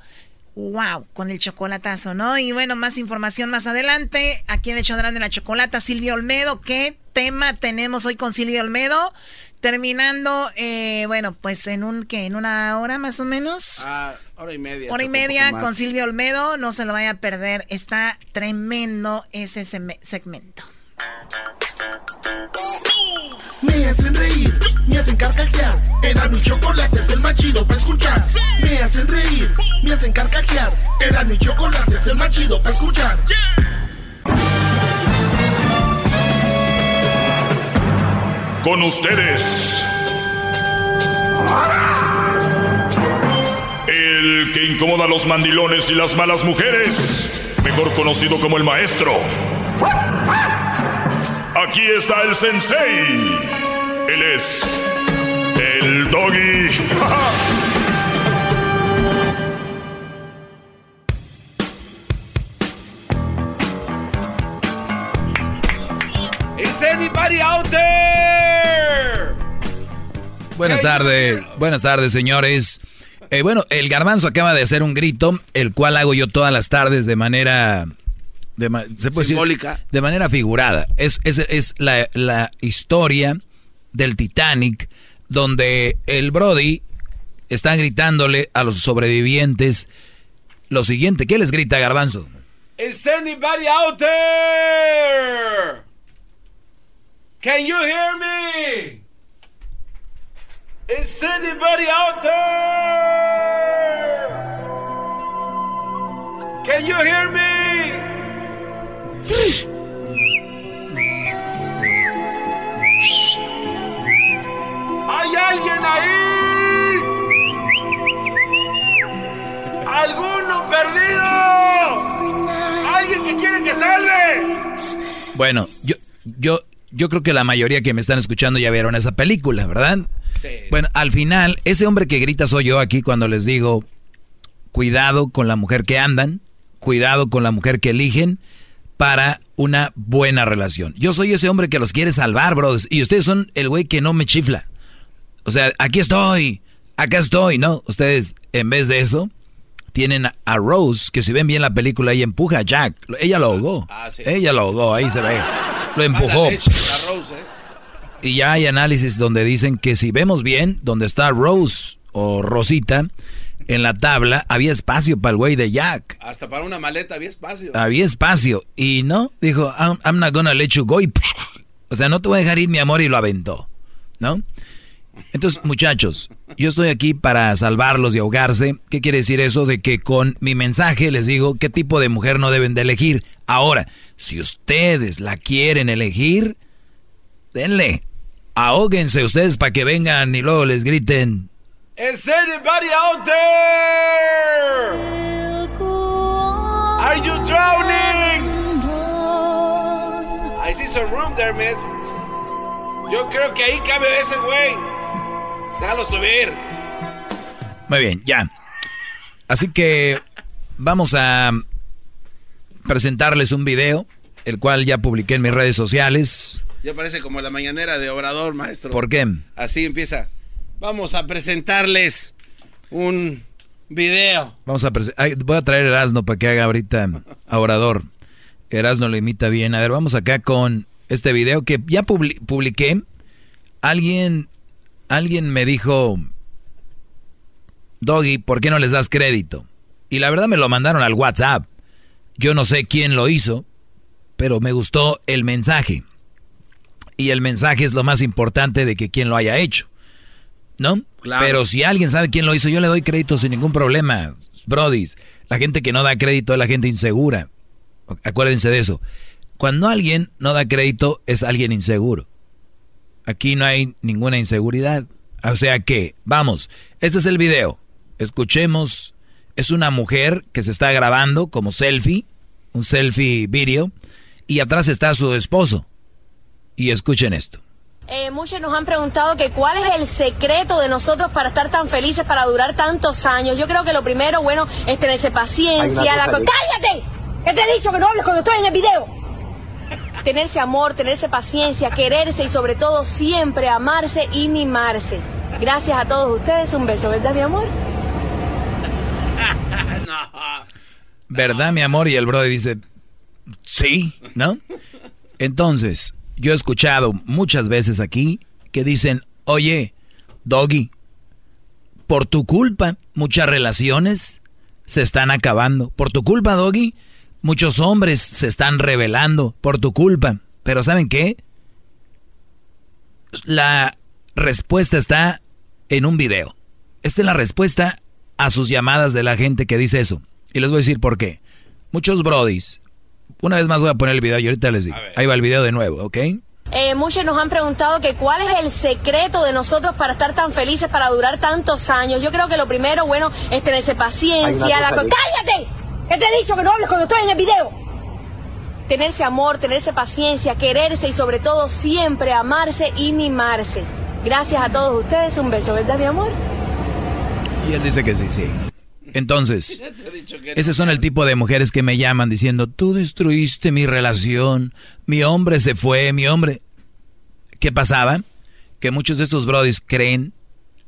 Wow, con el chocolatazo, ¿no? Y bueno, más información más adelante. Aquí en el hecho de la chocolata, Silvia Olmedo. ¿Qué tema tenemos hoy con Silvia Olmedo? Terminando, eh, bueno, pues en un, ¿qué? ¿En una hora más o menos? Ah, hora y media. Hora y media con Silvia Olmedo, no se lo vaya a perder, está tremendo ese segmento. Me hacen reír, me hacen carcajear. Era mi chocolate es el más chido para escuchar. Me hacen reír, me hacen carcajear. Era mi chocolate es el más chido para escuchar. Con ustedes. El que incomoda a los mandilones y las malas mujeres. Mejor conocido como el maestro. Aquí está el sensei. Él es el doggy. Is anybody out there? Buenas tardes, buenas tardes señores. Eh, bueno, el garbanzo acaba de hacer un grito, el cual hago yo todas las tardes de manera de, ¿se puede Simbólica. de manera figurada. Es, es, es la, la historia del Titanic, donde el Brody está gritándole a los sobrevivientes lo siguiente. ¿Qué les grita Garbanzo? Is anybody out there? Can you hear me? Is anybody out there? Can you hear me? ¿Hay alguien ahí? ¿Alguno perdido? ¿Alguien que quiere que salve? Bueno, yo, yo, yo creo que la mayoría que me están escuchando ya vieron esa película, ¿verdad? Bueno, al final, ese hombre que grita soy yo aquí cuando les digo, cuidado con la mujer que andan, cuidado con la mujer que eligen para una buena relación. Yo soy ese hombre que los quiere salvar, brothers, y ustedes son el güey que no me chifla. O sea, aquí estoy, acá estoy, ¿no? Ustedes, en vez de eso, tienen a Rose, que si ven bien la película, ella empuja a Jack. Ella lo ahogó. Ella lo ahogó, ahí se ve. Lo empujó. Y ya hay análisis donde dicen que si vemos bien, donde está Rose o Rosita, en la tabla había espacio para el güey de Jack. Hasta para una maleta había espacio. Había espacio. Y no, dijo, I'm, I'm not gonna let you go. Y, o sea, no te voy a dejar ir, mi amor, y lo aventó. ¿No? Entonces, muchachos, yo estoy aquí para salvarlos de ahogarse. ¿Qué quiere decir eso? De que con mi mensaje les digo qué tipo de mujer no deben de elegir. Ahora, si ustedes la quieren elegir, denle. Ahóguense ustedes para que vengan y luego les griten. Is anybody out there? Are you drowning? I see some room there, miss. Yo creo que ahí cabe ese güey. Déjalo subir. Muy bien, ya. Así que vamos a presentarles un video, el cual ya publiqué en mis redes sociales. Ya parece como la mañanera de Obrador, maestro. ¿Por qué? Así empieza. Vamos a presentarles un video. Vamos a ay, voy a traer Erasno para que haga ahorita a Orador. Erasno lo imita bien. A ver, vamos acá con este video que ya publiqué. Alguien, alguien me dijo, Doggy, ¿por qué no les das crédito? Y la verdad me lo mandaron al WhatsApp. Yo no sé quién lo hizo, pero me gustó el mensaje. Y el mensaje es lo más importante de que quien lo haya hecho. ¿No? Pero si alguien sabe quién lo hizo, yo le doy crédito sin ningún problema. Brodis, la gente que no da crédito es la gente insegura. Acuérdense de eso. Cuando alguien no da crédito es alguien inseguro. Aquí no hay ninguna inseguridad. O sea que, vamos, este es el video. Escuchemos. Es una mujer que se está grabando como selfie, un selfie video, y atrás está su esposo. Y escuchen esto. Eh, muchos nos han preguntado que cuál es el secreto de nosotros para estar tan felices, para durar tantos años. Yo creo que lo primero, bueno, es tenerse paciencia. La... ¡Cállate! ¿Qué te he dicho que no hables cuando estoy en el video? Tenerse amor, tenerse paciencia, quererse y sobre todo siempre amarse y mimarse. Gracias a todos ustedes. Un beso, ¿verdad, mi amor? ¿Verdad, mi amor? Y el brother dice, sí, ¿no? Entonces, yo he escuchado muchas veces aquí que dicen, oye, Doggy, por tu culpa muchas relaciones se están acabando. Por tu culpa, Doggy, muchos hombres se están revelando por tu culpa. Pero ¿saben qué? La respuesta está en un video. Esta es la respuesta a sus llamadas de la gente que dice eso. Y les voy a decir por qué. Muchos brodis una vez más voy a poner el video y ahorita les digo. Ahí va el video de nuevo, ¿ok? Eh, muchos nos han preguntado que cuál es el secreto de nosotros para estar tan felices, para durar tantos años. Yo creo que lo primero, bueno, es tenerse paciencia. La... ¡Cállate! ¿Qué te he dicho que no hables cuando estoy en el video? Tenerse amor, tenerse paciencia, quererse y sobre todo siempre amarse y mimarse. Gracias a todos ustedes. Un beso, ¿verdad, mi amor? Y él dice que sí, sí. Entonces, ese son el tipo de mujeres que me llaman diciendo, tú destruiste mi relación, mi hombre se fue, mi hombre... ¿qué pasaba? Que muchos de estos brodis creen,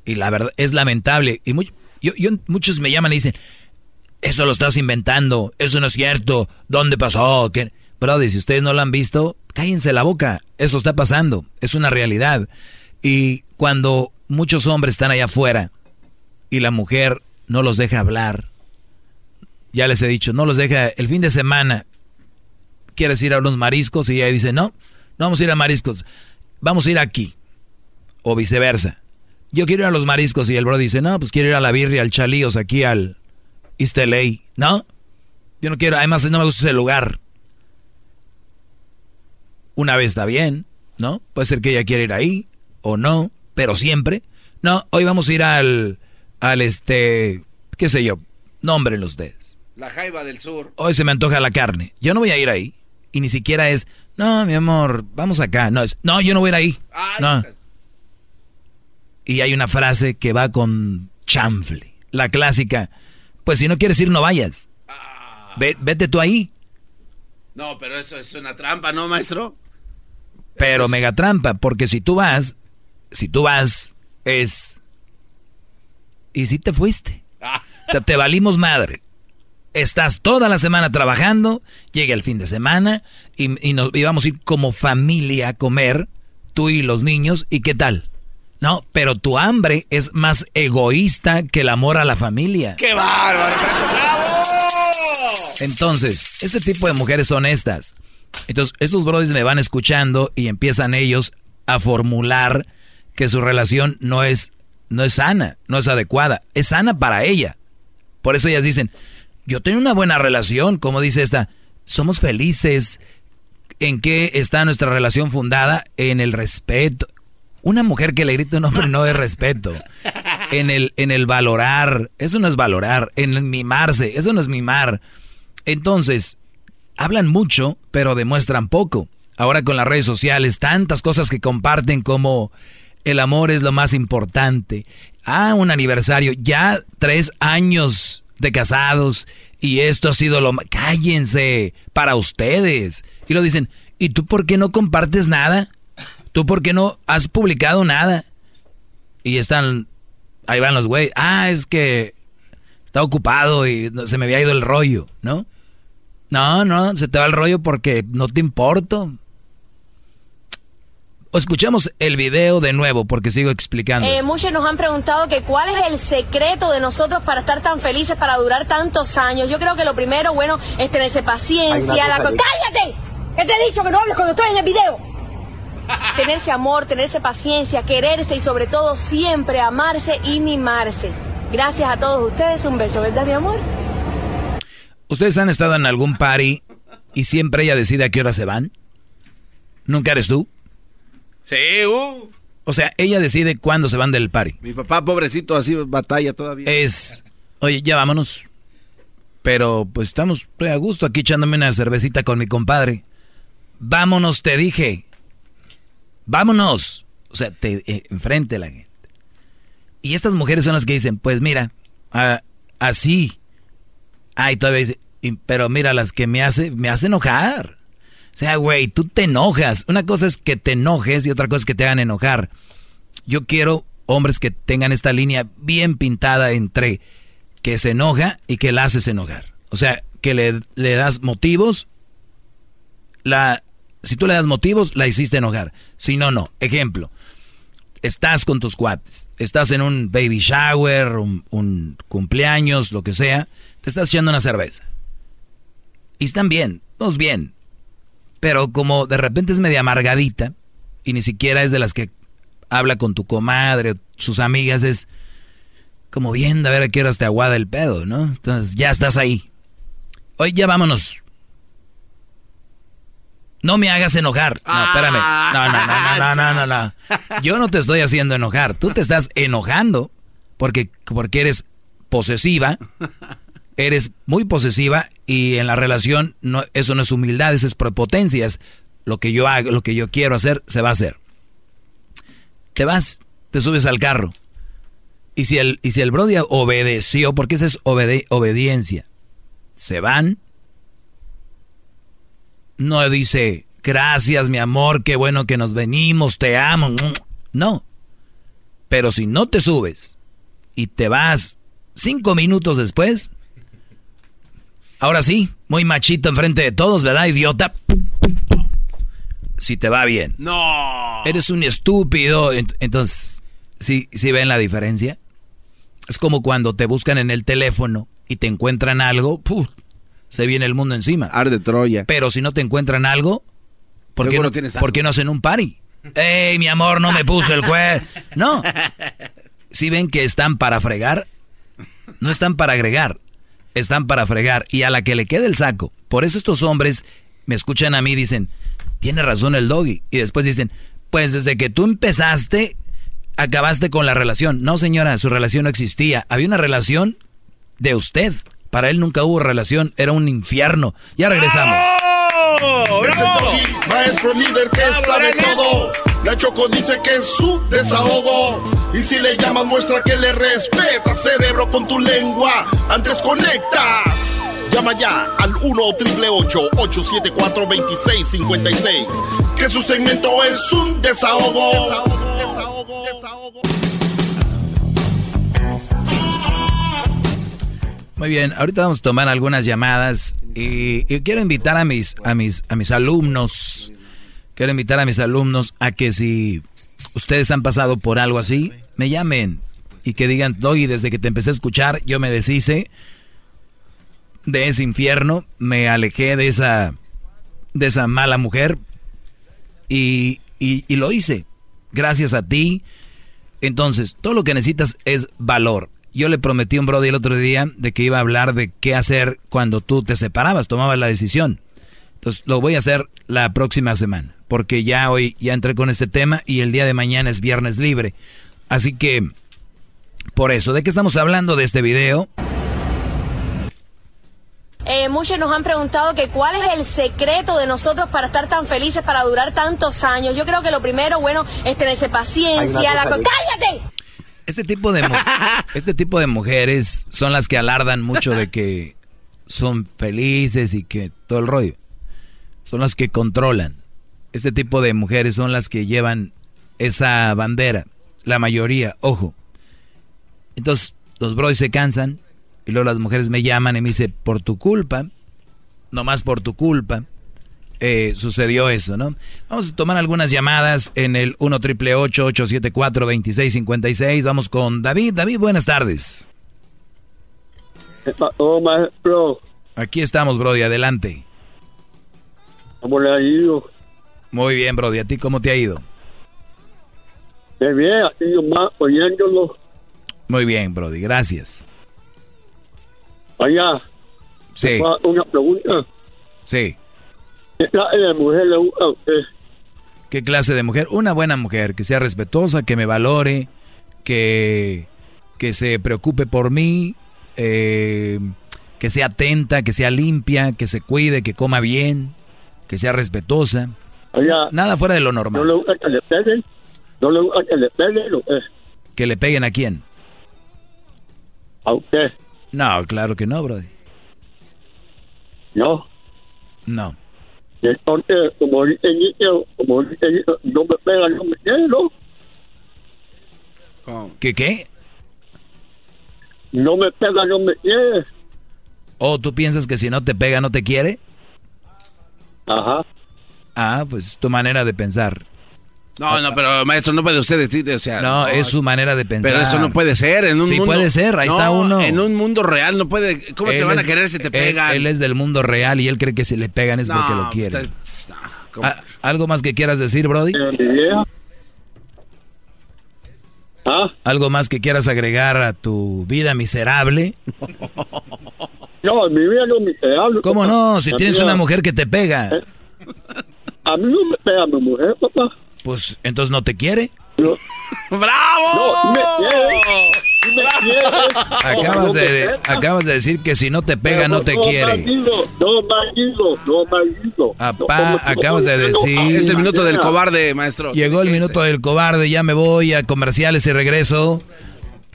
y la verdad es lamentable, y yo, muchos me llaman y dicen, eso lo estás inventando, eso no es cierto, ¿dónde pasó? ¿Qué? Brody, si ustedes no lo han visto, cállense la boca, eso está pasando, es una realidad. Y cuando muchos hombres están allá afuera y la mujer no los deja hablar, ya les he dicho, no los deja el fin de semana, quieres ir a unos mariscos y ella dice, no, no vamos a ir a mariscos, vamos a ir aquí. O viceversa. Yo quiero ir a los mariscos y el bro dice, no, pues quiero ir a la birria, al chalíos, aquí al East LA. No, yo no quiero, además no me gusta ese lugar. Una vez está bien, ¿no? Puede ser que ella quiera ir ahí o no, pero siempre. No, hoy vamos a ir al, al este, qué sé yo, nómbrenlo ustedes. La Jaiba del Sur. Hoy se me antoja la carne. Yo no voy a ir ahí. Y ni siquiera es, no, mi amor, vamos acá. No, es, no, yo no voy a ir ahí. no. Pues. Y hay una frase que va con chanfle. La clásica. Pues si no quieres ir, no vayas. Ah. vete tú ahí. No, pero eso es una trampa, ¿no, maestro? Pero mega trampa, porque si tú vas, si tú vas, es... Y si te fuiste. Ah. O sea, te valimos madre. Estás toda la semana trabajando, llega el fin de semana y, nos íbamos a ir como familia a comer, tú y los niños, ¿y qué tal? No, pero tu hambre es más egoísta que el amor a la familia. ¡Qué bárbaro! ¡Bravo! Entonces, este tipo de mujeres son estas. Entonces, estos brothers me van escuchando y empiezan ellos a formular que su relación no es, no es sana, no es adecuada. Es sana para ella. Por eso ellas dicen, yo tengo una buena relación, como dice esta, somos felices. ¿En qué está nuestra relación fundada? En el respeto. Una mujer que le grita un hombre no es respeto. En el, en el valorar, eso no es valorar. En el mimarse, eso no es mimar. Entonces, hablan mucho, pero demuestran poco. Ahora con las redes sociales, tantas cosas que comparten como el amor es lo más importante. Ah, un aniversario, ya tres años de casados y esto ha sido lo más... Cállense para ustedes. Y lo dicen, ¿y tú por qué no compartes nada? ¿Tú por qué no has publicado nada? Y están, ahí van los güeyes, ah, es que está ocupado y se me había ido el rollo, ¿no? No, no, se te va el rollo porque no te importo. Escuchemos el video de nuevo porque sigo explicando. Eh, muchos nos han preguntado que cuál es el secreto de nosotros para estar tan felices, para durar tantos años. Yo creo que lo primero, bueno, es tenerse paciencia. ¡Cállate! ¿Qué te he dicho que no hables cuando estoy en el video? tenerse amor, tenerse paciencia, quererse y sobre todo siempre amarse y mimarse. Gracias a todos ustedes. Un beso, ¿verdad, mi amor? ¿Ustedes han estado en algún party y siempre ella decide a qué hora se van? ¿Nunca eres tú? Sí, uh. O sea, ella decide cuándo se van del party. Mi papá, pobrecito, así batalla todavía. Es, oye, ya vámonos. Pero pues estamos a gusto aquí echándome una cervecita con mi compadre. Vámonos, te dije. Vámonos. O sea, te eh, enfrente la gente. Y estas mujeres son las que dicen, pues mira, así. Ay, todavía dice, pero mira, las que me hace, me hace enojar. Sea, güey, tú te enojas. Una cosa es que te enojes y otra cosa es que te hagan enojar. Yo quiero hombres que tengan esta línea bien pintada entre que se enoja y que la haces enojar. O sea, que le, le das motivos. La, si tú le das motivos, la hiciste enojar. Si no, no. Ejemplo, estás con tus cuates, estás en un baby shower, un, un cumpleaños, lo que sea, te estás echando una cerveza. Y están bien, todos bien. Pero como de repente es media amargadita y ni siquiera es de las que habla con tu comadre, sus amigas, es como viendo a ver a qué horas te aguada el pedo, ¿no? Entonces ya estás ahí. Hoy ya vámonos. No me hagas enojar. No, espérame. No, no, no, no, no, no, no. Yo no te estoy haciendo enojar. Tú te estás enojando porque, porque eres posesiva eres muy posesiva y en la relación no, eso no es humildad, eso es prepotencia. lo que yo hago, lo que yo quiero hacer, se va a hacer. Te vas, te subes al carro. Y si el, y si el Brody obedeció, porque esa es obediencia, se van, no dice, gracias mi amor, qué bueno que nos venimos, te amo. No. Pero si no te subes y te vas cinco minutos después, ahora sí, muy machito enfrente de todos, ¿verdad, idiota? Si te va bien. No. Eres un estúpido. Entonces, ¿sí, ¿sí ven la diferencia? Es como cuando te buscan en el teléfono y te encuentran algo, se viene el mundo encima. Arde Troya. Pero si no te encuentran algo, ¿por, qué no, ¿por qué no hacen un party? ¡Ey, mi amor, no me puso el juez! No. Si ven que están para fregar, no están para agregar, están para fregar. Y a la que le quede el saco. Por eso estos hombres me escuchan a mí y dicen, tiene razón el doggy. Y después dicen, pues desde que tú empezaste, acabaste con la relación. No, señora, su relación no existía. Había una relación de usted. Para él nunca hubo relación, era un infierno. Ya regresamos. maestro líder que sabe todo. La Choco dice que es su desahogo. Y si le llamas, muestra que le respeta, cerebro, con tu lengua. Antes conectas. Llama ya al 1-888-874-2656. Que su segmento es un desahogo. Desahogo, desahogo, desahogo. Muy bien, ahorita vamos a tomar algunas llamadas y, quiero invitar a mis, a mis, a mis alumnos, quiero invitar a mis alumnos a que si ustedes han pasado por algo así, me llamen y que digan, oye, desde que te empecé a escuchar, yo me deshice de ese infierno, me alejé de esa, de esa mala mujer y, y, y lo hice, gracias a ti. Entonces, todo lo que necesitas es valor yo le prometí a un brody el otro día de que iba a hablar de qué hacer cuando tú te separabas, tomabas la decisión. Entonces lo voy a hacer la próxima semana, porque ya hoy ya entré con este tema y el día de mañana es viernes libre. Así que, por eso, ¿de qué estamos hablando de este video? Eh, muchos nos han preguntado que cuál es el secreto de nosotros para estar tan felices, para durar tantos años. Yo creo que lo primero, bueno, es tenerse paciencia. La... ¡Cállate! Este tipo de este tipo de mujeres son las que alardan mucho de que son felices y que todo el rollo. Son las que controlan. Este tipo de mujeres son las que llevan esa bandera. La mayoría, ojo. Entonces, los bros se cansan y luego las mujeres me llaman y me dicen, por tu culpa, nomás por tu culpa, eh, sucedió eso, ¿no? Vamos a tomar algunas llamadas en el 1 triple 874 2656. Vamos con David. David, buenas tardes. Oh, maestro. Aquí estamos, Brody, adelante. ¿Cómo le ha ido? Muy bien, Brody. ¿A ti cómo te ha ido? Muy bien, aquí más oyéndolo. Muy bien, Brody, gracias. Allá. Sí. Una pregunta. Sí. ¿Qué clase de mujer le gusta a usted? ¿Qué clase de mujer? Una buena mujer, que sea respetuosa, que me valore, que, que se preocupe por mí, eh, que sea atenta, que sea limpia, que se cuide, que coma bien, que sea respetuosa. Nada fuera de lo normal. ¿No le gusta que le peguen? ¿No le gusta que le peguen o qué? ¿Que le peguen a quién? ¿A usted? No, claro que no, brody. ¿No? No. Entonces, como dice como dice no me pega, no me quiere, ¿no? ¿Qué qué? No me pega, no me quiere. ¿O tú piensas que si no te pega, no te quiere? Ajá. Ah, pues es tu manera de pensar. No, no, pero maestro, no puede usted decir, o sea. No, es su manera de pensar. Pero eso no puede ser en un sí, mundo. puede ser, ahí está uno. En un mundo real no puede. ¿Cómo te van a querer si te pegan? Él, es del mundo real y él cree que si le pegan es porque lo quiere. Ah, ¿Algo más que quieras decir, Brody? ¿Ah? ¿Algo más que quieras agregar a tu vida miserable? No, mi vida no es miserable. ¿Cómo no? Si tienes una mujer que te pega. ¿Eh? A mí no me pega mi mujer, papá. Pues entonces no te quiere. ¡Bravo! No, me quiere. Me quiere. Acabas, de, acabas de decir que si no te pega no te quiere. No, maldito, no, maldito. Apá, acabas de decir. Es el minuto del cobarde, maestro. Llegó el minuto del cobarde, ya me voy a comerciales y regreso.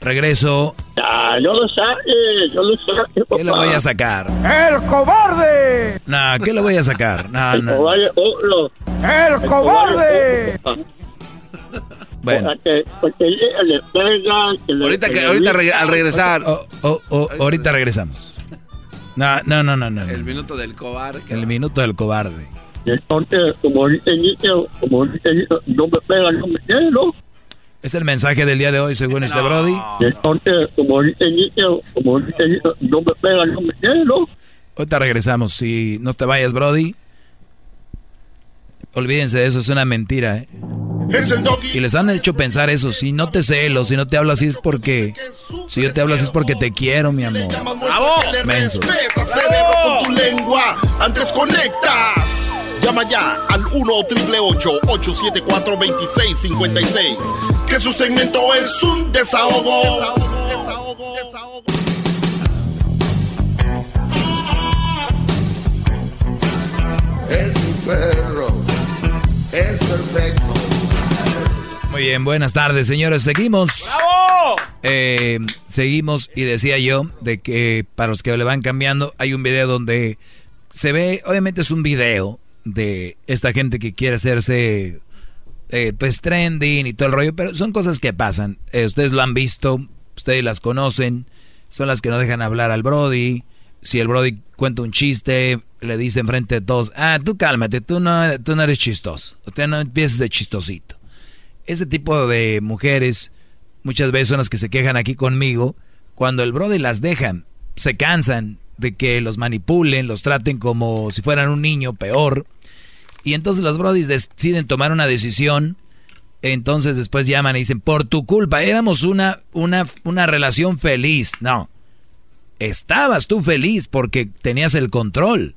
Regreso. Ah, yo lo saqué, yo lo saqué, ¿Qué le voy a sacar? ¡El cobarde! No, ¿qué le voy a sacar? No, el no. Cobarde, oh, no. ¡El cobarde! Bueno. Ahorita, que, ahorita al regresar. Oh, oh, oh, ahorita regresamos. No, no, no, no, no. El minuto del cobarde. El minuto del cobarde. Entonces, como como no me pega, no me quiero. Es el mensaje del día de hoy, según este Brody. Entonces, como como no me pega, no me quiero. Ahorita regresamos. Si no te vayas, Brody. Olvídense de eso, es una mentira, ¿eh? Y les han hecho pensar eso. Si no te celo, si no te hablo así es porque. Si yo te hablo así es porque te quiero, mi amor. ¡Bravo! Menso. cerebro con tu lengua. Antes conectas. Llama ya al 1-888-874-2656. Que su segmento es un desahogo. Desahogo, desahogo, desahogo. Es mi perro. Es perfecto. Muy bien, buenas tardes, señores. Seguimos. ¡Bravo! Eh, seguimos y decía yo de que para los que le van cambiando, hay un video donde se ve, obviamente es un video de esta gente que quiere hacerse eh, pues trending y todo el rollo, pero son cosas que pasan. Eh, ustedes lo han visto, ustedes las conocen, son las que no dejan hablar al Brody. Si el Brody cuenta un chiste, le dice enfrente de todos, ah, tú cálmate, tú no, tú no eres chistoso, usted no empieces de chistosito ese tipo de mujeres muchas veces son las que se quejan aquí conmigo. Cuando el brother las dejan, se cansan de que los manipulen, los traten como si fueran un niño, peor. Y entonces los brodis deciden tomar una decisión. Entonces después llaman y dicen, por tu culpa, éramos una, una, una relación feliz. No, estabas tú feliz porque tenías el control,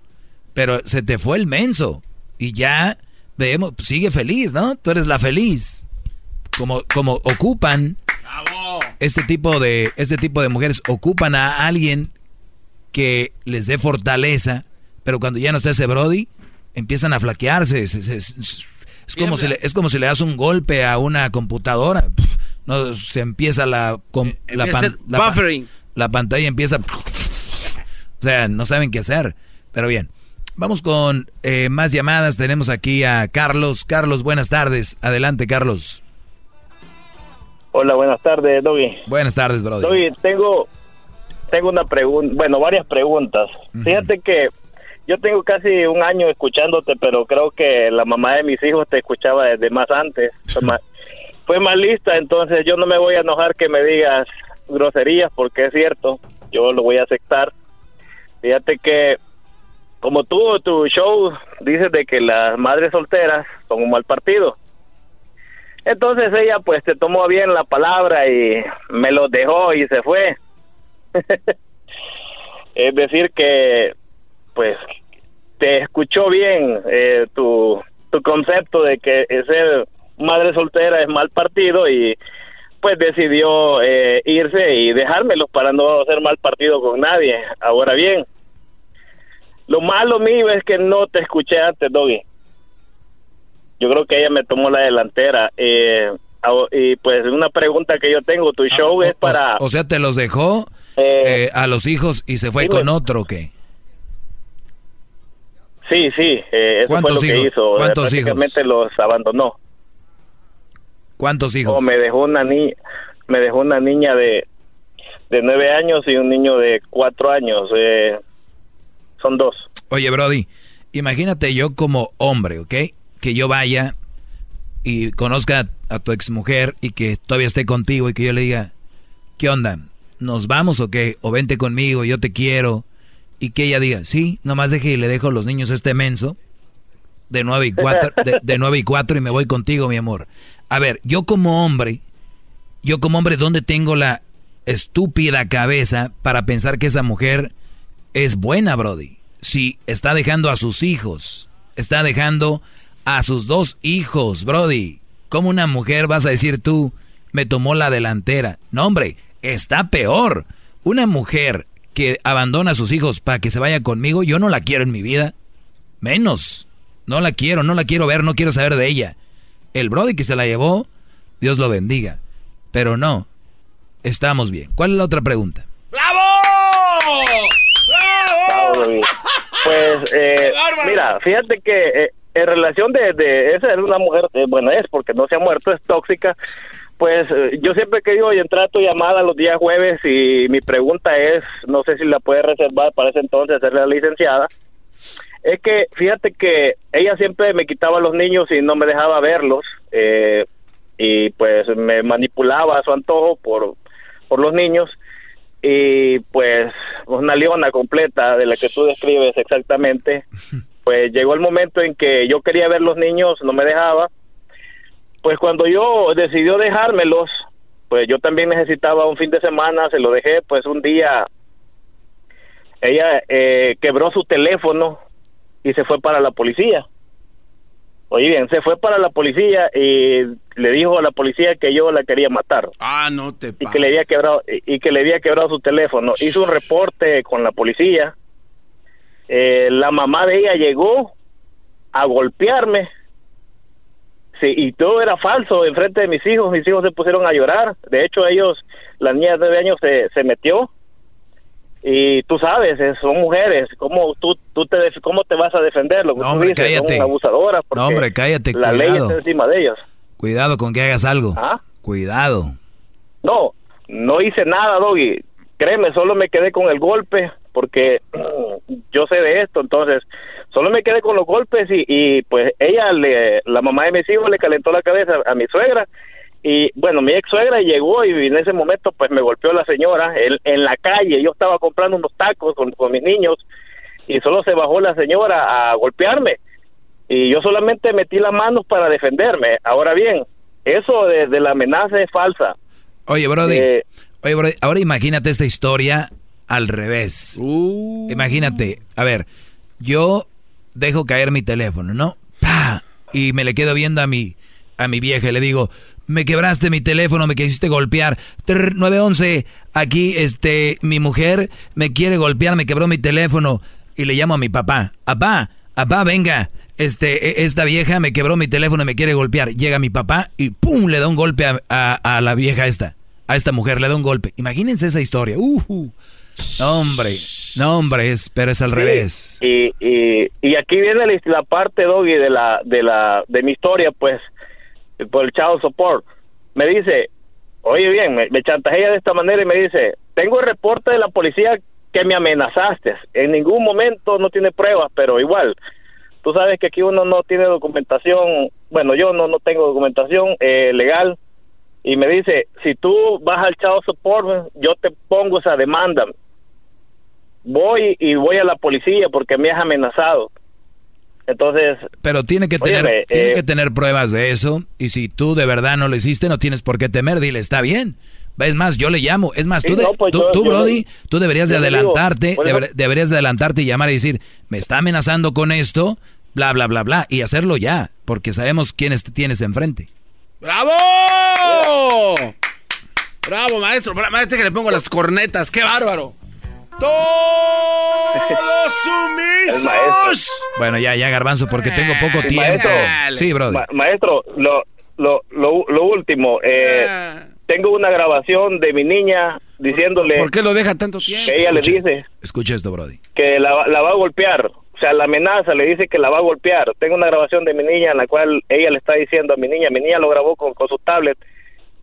pero se te fue el menso. Y ya, vemos, sigue feliz, ¿no? Tú eres la feliz como, como ocupan este tipo de este tipo de mujeres ocupan a alguien que les dé fortaleza, pero cuando ya no está ese Brody, empiezan a flaquearse. Es, como si le, es como si le das un golpe a una computadora. No, se empieza la, eh, la, buffering. la pantalla empieza. O sea, no saben qué hacer. Pero bien, vamos con eh, más llamadas. Tenemos aquí a Carlos. Carlos, buenas tardes. Adelante, Carlos. Hola, buenas tardes, Doggy. Buenas tardes, brother. Doggy, tengo, tengo una pregunta, bueno, varias preguntas. Fíjate que yo tengo casi un año escuchándote, pero creo que la mamá de mis hijos te escuchaba desde más antes. Fue más, lista, entonces yo no me voy a enojar que me digas groserías, porque es cierto, yo lo voy a aceptar. Fíjate que como tú, tu show dices de que las madres solteras son un mal partido. Entonces ella pues te tomó bien la palabra y me lo dejó y se fue. es decir que pues te escuchó bien eh, tu, tu concepto de que ser madre soltera es mal partido y pues decidió eh, irse y dejármelo para no hacer mal partido con nadie. Ahora bien, lo malo mío es que no te escuché antes, Doggy yo creo que ella me tomó la delantera. Eh, y pues una pregunta que yo tengo, tu ah, show es para... O sea, ¿te los dejó eh, eh, a los hijos y se fue con otro o qué? Sí, sí, eso fue lo que hizo. ¿Cuántos Prácticamente los abandonó. ¿Cuántos hijos? me dejó una niña, me dejó una niña de, de nueve años y un niño de cuatro años. son dos. Oye, Brody, imagínate yo como hombre, ¿ok? que yo vaya y conozca a tu exmujer y que todavía esté contigo y que yo le diga, ¿qué onda? ¿Nos vamos o qué? O vente conmigo, yo te quiero. Y que ella diga, sí, nomás deje y le dejo los niños a este menso de nueve y cuatro, de, de 9 y 4 y me voy contigo, mi amor. A ver, yo como hombre, yo como hombre, ¿dónde tengo la estúpida cabeza para pensar que esa mujer es buena, Brody? Si está dejando a sus hijos, está dejando a sus dos hijos, Brody. ¿Cómo una mujer vas a decir tú, me tomó la delantera? No, hombre, está peor. Una mujer que abandona a sus hijos para que se vaya conmigo, yo no la quiero en mi vida. Menos. No la quiero, no la quiero ver, no quiero saber de ella. El Brody que se la llevó, Dios lo bendiga. Pero no, estamos bien. ¿Cuál es la otra pregunta? ¡Bravo! ¡Bravo! Pues, eh, mira, fíjate que eh, en relación de, de esa es una mujer, eh, bueno, es porque no se ha muerto, es tóxica. Pues eh, yo siempre he querido y entrar a tu llamada los días jueves y mi pregunta es, no sé si la puede reservar para ese entonces, ser la licenciada. Es que fíjate que ella siempre me quitaba a los niños y no me dejaba verlos. Eh, y pues me manipulaba a su antojo por, por los niños y pues una leona completa de la que tú describes exactamente pues llegó el momento en que yo quería ver los niños no me dejaba pues cuando yo decidió dejármelos pues yo también necesitaba un fin de semana se lo dejé pues un día ella eh, quebró su teléfono y se fue para la policía Oye bien, se fue para la policía y le dijo a la policía que yo la quería matar. Ah, no te y que le había quebrado y que le había quebrado su teléfono. Hizo un reporte con la policía. Eh, la mamá de ella llegó a golpearme. Sí, y todo era falso en frente de mis hijos. Mis hijos se pusieron a llorar. De hecho, ellos, la niña de nueve años se, se metió y tú sabes, son mujeres, ¿cómo tú, tú te, cómo te vas a defender? Lo que no, hombre, cállate. Son abusadoras no, hombre, cállate, la ley está encima de ellas. Cuidado con que hagas algo. ¿Ah? Cuidado. No, no hice nada, Doggy. Créeme, solo me quedé con el golpe porque yo sé de esto, entonces solo me quedé con los golpes y, y pues ella, le, la mamá de mis hijos, le calentó la cabeza a mi suegra y bueno, mi ex suegra llegó y en ese momento pues me golpeó la señora en, en la calle, yo estaba comprando unos tacos con, con mis niños y solo se bajó la señora a golpearme y yo solamente metí las manos para defenderme. Ahora bien, eso de, de la amenaza es falsa. Oye, Brody, eh, oye, Brody, ahora imagínate esta historia al revés. Uh. Imagínate, a ver, yo dejo caer mi teléfono, ¿no? ¡Pah! Y me le quedo viendo a mi, a mi vieja y le digo, me quebraste mi teléfono, me quisiste golpear. 911, aquí este mi mujer me quiere golpear, me quebró mi teléfono y le llamo a mi papá. Papá, papá, venga. Este, e, esta vieja me quebró mi teléfono y me quiere golpear. Llega mi papá y ¡pum! le da un golpe a, la vieja esta. A esta mujer le da un golpe. Imagínense esa historia. Uh, no, hombre, no, hombre, es, pero es al revés. Y, y, y, aquí viene la, parte, Doggy, de la, de la, de mi historia, pues por el child support, me dice, oye bien, me, me chantajea de esta manera y me dice, tengo el reporte de la policía que me amenazaste. En ningún momento no tiene pruebas, pero igual, tú sabes que aquí uno no tiene documentación, bueno, yo no, no tengo documentación eh, legal, y me dice, si tú vas al child support, yo te pongo esa demanda. Voy y voy a la policía porque me has amenazado. Entonces. Pero tiene que tener, tiene eh, que tener pruebas de eso. Y si tú de verdad no lo hiciste, no tienes por qué temer. Dile, está bien. Es más, yo le llamo. Es más, tú, pues tú, Brody, tú deberías de adelantarte, deberías de adelantarte y llamar y decir, me está amenazando con esto, bla, bla, bla, bla, y hacerlo ya, porque sabemos quiénes tienes enfrente. ¡Bravo! ¡Bravo, maestro! Maestro que le pongo las cornetas, ¡qué bárbaro! ¡Todos sumisos! Bueno, ya, ya, Garbanzo, porque tengo poco tiempo. Maestro, sí, brother. maestro, lo, lo, lo, último. Eh, ah. Tengo una grabación de mi niña diciéndole... ¿Por qué lo deja tanto tiempo? Que ella le dice... Escucha esto, Brody. Que la, la va a golpear. O sea, la amenaza le dice que la va a golpear. Tengo una grabación de mi niña en la cual ella le está diciendo a mi niña, mi niña lo grabó con, con su tablet,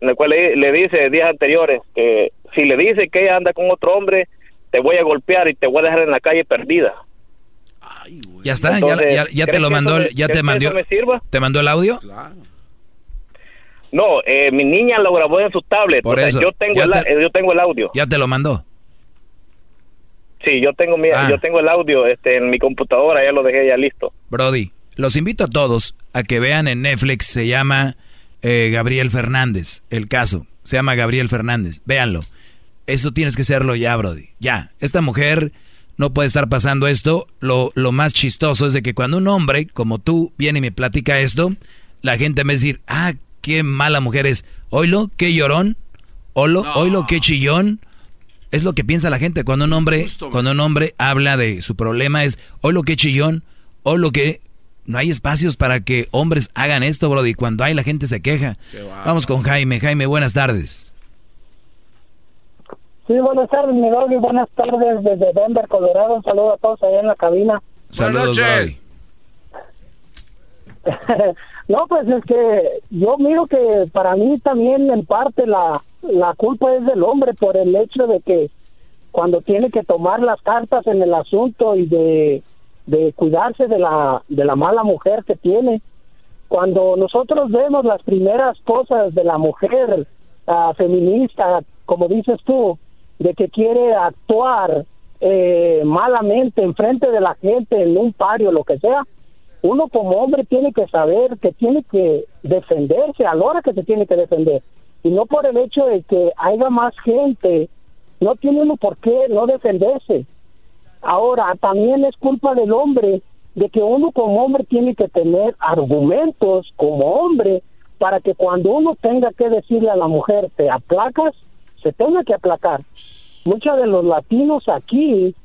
en la cual le, le dice días anteriores que si le dice que ella anda con otro hombre, te voy a golpear y te voy a dejar en la calle perdida. ya está, ya, te lo mandó, ya te mandó, ¿te mandó el audio? No, eh, mi niña lo grabó en su tablet. Por eso, yo tengo, el, yo tengo el audio. ¿Ya te lo mandó? Sí, yo tengo mi, ah. yo tengo el audio este, en mi computadora, ya lo dejé ya listo. Brody, los invito a todos a que vean en Netflix, se llama eh, Gabriel Fernández, el caso, se llama Gabriel Fernández, véanlo. Eso tienes que hacerlo ya, Brody. Ya. Esta mujer no puede estar pasando esto. Lo, lo más chistoso es de que cuando un hombre como tú viene y me platica esto, la gente me dice, ah, qué mala mujer es. Oilo, qué llorón. Oilo, oilo, qué chillón. Es lo que piensa la gente cuando un hombre, cuando un hombre habla de su problema es, oilo, qué chillón. Oilo, que no hay espacios para que hombres hagan esto, Brody. Cuando hay la gente se queja. Vamos con Jaime. Jaime, buenas tardes. Sí, buenas tardes, mi y Buenas tardes desde Denver, Colorado. Un saludo a todos allá en la cabina. Saludos, no, pues es que yo miro que para mí también en parte la, la culpa es del hombre por el hecho de que cuando tiene que tomar las cartas en el asunto y de, de cuidarse de la, de la mala mujer que tiene, cuando nosotros vemos las primeras cosas de la mujer ah, feminista, como dices tú, de que quiere actuar eh, malamente en frente de la gente en un pario, lo que sea, uno como hombre tiene que saber que tiene que defenderse a la hora que se tiene que defender y no por el hecho de que haya más gente, no tiene uno por qué no defenderse. Ahora, también es culpa del hombre de que uno como hombre tiene que tener argumentos como hombre para que cuando uno tenga que decirle a la mujer te aplacas, se tenga que aplacar. Muchos de los latinos aquí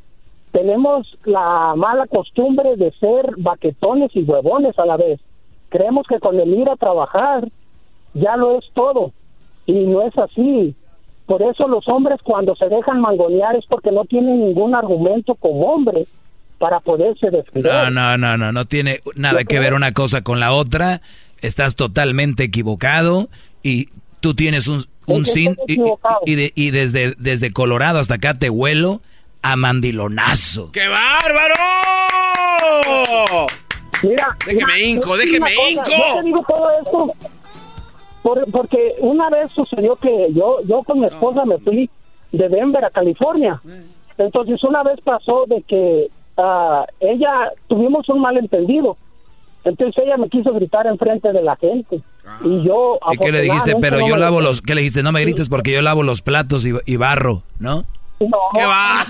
tenemos la mala costumbre de ser baquetones y huevones a la vez. Creemos que con el ir a trabajar ya lo es todo y no es así. Por eso los hombres cuando se dejan mangonear es porque no tienen ningún argumento como hombre para poderse defender. No, no, no, no, no tiene nada que ver una cosa con la otra. Estás totalmente equivocado y tú tienes un, un sin y, y, y, desde, desde Colorado hasta acá te huelo a mandilonazo. ¡Qué bárbaro! Mira, déjeme hinco, déjeme hinco. Yo te digo todo esto porque una vez sucedió que yo yo con mi esposa me fui de Denver a California. Entonces una vez pasó de que uh, ella tuvimos un malentendido. Entonces ella me quiso gritar enfrente de la gente. Y yo... ¿Y qué le dijiste? Pero yo lavo los... ¿Qué le dijiste? No me grites porque yo lavo los platos y, y barro, ¿no? No, ¿Qué va?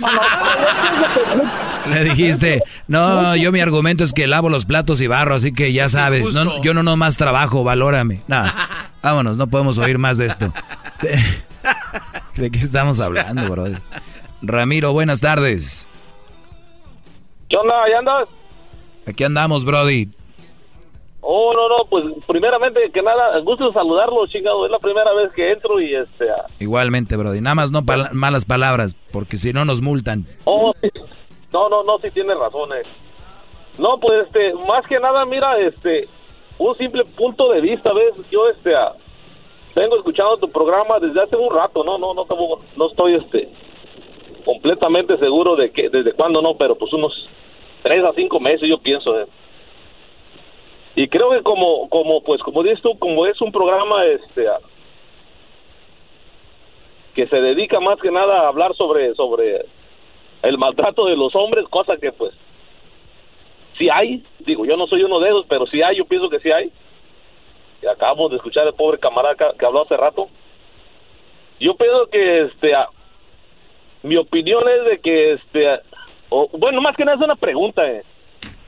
Le dijiste, no, yo mi argumento es que lavo los platos y barro, así que ya sabes, no, yo no nomás trabajo, valórame. No, vámonos, no podemos oír más de esto. ¿De qué estamos hablando, bro? Ramiro, buenas tardes. ¿Qué onda? ¿Ya andas? Aquí andamos, Brody. Oh, no, no, pues primeramente que nada, gusto saludarlo, chingado, es la primera vez que entro y este... Igualmente, Brody, nada más no malas palabras, porque si no nos multan. Oh. No, no, no, sí tiene razones. No, pues este, más que nada, mira, este, un simple punto de vista, ¿ves? Yo, este, vengo escuchando tu programa desde hace un rato, no, no, no, no estoy, este, completamente seguro de que, desde cuándo no, pero pues unos tres a cinco meses yo pienso, ¿eh? Y creo que como como pues como dices tú como es un programa este que se dedica más que nada a hablar sobre sobre el maltrato de los hombres cosa que pues sí hay. Digo yo no soy uno de esos pero sí hay yo pienso que sí hay. Y acabamos de escuchar al pobre camarada que habló hace rato. Yo pienso que este mi opinión es de que este bueno más que nada es una pregunta eh.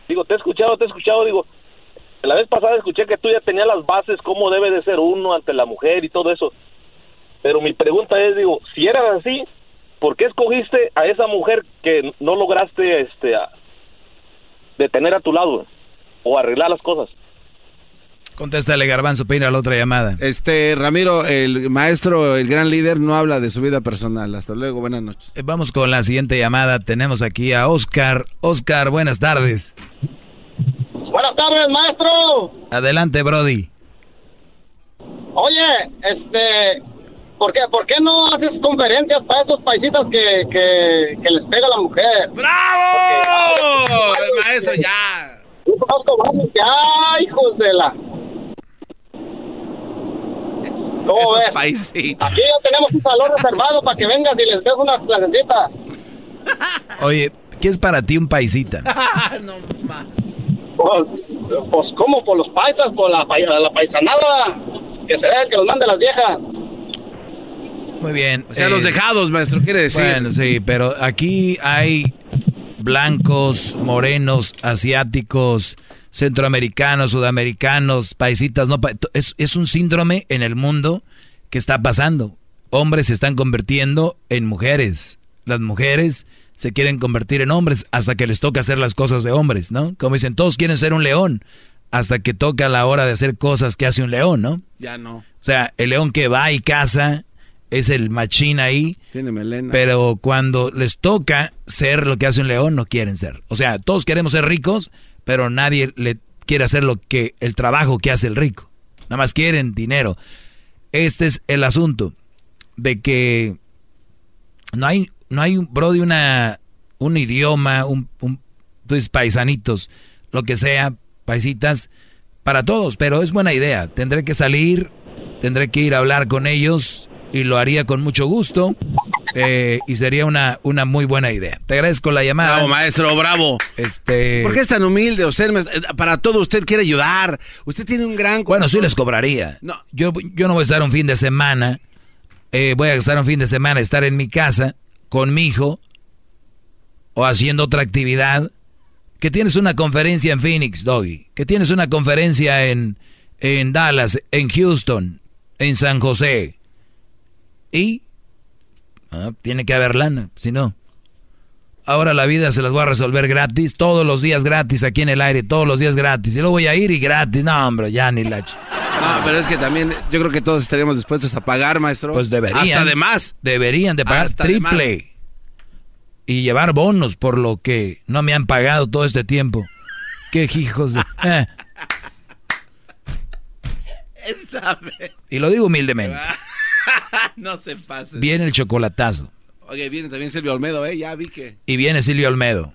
digo te he escuchado te he escuchado digo la vez pasada escuché que tú ya tenías las bases, cómo debe de ser uno ante la mujer y todo eso. Pero mi pregunta es, digo, si era así, ¿por qué escogiste a esa mujer que no lograste este, detener a tu lado o arreglar las cosas? Contéstale, Garbanzo, peina la otra llamada. Este, Ramiro, el maestro, el gran líder, no habla de su vida personal. Hasta luego, buenas noches. Eh, vamos con la siguiente llamada. Tenemos aquí a Oscar. Oscar, buenas tardes. Buenas tardes, maestro. Adelante, Brody. Oye, este, ¿por qué, ¿por qué no haces conferencias para esos paisitas que, que, que les pega la mujer? ¡Bravo! el maestro ya. Yo conozco varios ya, hijos de la... ¿Cómo ves? Paisitas. Aquí ya tenemos un salón reservado para que vengas y les des unas clasecitas. Oye, ¿qué es para ti un paisita? no más. Pues, pues ¿cómo? Por los paisas, por la, la paisanada. Que se vea que los mande las viejas. Muy bien. O sea, los dejados, maestro, quiere decir. Bueno, sí, pero aquí hay blancos, morenos, asiáticos, centroamericanos, sudamericanos, paisitas. No, es, es un síndrome en el mundo que está pasando. Hombres se están convirtiendo en mujeres. Las mujeres se quieren convertir en hombres hasta que les toca hacer las cosas de hombres, ¿no? Como dicen, todos quieren ser un león hasta que toca la hora de hacer cosas que hace un león, ¿no? Ya no. O sea, el león que va y caza es el machín ahí. Tiene melena. Pero cuando les toca ser lo que hace un león, no quieren ser. O sea, todos queremos ser ricos, pero nadie le quiere hacer lo que el trabajo que hace el rico. Nada más quieren dinero. Este es el asunto de que no hay no hay bro de una un idioma, un, un entonces paisanitos, lo que sea, paisitas para todos, pero es buena idea. Tendré que salir, tendré que ir a hablar con ellos y lo haría con mucho gusto. Eh, y sería una, una muy buena idea. Te agradezco la llamada. Bravo, maestro, bravo. Este... ¿Por qué es tan humilde? O sea, para todo usted quiere ayudar. Usted tiene un gran... Bueno, sí les cobraría. No. Yo, yo no voy a estar un fin de semana. Eh, voy a estar un fin de semana, estar en mi casa con mi hijo o haciendo otra actividad. Que tienes una conferencia en Phoenix, Doggy. Que tienes una conferencia en, en Dallas, en Houston, en San José. Y Ah, tiene que haber lana, si no. Ahora la vida se las voy a resolver gratis, todos los días gratis aquí en el aire, todos los días gratis. Y luego voy a ir y gratis. No, hombre, ya ni la... No, pero es que también yo creo que todos estaríamos dispuestos a pagar, maestro. Pues deberían. Hasta de más. Deberían de pagar triple. Y llevar bonos por lo que no me han pagado todo este tiempo. Qué hijos de... Eh. Y lo digo humildemente. no se pase. Viene el chocolatazo. Oye, viene también Silvio Olmedo, ¿eh? Ya vi que. Y viene Silvio Olmedo.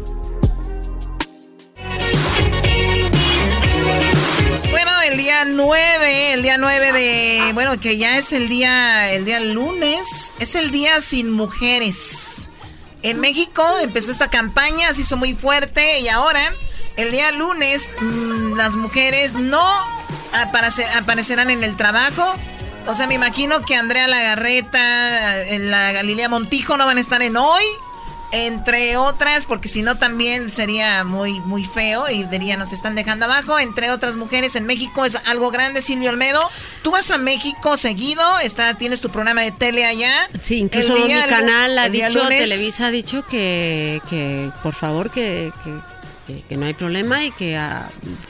9, el día 9 de, bueno, que ya es el día, el día lunes, es el día sin mujeres. En México empezó esta campaña, se hizo muy fuerte y ahora, el día lunes, mm, las mujeres no aparecerán en el trabajo. O sea, me imagino que Andrea Lagarreta, eh, la Galilea Montijo no van a estar en hoy entre otras, porque si no también sería muy, muy feo y diría nos están dejando abajo, entre otras mujeres en México es algo grande, Silvio Olmedo. Tú vas a México seguido, está, tienes tu programa de tele allá. Sí, incluso mi canal ha dicho, Televisa ha dicho que, que por favor que, que, no hay problema y que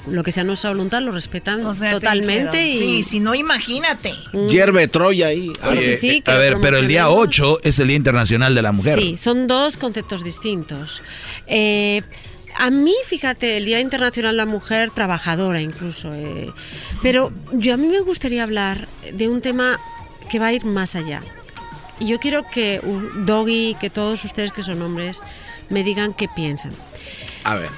lo que sea nuestra voluntad lo respetan totalmente. Y... Sí, si no, imagínate. Mm. Hierve Troya ahí. Sí, sí, a ver, pero el día 8 es el Día Internacional de la Mujer. Sí, son dos conceptos distintos. Eh, a mí, fíjate, el Día Internacional de la Mujer Trabajadora incluso. Eh, pero yo a mí me gustaría hablar de un tema que va a ir más allá. Y yo quiero que Doggy, que todos ustedes que son hombres, me digan qué piensan. A ver.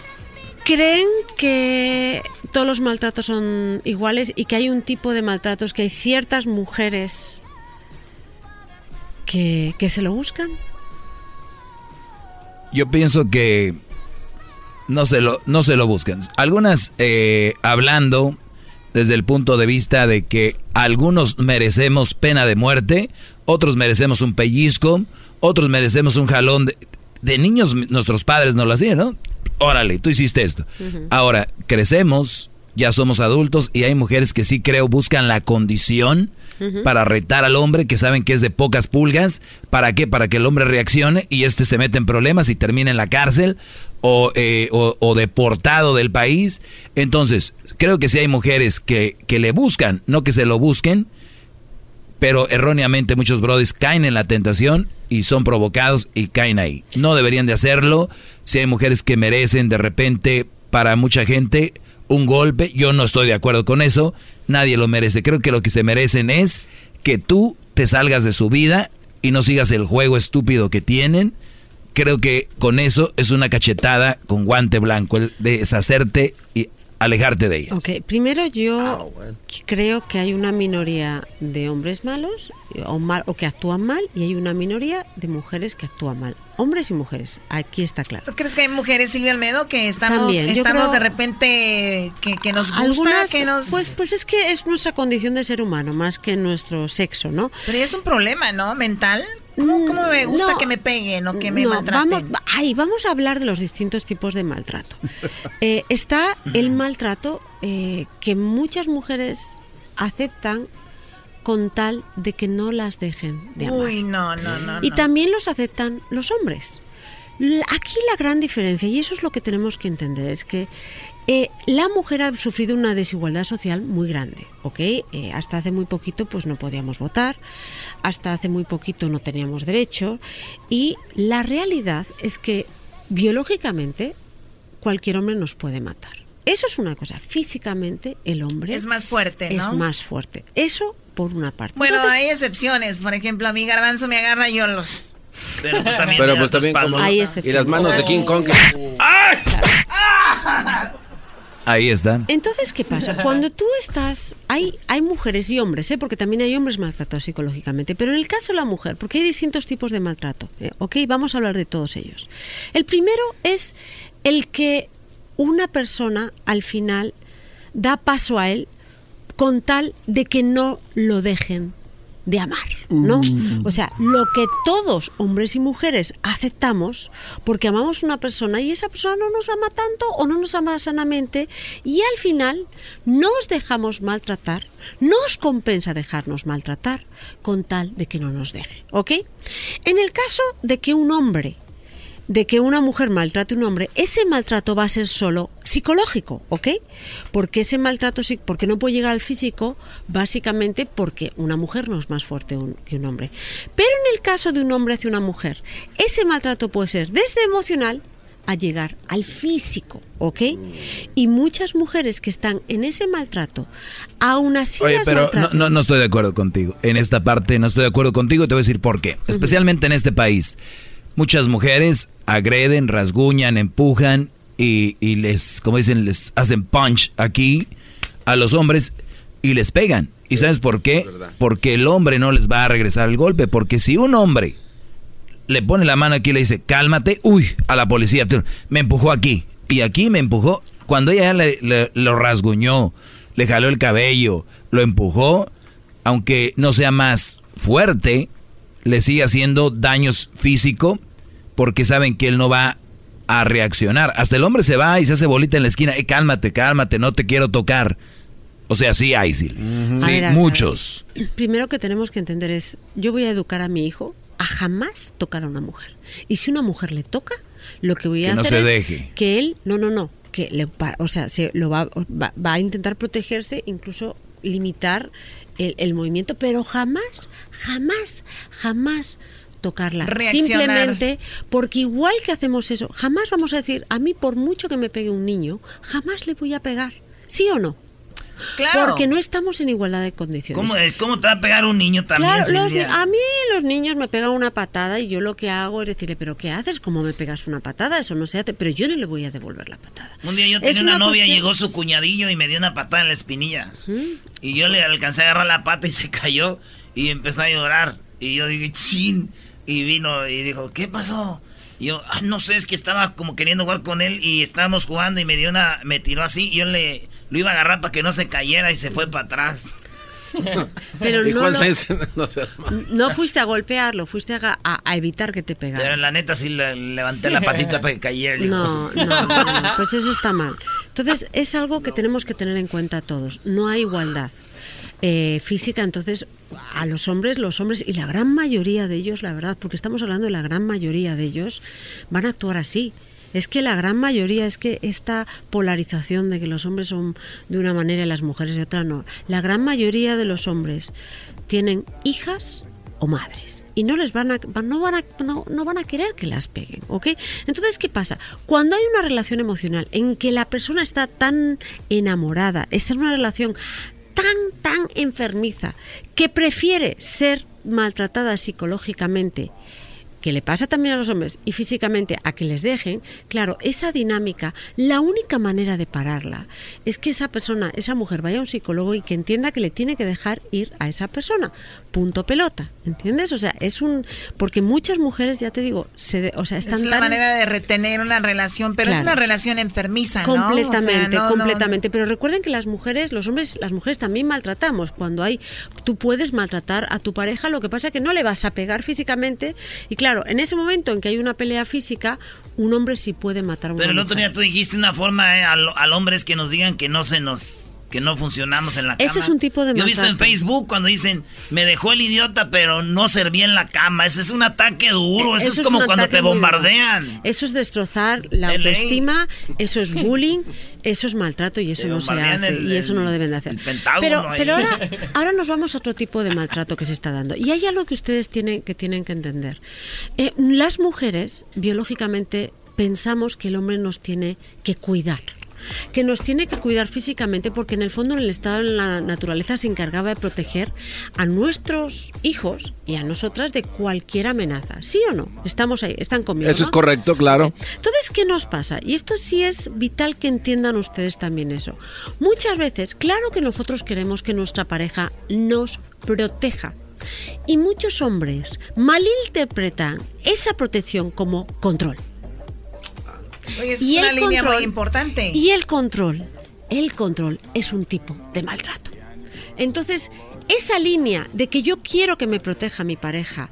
¿Creen que todos los maltratos son iguales y que hay un tipo de maltratos que hay ciertas mujeres que, se lo buscan? Yo pienso que no se lo, no se lo buscan. Algunas eh, hablando desde el punto de vista de que algunos merecemos pena de muerte, otros merecemos un pellizco, otros merecemos un jalón de, de niños nuestros padres no lo hacían, ¿no? órale, tú hiciste esto. Ahora, crecemos, ya somos adultos y hay mujeres que sí creo buscan la condición para retar al hombre que saben que es de pocas pulgas. ¿Para qué? Para que el hombre reaccione y este se mete en problemas y termine en la cárcel o, eh, o, deportado del país. Entonces, creo que sí hay mujeres que, que le buscan, no que se lo busquen, pero erróneamente muchos brodis caen en la tentación y son provocados y caen ahí. No deberían de hacerlo. Si hay mujeres que merecen de repente para mucha gente un golpe, yo no estoy de acuerdo con eso. Nadie lo merece. Creo que lo que se merecen es que tú te salgas de su vida y no sigas el juego estúpido que tienen. Creo que con eso es una cachetada con guante blanco, el de deshacerte y alejarte de ellas. Ok, primero yo creo que hay una minoría de hombres malos o, mal, o que actúan mal y hay una minoría de mujeres que actúan mal. Hombres y mujeres, aquí está claro. ¿Tú crees que hay mujeres, Silvia Almedo, que estamos, También, estamos creo- de repente que, que nos gusta, Algunas, que nos... pues, pues es que es nuestra condición de ser humano más que nuestro sexo, ¿no? Pero es un problema, ¿no? Mental. ¿Cómo, cómo me gusta Mm, no. que me peguen o que me No, maltraten? Vamos, ay, vamos a hablar de los distintos tipos de maltrato. Eh, está el maltrato eh, que muchas mujeres aceptan con tal de que no las dejen de amar. Uy, no, no, no. Y no. también los aceptan los hombres. Aquí la gran diferencia, y eso es lo que tenemos que entender, es que eh, la mujer ha sufrido una desigualdad social muy grande, ¿ok? Eh, hasta hace muy poquito pues no podíamos votar, hasta hace muy poquito no teníamos derecho, y la realidad es que biológicamente cualquier hombre nos puede matar. Eso es una cosa, físicamente el hombre Es más fuerte, ¿no? es más fuerte. Eso por una parte. Bueno, Entonces, hay excepciones. Por ejemplo, a mi garbanzo me agarra y yo lo... Pero tú también Pero me pues también como... Hay Y las manos de King Kong. que- Ahí está. Entonces, ¿qué pasa? Cuando tú estás, hay, hay mujeres y hombres, ¿eh? porque también hay hombres maltratados psicológicamente, pero en el caso de la mujer, porque hay distintos tipos de maltrato, ¿eh? ¿ok? Vamos a hablar de todos ellos. El primero es el que una persona al final da paso a él con tal de que no lo dejen de amar, ¿no? O sea, lo que todos, hombres y mujeres, aceptamos porque amamos a una persona y esa persona no nos ama tanto o no nos ama sanamente y al final nos dejamos maltratar, nos compensa dejarnos maltratar con tal de que no nos deje, ¿ok? En el caso de que un hombre de que una mujer maltrate a un hombre, ese maltrato va a ser solo psicológico, ¿ok? Porque ese maltrato, porque no puede llegar al físico, básicamente porque una mujer no es más fuerte un- que un hombre. Pero en el caso de un hombre hacia una mujer, ese maltrato puede ser desde emocional a llegar al físico, ¿ok? Y muchas mujeres que están en ese maltrato, aún así Oye, las pero no, maltratan. no, no estoy de acuerdo contigo. En esta parte no estoy de acuerdo contigo y te voy a decir por qué. Especialmente en este país. Muchas mujeres agreden, rasguñan, empujan y, y les, como dicen, les hacen punch aquí a los hombres y les pegan. ¿Y sabes por qué? Porque el hombre no les va a regresar el golpe. Porque si un hombre le pone la mano aquí y le dice, cálmate, uy, a la policía, me empujó aquí. Y aquí me empujó. Cuando ella ya le, le- lo rasguñó, le jaló el cabello, lo empujó, aunque no sea más fuerte, le sigue haciendo daños físico porque saben que él no va a reaccionar. Hasta el hombre se va y se hace bolita en la esquina. Eh, cálmate, cálmate, no te quiero tocar. O sea, sí hay, Sí, ver, ver, muchos. Primero que tenemos que entender es, yo voy a educar a mi hijo a jamás tocar a una mujer. Y si una mujer le toca, lo que voy a Que no hacer se es deje. que él, no, no, no, que le, o sea, se lo va, va, va a intentar protegerse, incluso limitar el, el movimiento, pero jamás, jamás, jamás tocarla. Reaccionar. Simplemente porque igual que hacemos eso, jamás vamos a decir, a mí por mucho que me pegue un niño, jamás le voy a pegar. ¿Sí o no? Claro. Porque no estamos en igualdad de condiciones. ¿Cómo, ¿Cómo te va a pegar un niño también, Claro, los- a mí los niños me pegan una patada y yo lo que hago es decirle, pero ¿qué haces? ¿Cómo me pegas una patada? Eso no se hace, pero yo no le voy a devolver la patada. Un día yo tenía una, una novia, cuestión- llegó su cuñadillo y me dio una patada en la espinilla. Y yo le alcancé a agarrar la pata y se cayó y empezó a llorar. Y yo dije, chin. Y vino y dijo, ¿qué pasó? Y yo, "Ah, no sé, es que estaba como queriendo jugar con él y estábamos jugando y me dio una, me tiró así y yo le, lo iba a agarrar para que no se cayera y se fue para atrás. Pero ¿Y no? No no fuiste a golpearlo, fuiste a, a- a evitar que te Pero pegara. la neta sí le levanté la patita para que cayera. no, no, no, pues eso está mal. Entonces es algo que tenemos que tener en cuenta todos. No hay igualdad eh, física, entonces a los hombres, los hombres y la gran mayoría de ellos, la verdad, porque estamos hablando de la gran mayoría de ellos, van a actuar así. Es que la gran mayoría, es que esta polarización de que los hombres son de una manera y las mujeres de otra no. La gran mayoría de los hombres tienen hijas o madres y no les van a no van a no, no van a querer que las peguen, ¿ok? Entonces qué pasa cuando hay una relación emocional en que la persona está tan enamorada, está en una relación tan enfermiza que prefiere ser maltratada psicológicamente que le pasa también a los hombres y físicamente a que les dejen, claro, esa dinámica, la única manera de pararla es que esa persona, esa mujer vaya a un psicólogo y que entienda que le tiene que dejar ir a esa persona. Punto pelota, ¿entiendes? O sea, es un porque muchas mujeres, ya te digo, se, o sea, están es la manera de retener una relación, pero es una relación enfermiza, ¿no? Completamente, completamente, pero recuerden que las mujeres, los hombres, las mujeres también maltratamos cuando hay tú puedes maltratar a tu pareja, lo que pasa es que no le vas a pegar físicamente y claro, en ese momento en que hay una pelea física, un hombre sí puede matar a una Pero el otro día tú dijiste una forma eh, al, al hombre es que nos digan que no se nos que no funcionamos en la cama. Ese es un tipo de Yo he visto en Facebook cuando dicen, me dejó el idiota, pero no servía en la cama. Ese es un ataque duro. Eso, es como cuando te bombardean. Eso es destrozar la autoestima, eso es bullying, eso es maltrato y eso no se hace. y eso no lo deben de hacer. Pero, pero ahora, ahora nos vamos a otro tipo de maltrato que se está dando. Y hay algo que ustedes tienen que, tienen que entender. Eh, las mujeres, biológicamente, pensamos que el hombre nos tiene que cuidar que nos tiene que cuidar físicamente porque en el fondo en el estado de la naturaleza se encargaba de proteger a nuestros hijos y a nosotras de cualquier amenaza. ¿Sí o no? Estamos ahí, están conmigo. Eso es correcto, claro. Entonces, ¿qué nos pasa? Y esto sí es vital que entiendan ustedes también eso. Muchas veces, claro que nosotros queremos que nuestra pareja nos proteja. Y muchos hombres malinterpretan esa protección como control. Oye, es una línea muy importante. Y el control, el control es un tipo de maltrato. Entonces, esa línea de que yo quiero que me proteja mi pareja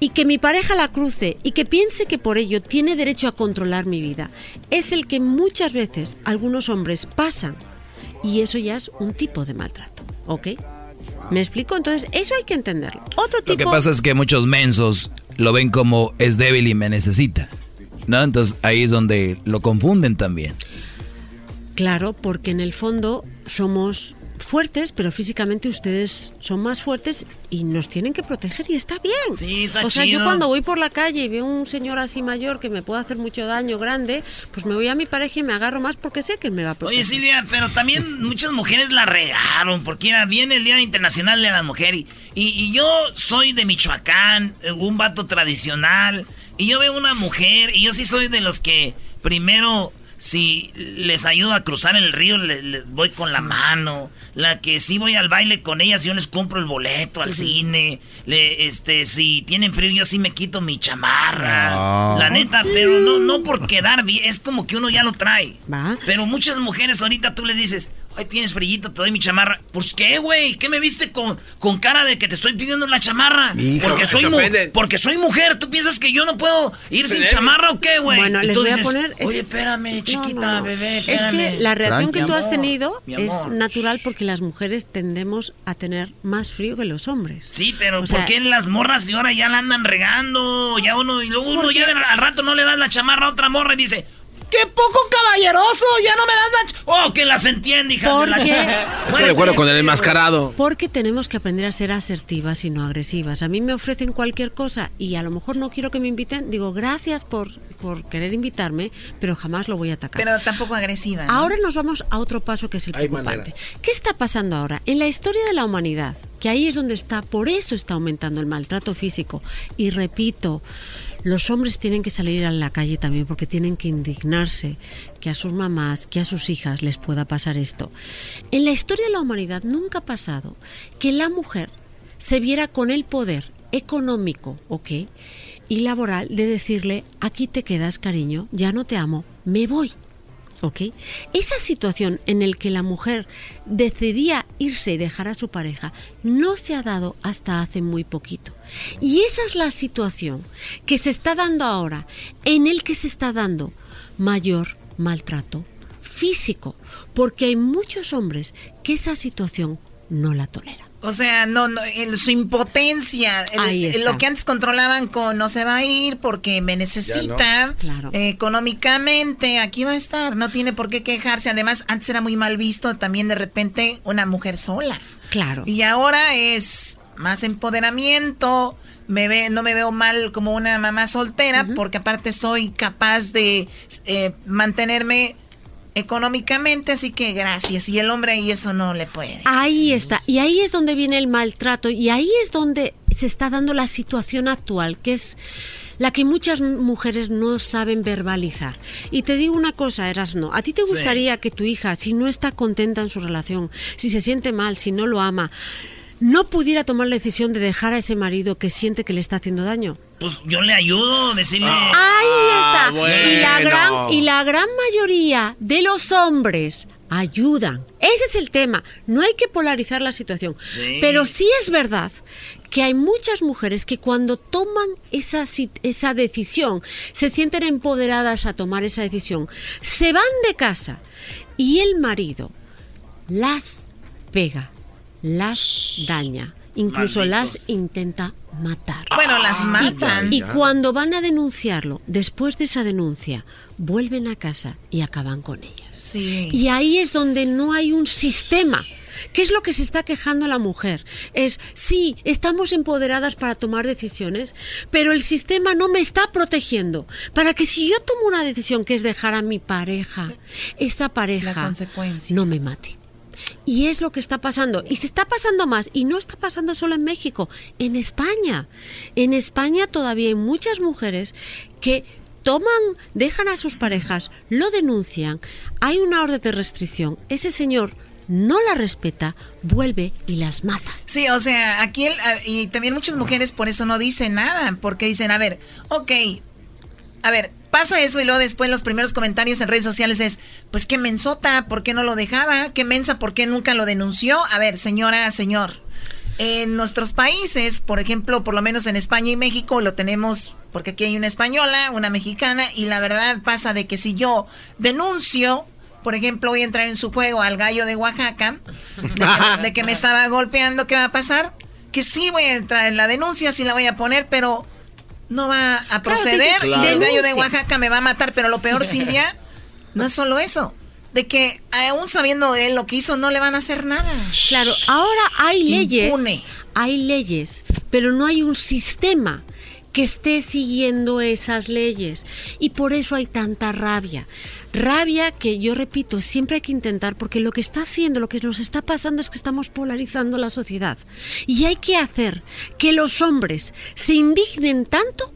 y que mi pareja la cruce y que piense que por ello tiene derecho a controlar mi vida, es el que muchas veces algunos hombres pasan y eso ya es un tipo de maltrato, ¿ok? ¿Me explico? Entonces, eso hay que entenderlo. Otro tipo... Lo que pasa es que muchos mensos lo ven como es débil y me necesita. ¿No? Entonces ahí es donde lo confunden también. Claro, porque en el fondo somos fuertes, pero físicamente ustedes son más fuertes y nos tienen que proteger y está bien. Sí, está o sea, yo cuando voy por la calle y veo un señor así mayor que me puede hacer mucho daño grande, pues me voy a mi pareja y me agarro más porque sé que me va a proteger. Oye, Silvia, pero también muchas mujeres la regaron porque era bien el Día Internacional de la Mujer y, y yo soy de Michoacán, un vato tradicional y yo veo una mujer y yo sí soy de los que primero si les ayudo a cruzar el río, les, voy con la mano. La que sí voy al baile con ellas, yo les compro el boleto al cine. Le, este, si tienen frío, yo sí me quito mi chamarra. La neta, pero no, no por quedar bien, es como que uno ya lo trae. Pero muchas mujeres ahorita tú les dices, Ay, tienes frillito, te doy mi chamarra. ¿Pues qué, güey? ¿Qué me viste con, con cara de que te estoy pidiendo la chamarra? porque, soy porque soy mujer. ¿Tú piensas que yo no puedo ir sin chamarra o qué, güey? Bueno, les voy a poner... Oye, espérame, chiquita, bebé, espérame. Es que la reacción que tú has tenido es natural porque las mujeres tendemos a tener más frío que los hombres. Sí, pero ¿por qué las morras de ahora ya la andan regando? Ya uno, y luego uno ya al rato no le das la chamarra a otra morra y dice... ¡Qué poco caballeroso! ¡Ya no me das la... ¡Oh, que las entiende, hija ¿Por qué? Estoy de acuerdo con el enmascarado. Porque tenemos que aprender a ser asertivas y no agresivas. A mí me ofrecen cualquier cosa y a lo mejor no quiero que me inviten. Digo, gracias por, por querer invitarme, pero jamás lo voy a atacar. Pero tampoco agresiva. Ahora nos vamos a otro paso que es el preocupante. ¿Qué está pasando ahora? En la historia de la humanidad, que ahí es donde está, por eso está aumentando el maltrato físico. Y repito, los hombres tienen que salir a la calle también porque tienen que indignarse que a sus mamás, que a sus hijas les pueda pasar esto. En la historia de la humanidad nunca ha pasado que la mujer se viera con el poder económico, ¿ok? Y laboral de decirle, aquí te quedas, cariño, ya no te amo, me voy. ¿Ok? Esa situación en la que la mujer decidía irse y dejar a su pareja no se ha dado hasta hace muy poquito. Y esa es la situación que se está dando ahora, en el que se está dando mayor maltrato físico, porque hay muchos hombres que esa situación no la toleran. O sea, no, no su impotencia, lo que antes controlaban con no se va a ir porque me necesita económicamente, aquí va a estar, no tiene por qué quejarse. Además, antes era muy mal visto también de repente una mujer sola. Claro. Y ahora es más empoderamiento, me ve, no me veo mal como una mamá soltera, porque aparte soy capaz de eh, mantenerme económicamente, así que gracias. Y el hombre ahí eso no le puede. Ahí está. Y ahí es donde viene el maltrato y ahí es donde se está dando la situación actual, que es la que muchas mujeres no saben verbalizar. Y te digo una cosa, Eras no. ¿A ti te gustaría que tu hija, si no está contenta en su relación, si se siente mal, si no lo ama, no pudiera tomar la decisión de dejar a ese marido que siente que le está haciendo daño? Pues yo le ayudo, decirle. Ahí está. bueno. Y, la gran, y la gran mayoría de los hombres ayudan. Ese es el tema. No hay que polarizar la situación. Sí. Pero sí es verdad que hay muchas mujeres que cuando toman esa, esa decisión, se sienten empoderadas a tomar esa decisión, se van de casa y el marido las pega, las daña, incluso Malditos. las intenta matar. Bueno, las matan. Y, y cuando van a denunciarlo, después de esa denuncia, vuelven a casa y acaban con ellas. Sí. Y ahí es donde no hay un sistema. ¿Qué es lo que se está quejando la mujer? Es, sí, estamos empoderadas para tomar decisiones, pero el sistema no me está protegiendo para que si yo tomo una decisión que es dejar a mi pareja, esa pareja no me mate. Y es lo que está pasando. Y se está pasando más. Y no está pasando solo en México, en España. En España todavía hay muchas mujeres que toman, dejan a sus parejas, lo denuncian, hay una orden de restricción. Ese señor no la respeta, vuelve y las mata. Sí, o sea, aquí el- a- y también muchas mujeres por eso no dicen nada, porque dicen, a ver, ok, a ver, pasa eso y luego después los primeros comentarios en redes sociales es, pues qué mensota, ¿por qué no lo dejaba? ¿Qué mensa, por qué nunca lo denunció? A ver, señora, señor, en nuestros países, por ejemplo, por lo menos en España y México, lo tenemos, porque aquí hay una española, una mexicana, y la verdad pasa de que si yo denuncio, por ejemplo, voy a entrar en su juego al gallo de Oaxaca, de que, me estaba golpeando, ¿qué va a pasar? Que sí voy a entrar en la denuncia, sí la voy a poner, pero no va a proceder y el gallo de. Oaxaca me va a matar, pero lo peor, Silvia, no es solo eso, de que aún sabiendo de él lo que hizo, no le van a hacer nada. Claro, ahora hay leyes, Impune. hay leyes, pero no hay un sistema que esté siguiendo esas leyes y por eso hay tanta rabia. Rabia que yo repito, siempre hay que intentar porque lo que está haciendo, lo que nos está pasando es que estamos polarizando la sociedad y hay que hacer que los hombres se indignen tanto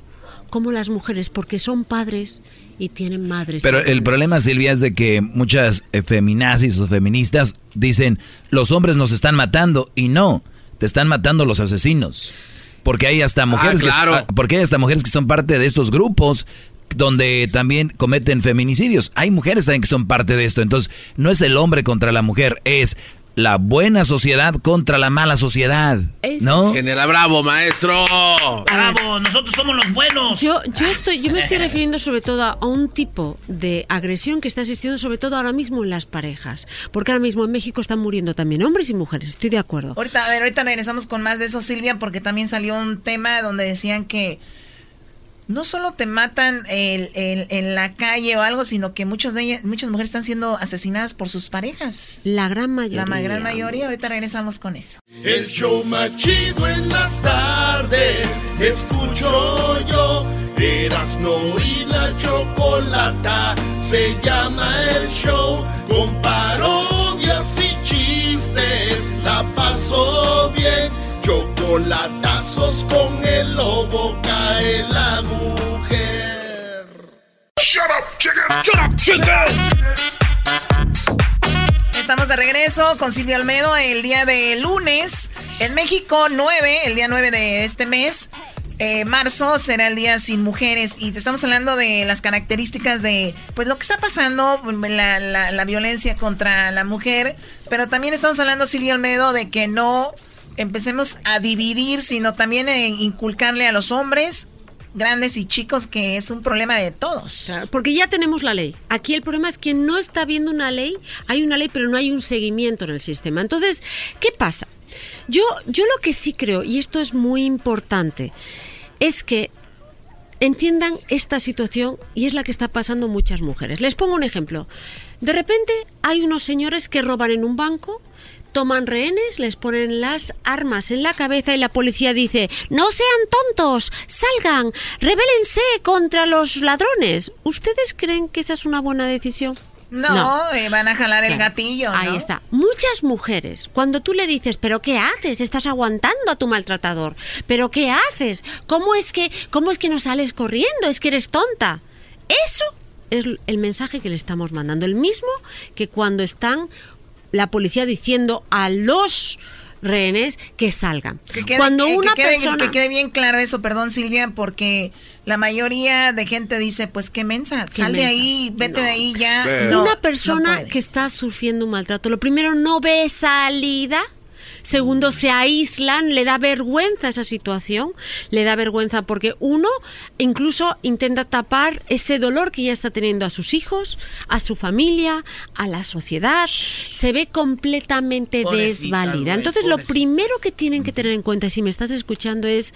como las mujeres porque son padres y tienen madres. Pero el problema, Silvia, es de que muchas feminazis o feministas dicen, los hombres nos están matando, y no, te están matando los asesinos. Porque hay hasta mujeres, que- claro. ah, porque hay hasta mujeres que son parte de estos grupos donde también cometen feminicidios. Hay mujeres también que son parte de esto. Entonces, no es el hombre contra la mujer, es la buena sociedad contra la mala sociedad. Es- ¿No? General Bravo, maestro. Bravo, nosotros somos los buenos. Yo, yo, estoy, yo me estoy refiriendo sobre todo a un tipo de agresión que está existiendo sobre todo ahora mismo en las parejas. Porque ahora mismo en México están muriendo también hombres y mujeres, estoy de acuerdo. Ahorita, a ver, ahorita regresamos con más de eso, Silvia, porque también salió un tema donde decían que no solo te matan el- el- en la calle o algo, sino que muchos de ellas, muchas mujeres están siendo asesinadas por sus parejas. La gran mayoría. La gran mayoría. Ahorita regresamos con eso. El show más chido en las tardes, escucho yo. Erasno y la chocolata, se llama el show. Con parodias y chistes, la paso bien. Chocolatazos con el lobo, cae la mujer. Shut up, chicken. Shut up, chicken. Estamos de regreso con Silvia Almedo el día de lunes. En México, 9, el día 9 de este mes. eh, marzo será el día sin mujeres y te estamos hablando de las características de pues lo que está pasando, la, la- la violencia contra la mujer, pero también estamos hablando, Silvia Almedo, de que no empecemos a dividir, sino también en inculcarle a los hombres, grandes y chicos, que es un problema de todos. Porque ya tenemos la ley. Aquí el problema es que no está habiendo una ley, hay una ley, pero no hay un seguimiento en el sistema. Entonces, ¿qué pasa? Yo, yo lo que sí creo, y esto es muy importante, es que entiendan esta situación y es la que está pasando muchas mujeres. Les pongo un ejemplo. De repente hay unos señores que roban en un banco, toman rehenes, les ponen las armas en la cabeza y la policía dice, no sean tontos, salgan, rebélense contra los ladrones. ¿Ustedes creen que esa es una buena decisión? No, eh, van a jalar el gatillo. ¿no? Ahí está. Muchas mujeres, cuando tú le dices, pero ¿qué haces? Estás aguantando a tu maltratador. ¿Pero qué haces? ¿Cómo es que, cómo es que no sales corriendo? Es que eres tonta. Eso es el mensaje que le estamos mandando. El mismo que cuando están la policía diciendo a los rehenes que salgan. Que quede, Cuando que- una que quede- persona que quede bien claro eso, perdón Silvia, porque la mayoría de gente dice, pues qué mensa, sal de ahí, vete de ahí ya. Una No, persona que está sufriendo un maltrato, lo primero no ve salida. Segundo, se aíslan, le da vergüenza esa situación, le da vergüenza porque uno incluso intenta tapar ese dolor que ya está teniendo a sus hijos, a su familia, a la sociedad, se ve completamente desvalida. Entonces, lo primero que tienen que tener en cuenta, si me estás escuchando, es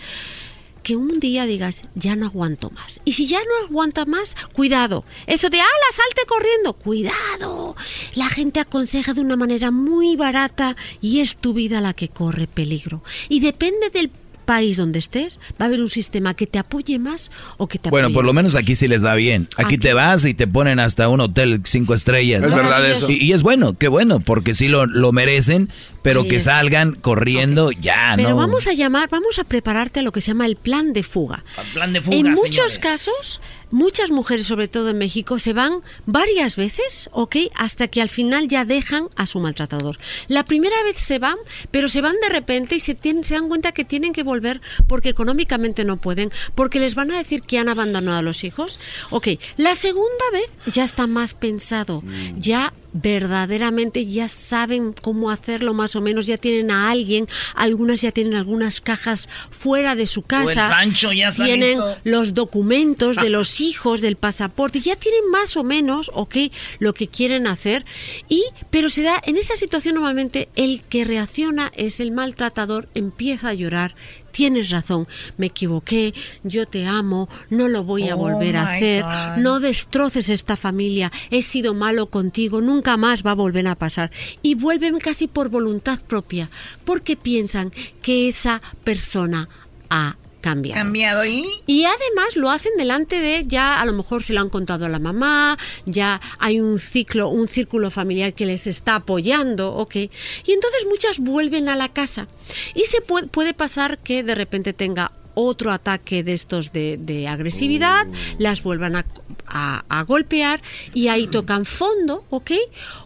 que un día digas, ya no aguanto más. Y si ya no aguanta más, cuidado. Eso de, ala, salte corriendo, cuidado. La gente aconseja de una manera muy barata y es tu vida la que corre peligro. Y depende del país donde estés, va a haber un sistema que te apoye más o que te Bueno, apoye por lo menos aquí sí les va bien. Aquí te vas y te ponen hasta un hotel cinco estrellas. Es ¿no? verdad eso. Y, y es bueno, qué bueno, porque sí lo, lo merecen, pero que es. salgan corriendo ya, Pero ¿no? vamos a llamar, vamos a prepararte a lo que se llama el plan de fuga. Plan de fuga, en muchos señores. casos, muchas mujeres, sobre todo en México, se van varias veces, ¿ok? Hasta que al final ya dejan a su maltratador. La primera vez se van, pero se van de repente y se, tienen- se dan cuenta que tienen que volver porque económicamente no pueden, porque les van a decir que han abandonado a los hijos. Ok, la segunda vez ya está más pensado, ya verdaderamente ya saben cómo hacerlo más o menos, ya tienen a alguien, algunas ya tienen algunas cajas fuera de su el casa. Sancho ya está tienen listo. los documentos de los hijos, del pasaporte, ya tienen más o menos, ok, lo que quieren hacer. Y, pero se da, en esa situación normalmente el que reacciona es el maltratador, empieza a llorar. Tienes razón, me equivoqué, yo te amo, no lo voy a Oh, volver a hacer, God. no destroces esta familia, he sido malo contigo, nunca más va a volver a pasar. Y vuelven casi por voluntad propia, porque piensan que esa persona ha cambiado. Cambiado y Y además lo hacen delante de ya a lo mejor se lo han contado a la mamá, ya hay un ciclo, un círculo familiar que les está apoyando, ¿ok? Y entonces muchas vuelven a la casa. Y se puede, puede pasar que de repente tenga otro ataque de estos de, de agresividad, las vuelvan a, a- a golpear y ahí tocan fondo, ¿ok?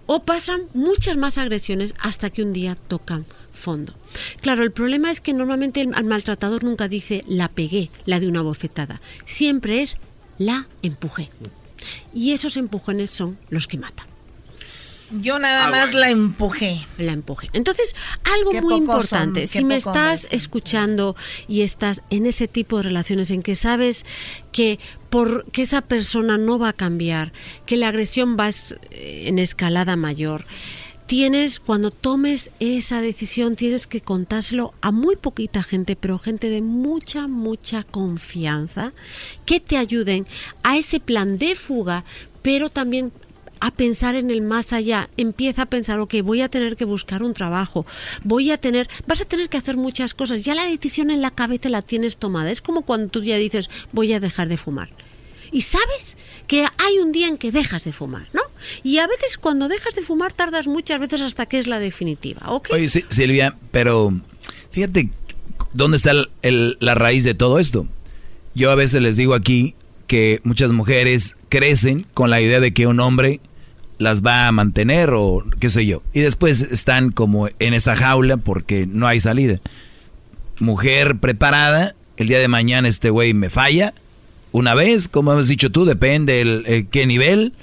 O pasan muchas más agresiones hasta que un día tocan fondo. Claro, el problema es que normalmente el, al maltratador nunca dice la pegué, la de una bofetada. Siempre es la empujé. Y esos empujones son los que matan. yo nada más la empujé. La empujé. Entonces, algo Qué muy importante, son, si me estás hombres. escuchando y estás en ese tipo de relaciones en que sabes que por que esa persona no va a cambiar, que la agresión va es- en escalada mayor, tienes cuando tomes esa decisión tienes que contárselo a muy poquita gente, pero gente de mucha mucha confianza que te ayuden a ese plan de fuga, pero también a pensar en el más allá. Empieza a pensar, ok, voy a tener que buscar un trabajo, voy a tener, vas a tener que hacer muchas cosas. Ya la decisión en la cabeza la tienes tomada. Es como cuando tú ya dices, voy a dejar de fumar. Y sabes que hay un día en que dejas de fumar, ¿no? Y a veces cuando dejas de fumar tardas muchas veces hasta que es la definitiva, ¿ok? Oye, Silvia, pero fíjate dónde está el- la raíz de todo esto. Yo a veces les digo aquí que muchas mujeres crecen con la idea de que un hombre las va a mantener o qué sé yo. Y después están como en esa jaula porque no hay salida. Mujer preparada, el día de mañana este güey me falla. Una vez, como has dicho tú, depende el, el qué nivel,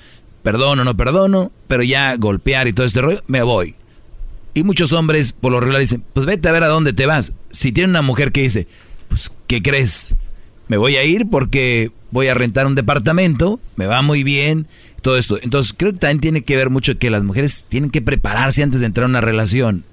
perdono no perdono, pero ya golpear y todo este rollo, me voy. Y muchos hombres por lo regular dicen, pues vete a ver a dónde te vas. Si tiene una mujer que dice, pues, ¿qué crees? Me voy a ir porque voy a rentar un departamento, me va muy bien, todo esto. Entonces creo que también tiene que ver mucho que las mujeres tienen que prepararse antes de entrar a una relación,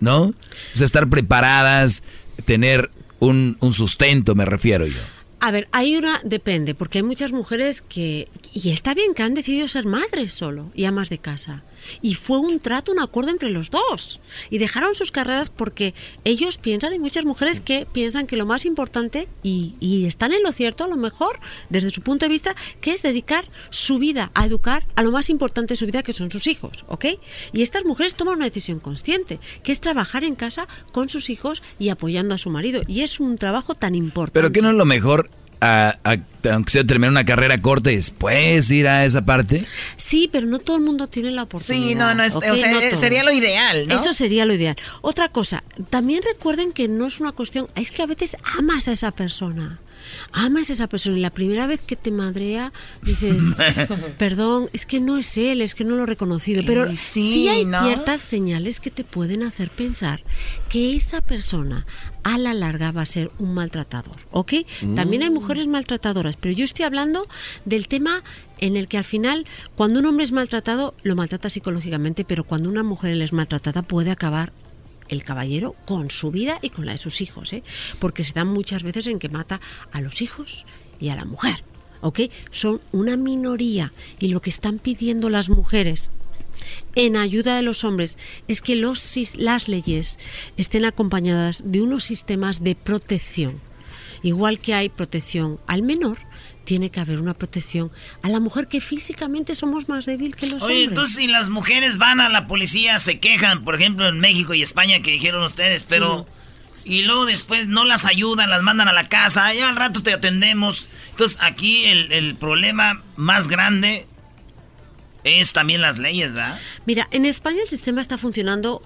¿no? O sea, estar preparadas, tener un, un sustento, me refiero yo. A ver, hay una, depende, porque hay muchas mujeres que, y está bien que han decidido ser madres solo y amas de casa. Y fue un trato, un acuerdo entre los dos. Y dejaron sus carreras porque ellos piensan, hay muchas mujeres que piensan que lo más importante, y, y están en lo cierto a lo mejor, desde su punto de vista, que es dedicar su vida a educar a lo más importante de su vida, que son sus hijos, ¿ok? Y estas mujeres toman una decisión consciente, que es trabajar en casa con sus hijos y apoyando a su marido. Y es un trabajo tan importante. Pero que no es lo mejor a, aunque sea terminar una carrera corta y después ir a esa parte? Sí, pero no todo el mundo tiene la oportunidad. Sí, no, no, es, o sea, sería lo ideal, ¿no? Eso sería lo ideal. Otra cosa, también recuerden que no es una cuestión, es que a veces amas a esa persona amas a esa persona y la primera vez que te madrea dices, perdón, es que no es él, es que no lo he reconocido. Pero sí, hay ciertas señales que te pueden hacer pensar que esa persona a la larga va a ser un maltratador, ¿ok? También hay mm. mujeres maltratadoras, pero yo estoy hablando del tema en el que al final, cuando un hombre es maltratado, lo maltrata psicológicamente, pero cuando una mujer es maltratada puede acabar el caballero con su vida y con la de sus hijos, ¿eh? porque se dan muchas veces en que mata a los hijos y a la mujer. ¿ok? Son una minoría y lo que están pidiendo las mujeres en ayuda de los hombres es que los, las leyes estén acompañadas de unos sistemas de protección. Igual que hay protección al menor, tiene que haber una protección a la mujer que físicamente somos más débil que los hombres. Oye, entonces si las mujeres van a la policía, se quejan, por ejemplo, en México y España que dijeron ustedes, pero... Y luego después no las ayudan, las mandan a la casa, allá al rato te atendemos. Entonces aquí el, el problema más grande es también las leyes, ¿verdad? Mira, en España el sistema está funcionando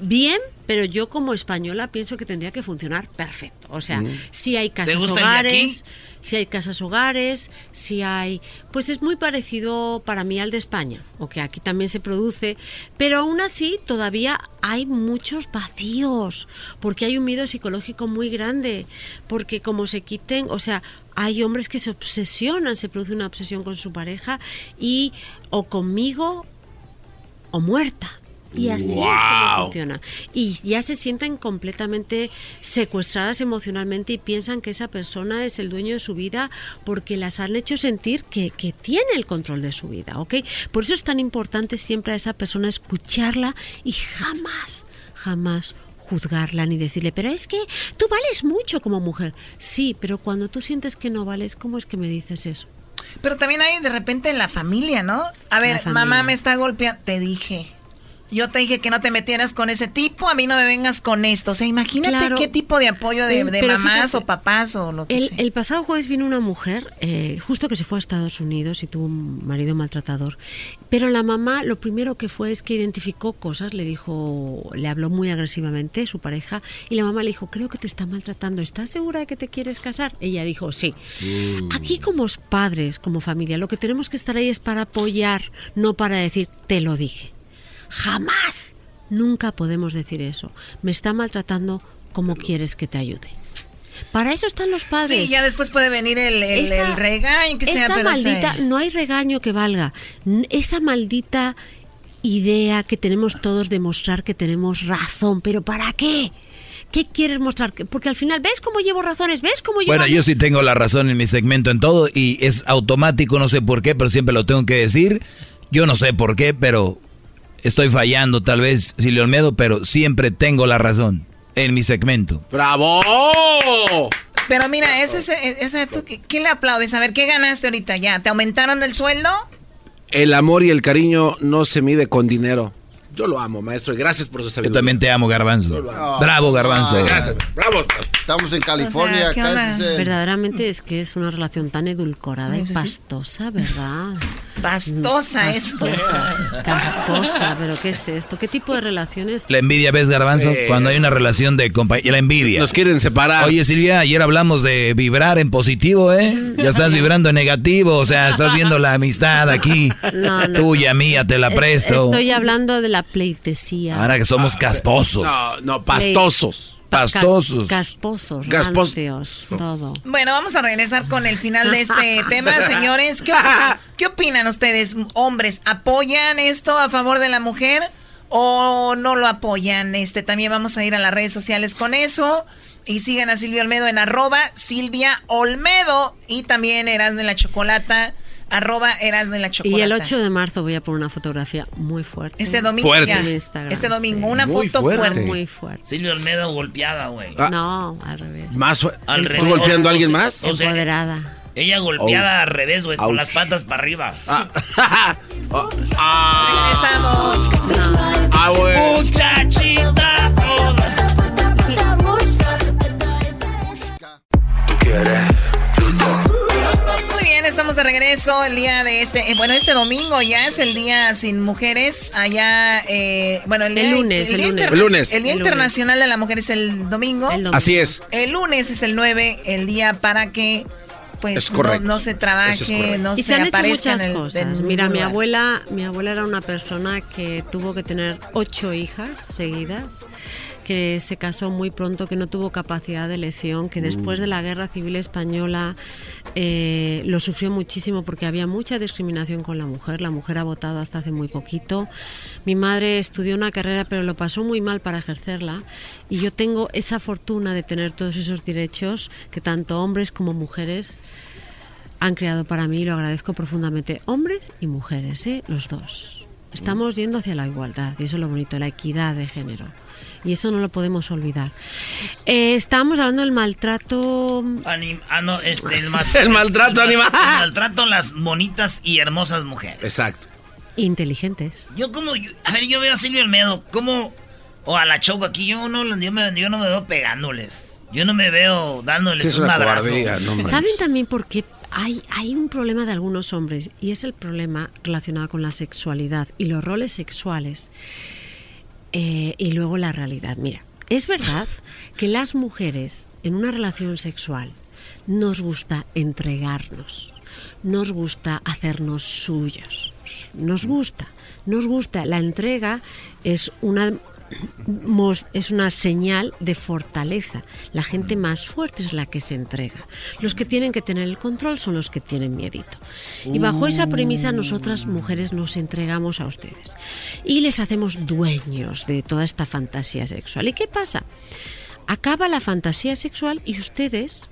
bien, pero yo como española pienso que tendría que funcionar perfecto. O sea, mm. si hay casas hogares, si hay casas hogares, si hay, pues es muy parecido para mí al de España, o que aquí también se produce, pero aún así todavía hay muchos vacíos, porque hay un miedo psicológico muy grande, porque como se quiten, o sea, hay hombres que se obsesionan, se produce una obsesión con su pareja y o conmigo o muerta. Y así es como funciona. Y ya se sienten completamente secuestradas emocionalmente y piensan que esa persona es el dueño de su vida porque las han hecho sentir que, que tiene el control de su vida, ¿ok? Por eso es tan importante siempre a esa persona escucharla y jamás, jamás juzgarla ni decirle, pero es que tú vales mucho como mujer. Sí, pero cuando tú sientes que no vales, ¿cómo es que me dices eso? Pero también hay de repente en la familia, ¿no? A ver, mamá me está golpeando, te dije yo te dije que no te metieras con ese tipo, a mí no me vengas con esto. O sea, imagínate qué tipo de apoyo de, mamás o papás o lo que el, sea. El pasado jueves vino una mujer, eh, justo que se fue a Estados Unidos y tuvo un marido maltratador. Pero la mamá lo primero que fue es que identificó cosas, le dijo, le habló muy agresivamente su pareja y la mamá le dijo, creo que te está maltratando, ¿estás segura de que te quieres casar? Ella dijo, sí. Mm. Aquí como padres, como familia, lo que tenemos que estar ahí es para apoyar, no para decir, te lo dije. Jamás. Nunca podemos decir eso. Me está maltratando como quieres que te ayude. Para eso están los padres. Sí, ya después puede venir el, el, regaño, que sea, pero maldita, no hay regaño que valga. Esa maldita idea que tenemos todos de mostrar que tenemos razón, pero ¿para qué? ¿Qué quieres mostrar? Porque al final, ¿ves cómo llevo razones? ¿Ves cómo llevo Bueno, yo sí tengo la razón en mi segmento en todo y es automático, no sé por qué, pero siempre lo tengo que decir. Yo no sé por qué, pero estoy fallando tal vez, Silvio Olmedo, pero siempre tengo la razón en mi segmento. ¡Bravo! Pero mira, ese, ese, ¿tú, ¿qué, le aplaudes? A ver, ¿qué ganaste ahorita ya? ¿Te aumentaron el sueldo? El amor y el cariño no se mide con dinero. Yo lo amo, maestro, y gracias por su sabiduría. Yo también te amo, Garbanzo. Bravo, Garbanzo. Ah, gracias. Bravo. Estamos en California. Verdaderamente es que es una relación tan edulcorada y pastosa, ¿verdad? Pastosa, eso. Casposa, pero ¿qué es esto? ¿Qué tipo de relaciones? La envidia, ¿ves, Garbanzo? Eh. Cuando hay una relación de compañía. La envidia. Nos quieren separar. Oye, Silvia, ayer hablamos de vibrar en positivo, ¿eh? Ya estás vibrando en negativo, o sea, estás viendo la amistad aquí. Tuya, mía, te la presto. Estoy hablando de la pleitesía. Ahora que somos casposos. No, no, pastosos. Pastosos. casposos. Casposos. todo. Bueno, vamos a regresar con el final de este tema, señores. ¿Qué, opinan ustedes, hombres? ¿Apoyan esto a favor de la mujer o no lo apoyan? Este, también vamos a ir a las redes sociales con eso. Y sigan a Silvia Olmedo en arroba Silvia Olmedo. Y también Erasmo en la Chocolata, arroba Erasmo en la Chocolata. Y el 8 de marzo voy a poner una fotografía muy fuerte. Este domingo Fuerte. ya. Instagram, Este domingo, sí. una Muy foto fuerte. fuerte. Muy fuerte. Silvia Olmedo golpeada, güey. Ah. No, al revés. Más Al ¿Tú revés. golpeando a O sea, alguien más? o sea, Empoderada. Ella golpeada Ouch. al revés, güey, con las patas para arriba. Regresamos. Ah, güey. Muchachitas todas. Muy bien, estamos de regreso el día de este, eh, bueno, este domingo ya es el día sin mujeres allá, eh, bueno, el, El día, lunes, el día lunes. interna- El lunes. el día El lunes. internacional de la mujer es el domingo. El domingo. Así es. El lunes es el 9, el día para que pues Es no, correcto. no se es trabaje, correcto. no y se, se han hecho aparezca muchas en el, cosas. en Mira, mi abuela, mi abuela era una persona que tuvo que tener ocho hijas seguidas, que se casó muy pronto, que no tuvo capacidad de elección, que después de la guerra civil española eh, lo sufrió muchísimo porque había mucha discriminación con la mujer. La mujer ha votado hasta hace muy poquito. Mi madre estudió una carrera, pero lo pasó muy mal para ejercerla. Y yo tengo esa fortuna de tener todos esos derechos que tanto hombres como mujeres han creado para mí y lo agradezco profundamente. Hombres y mujeres, ¿eh? los dos. Estamos yendo hacia la igualdad y eso es lo bonito, la equidad de género. Y eso no lo podemos olvidar. Eh, estábamos hablando del maltrato. Anim- ah, no, este, el, ma- El maltrato animal. El maltrato a las bonitas y hermosas mujeres. Exacto. Inteligentes. Yo como, yo- a ver, yo veo a Silvia Olmedo, como, o a la Choco aquí, yo no, yo, me, yo no me veo pegándoles. Yo no me veo dándoles Sí, es un una madrazo. cobardía, no. ¿Saben también por qué hay, hay un problema de algunos hombres? Y es el problema relacionado con la sexualidad y los roles sexuales eh, y luego la realidad. Mira, es verdad que las mujeres en una relación sexual nos gusta entregarnos, nos gusta hacernos suyos, nos gusta, nos gusta. La entrega es una es una señal de fortaleza. La gente más fuerte es la que se entrega. Los que tienen que tener el control son los que tienen miedito. Y bajo esa premisa nosotras mujeres nos entregamos a ustedes y les hacemos dueños de toda esta fantasía sexual. ¿Y qué pasa? Acaba la fantasía sexual y ustedes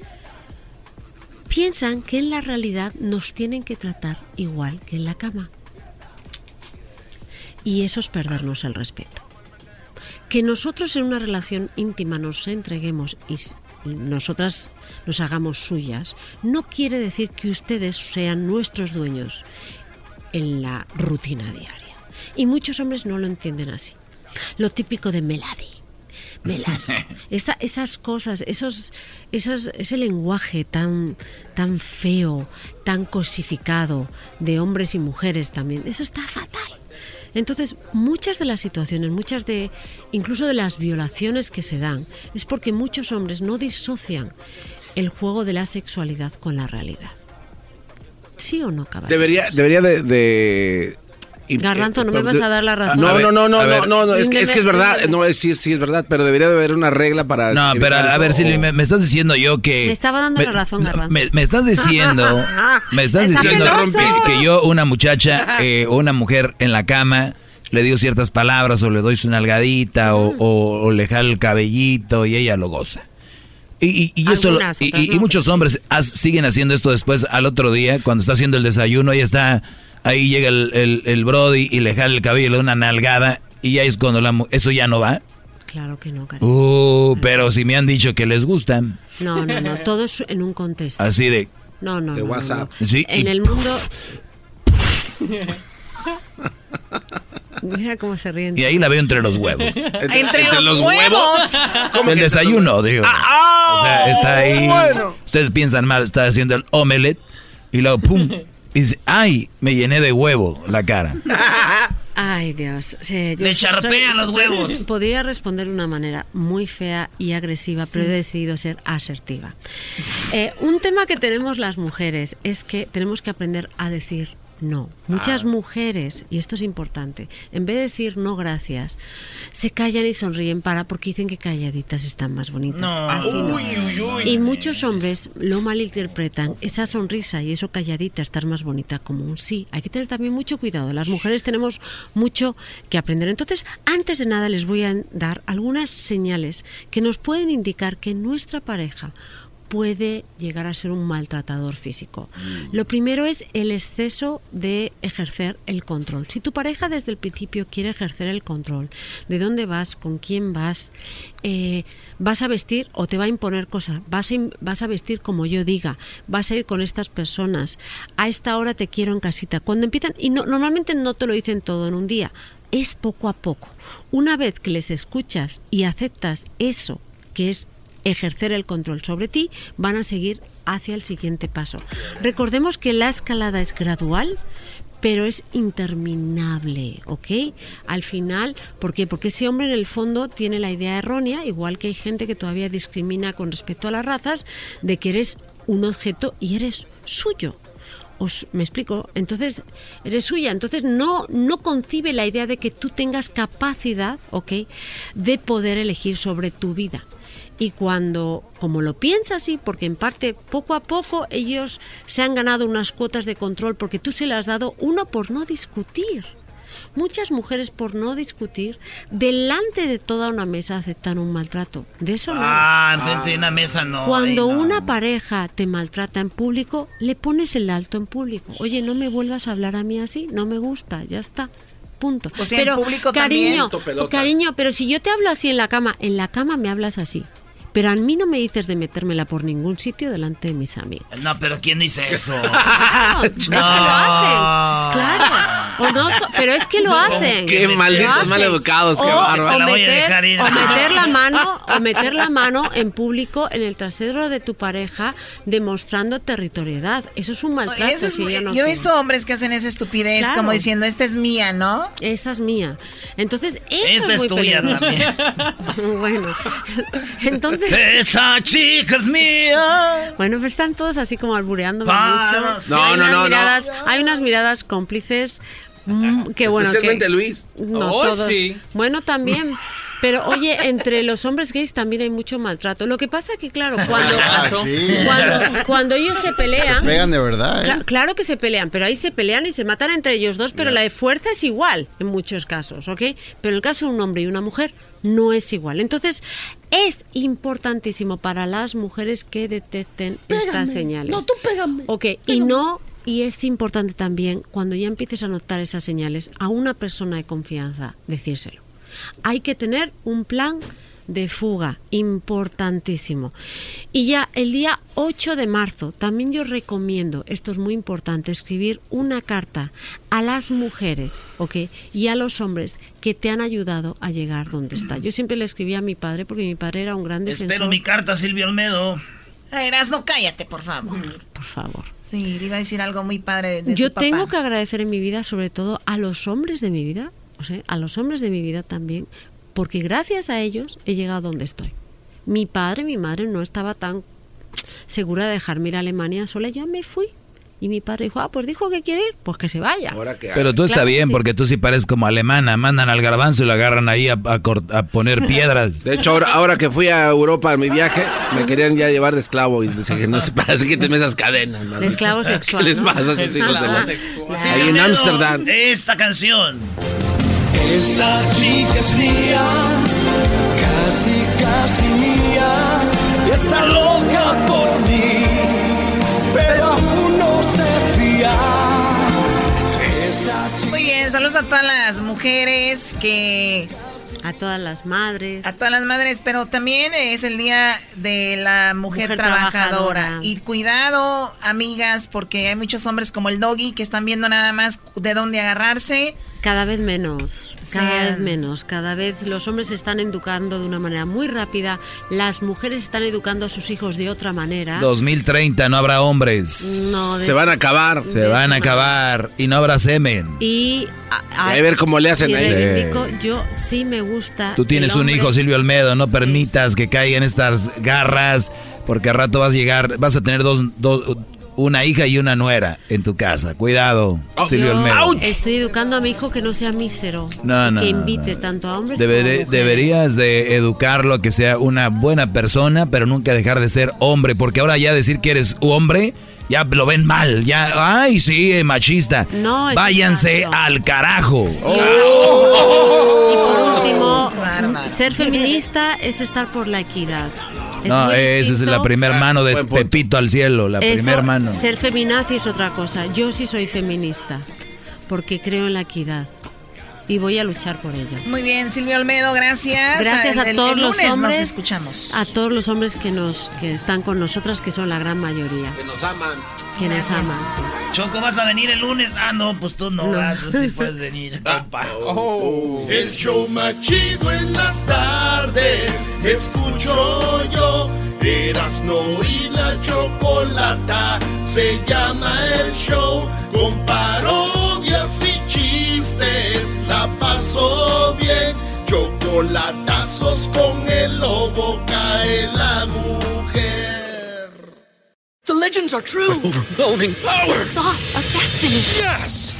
piensan que en la realidad nos tienen que tratar igual que en la cama. Y eso es perdernos el respeto. Que nosotros en una relación íntima nos entreguemos y nosotras nos hagamos suyas, no quiere decir que ustedes sean nuestros dueños en la rutina diaria. Y muchos hombres no lo entienden así. Lo típico de. Melody. Esta- esas cosas, esos, esos, ese lenguaje tan, tan feo, tan cosificado de hombres y mujeres también, eso está fatal. Entonces, muchas de las situaciones, muchas de, incluso de las violaciones que se dan, es porque muchos hombres no disocian el juego de la sexualidad con la realidad. ¿Sí o no, caballero? Debería, debería de... de- Garbanzo, no me vas a dar la razón. No, no, no, no, no, no, no, es, que, es que es verdad, no, es, sí, sí es verdad, pero debería de haber una regla para... No, pero a eso, ver, Silvia, o- me, me estás diciendo yo que... Me estaba dando me- la razón, Garbanzo. me, me estás diciendo, me estás Está diciendo que, que yo, una muchacha eh, o una mujer en la cama, le digo ciertas palabras o le doy su nalgadita o, o- o le jalo el cabellito y ella lo goza. Y, y- y esto lo- Algunas, y, y- y muchos hombres has- siguen haciendo esto después al otro día, cuando está haciendo el desayuno, ella está, ahí llega el, el, el brody y le jala el cabello le da una nalgada y ya es cuando la mu- eso ya no va. Claro que no, cariño. Uh, pero si me han dicho que les gustan. No, no, no, todo es en un contexto. Así de. No, no, De no, WhatsApp. no. Sí, En y- el mundo... Mira cómo se ríen. Y ahí la veo entre los huevos. Entre, los, huevos. El desayuno, digo. o sea, está ahí. Ustedes piensan mal, está haciendo el omelette y luego pum. Y dice, ay, me llené de huevo la cara. Ay, Dios. Sí, yo Le charpean los huevos. Podría responder de una manera muy fea y agresiva, pero he decidido ser asertiva. Eh, un tema que tenemos las mujeres es que tenemos que aprender a decir No, muchas Ah. mujeres, y esto es importante, en vez de decir no gracias, se callan y sonríen para porque dicen que calladitas están más bonitas. No. Así no. Uy, uy, uy. Y muchos hombres lo malinterpretan, esa sonrisa y eso calladita, estar más bonita como un sí. Hay que tener también mucho cuidado. Las mujeres tenemos mucho que aprender. Entonces, antes de nada les voy a dar algunas señales que nos pueden indicar que nuestra pareja puede llegar a ser un maltratador físico. Lo primero es el exceso de ejercer el control. Si tu pareja desde el principio quiere ejercer el control, de dónde vas, con quién vas, eh, vas a vestir o te va a imponer cosas, vas a, vas a vestir como yo diga, vas a ir con estas personas, a esta hora te quiero en casita. Cuando empiezan, y no, normalmente no te lo dicen todo en un día, es poco a poco. Una vez que les escuchas y aceptas eso, que es ejercer el control sobre ti, van a seguir hacia el siguiente paso. Recordemos que la escalada es gradual, pero es interminable, ¿ok? Al final, ¿por qué? Porque ese hombre en el fondo tiene la idea errónea, igual que hay gente que todavía discrimina con respecto a las razas, de que eres un objeto y eres suyo. Os, me explico, entonces eres suya, entonces no, no concibe la idea de que tú tengas capacidad, ¿ok?, de poder elegir sobre tu vida. Y cuando, como lo piensa así, porque en parte poco a poco ellos se han ganado unas cuotas de control porque tú se las has dado, uno por no discutir. Muchas mujeres por no discutir, delante de toda una mesa aceptan un maltrato. De eso no. Ah, de una mesa no. Cuando ay, no. una pareja te maltrata en público, le pones el alto en público. Oye, no me vuelvas a hablar a mí así, no me gusta, ya está. Punto. O sea, en pero público cariño, también. Pelota. cariño, pero si yo te hablo así en la cama, en la cama me hablas así. Pero a mí no me dices de metérmela por ningún sitio delante de mis amigos. No, pero ¿quién dice eso? No, es que lo hacen. Claro. O no, so- pero es que lo hacen. Qué malditos maleducados, qué bárbaro. o La voy a meter- dejar ir. o meter la mano, o meter la mano en público en el trasero de tu pareja demostrando territorialidad. Eso es un maltrato. Eso es muy- ella no yo he visto hombres que hacen esa estupidez Claro. como diciendo, esta es mía, ¿no? Esa es mía. Entonces, eso Esta es, es muy tuya peligroso. bueno, entonces... Esa chica es mía. Bueno, pues están todos así como albureándome Para- mucho. No, hay no, unas no, no. miradas, Hay unas miradas cómplices mm, que bueno. Especialmente que- Luis. No, Oh, todos. sí. Bueno, también. Pero oye, entre los hombres gays también hay mucho maltrato. Lo que pasa que, claro, cuando, Ah, sí. cuando, cuando ellos se pelean... Se pegan de verdad, ¿eh? Cla- claro que se pelean, pero ahí se pelean y se matan entre ellos dos, pero la de fuerza es igual en muchos casos, ¿ok? Pero en el caso de un hombre y una mujer no es igual. Entonces, es importantísimo para las mujeres que detecten estas señales. No, tú pégame. Ok, y no, y es importante también, cuando ya empieces a notar esas señales, a una persona de confianza, decírselo. Hay que tener un plan de fuga, importantísimo. Y ya el día 8 de marzo, también yo recomiendo, esto es muy importante, escribir una carta a las mujeres, ¿ok? Y a los hombres que te han ayudado a llegar donde está. Yo siempre le escribí a mi padre, porque mi padre era un gran defensor. Espero mi carta, Silvio Olmedo. no cállate, por favor. Por favor. Sí, iba a decir algo muy padre de Yo su papá. tengo que agradecer en mi vida, sobre todo a los hombres de mi vida, o sea, a los hombres de mi vida también, porque gracias a ellos he llegado donde estoy. Mi padre, mi madre no estaba tan segura de dejarme ir a Alemania sola, yo me fui. Y mi padre dijo, ah, pues dijo que quiere ir, pues que se vaya. Pero tú está Claro que bien, sí. porque tú sí pareces como alemana. Mandan al garbanzo y lo agarran ahí a, a a poner piedras. De hecho, ahora, ahora que fui a Europa a mi viaje, me querían ya llevar de escclavo y dije, no se parece que te esas cadenas. man. De esclavo sexual, ¿Qué les ¿no? pasa a sus hijos de la... Ahí en Ámsterdam. Esta canción. Esa chica es mía, casi, casi mía, y está loca por mí, pero aún no se fía. Esa chica Muy bien, saludos a todas las mujeres que... A todas las madres. A todas las madres, pero también es el día de la mujer, Mujer trabajadora. trabajadora. Y cuidado, amigas, porque hay muchos hombres como el doggy que están viendo nada más de dónde agarrarse. Cada vez menos, cada vez menos, cada vez los hombres se están educando de una manera muy rápida, las mujeres están educando a sus hijos de otra manera. 2030 no habrá hombres. No, de- Se van a acabar. Se van a acabar y no habrá semen. Y a, Y a ver cómo le hacen ahí. reivindico, yo sí me gusta. Tú tienes un hijo, Silvio Almedo, no permitas que caigan estas garras, porque al rato vas a llegar, vas a tener dos, dos- una hija y una nuera en tu casa. Cuidado, Silvio Olmedo. Estoy educando a mi hijo que no sea mísero. No, no, que no, invite tanto a hombres como a Deberé- mujeres. deberías de educarlo a que sea una buena persona, pero nunca dejar de ser hombre, porque ahora ya decir que eres hombre, ya lo ven mal, ya, ay, sí, eh, machista. No, es Váyanse al carajo. Y por último, ser feminista es estar por la equidad. No, esa es la primer mano de Pepito al cielo, la Eso, primer mano. Ser feminazi es otra cosa. Yo sí soy feminista, porque creo en la equidad. Y voy a luchar por ello. Muy bien, Silvio Olmedo, gracias. Gracias a El- todos los lunes hombres. Nos escuchamos. A todos los hombres que nos que están con nosotras, que son la gran mayoría. Que nos aman. Que nos aman. sí. Choco, ¿vas a venir el lunes? Ah, no, pues tú no, No. vas, tú sí puedes venir, compa. El show más chido en las tardes, escucho yo. Erasno y la chocolata, se llama el show. Con parodias y chistes, la paso bien. Chocolatazos con el lobo, cae la mujer. The legends are true. overwhelming power! The sauce of destiny. Yes!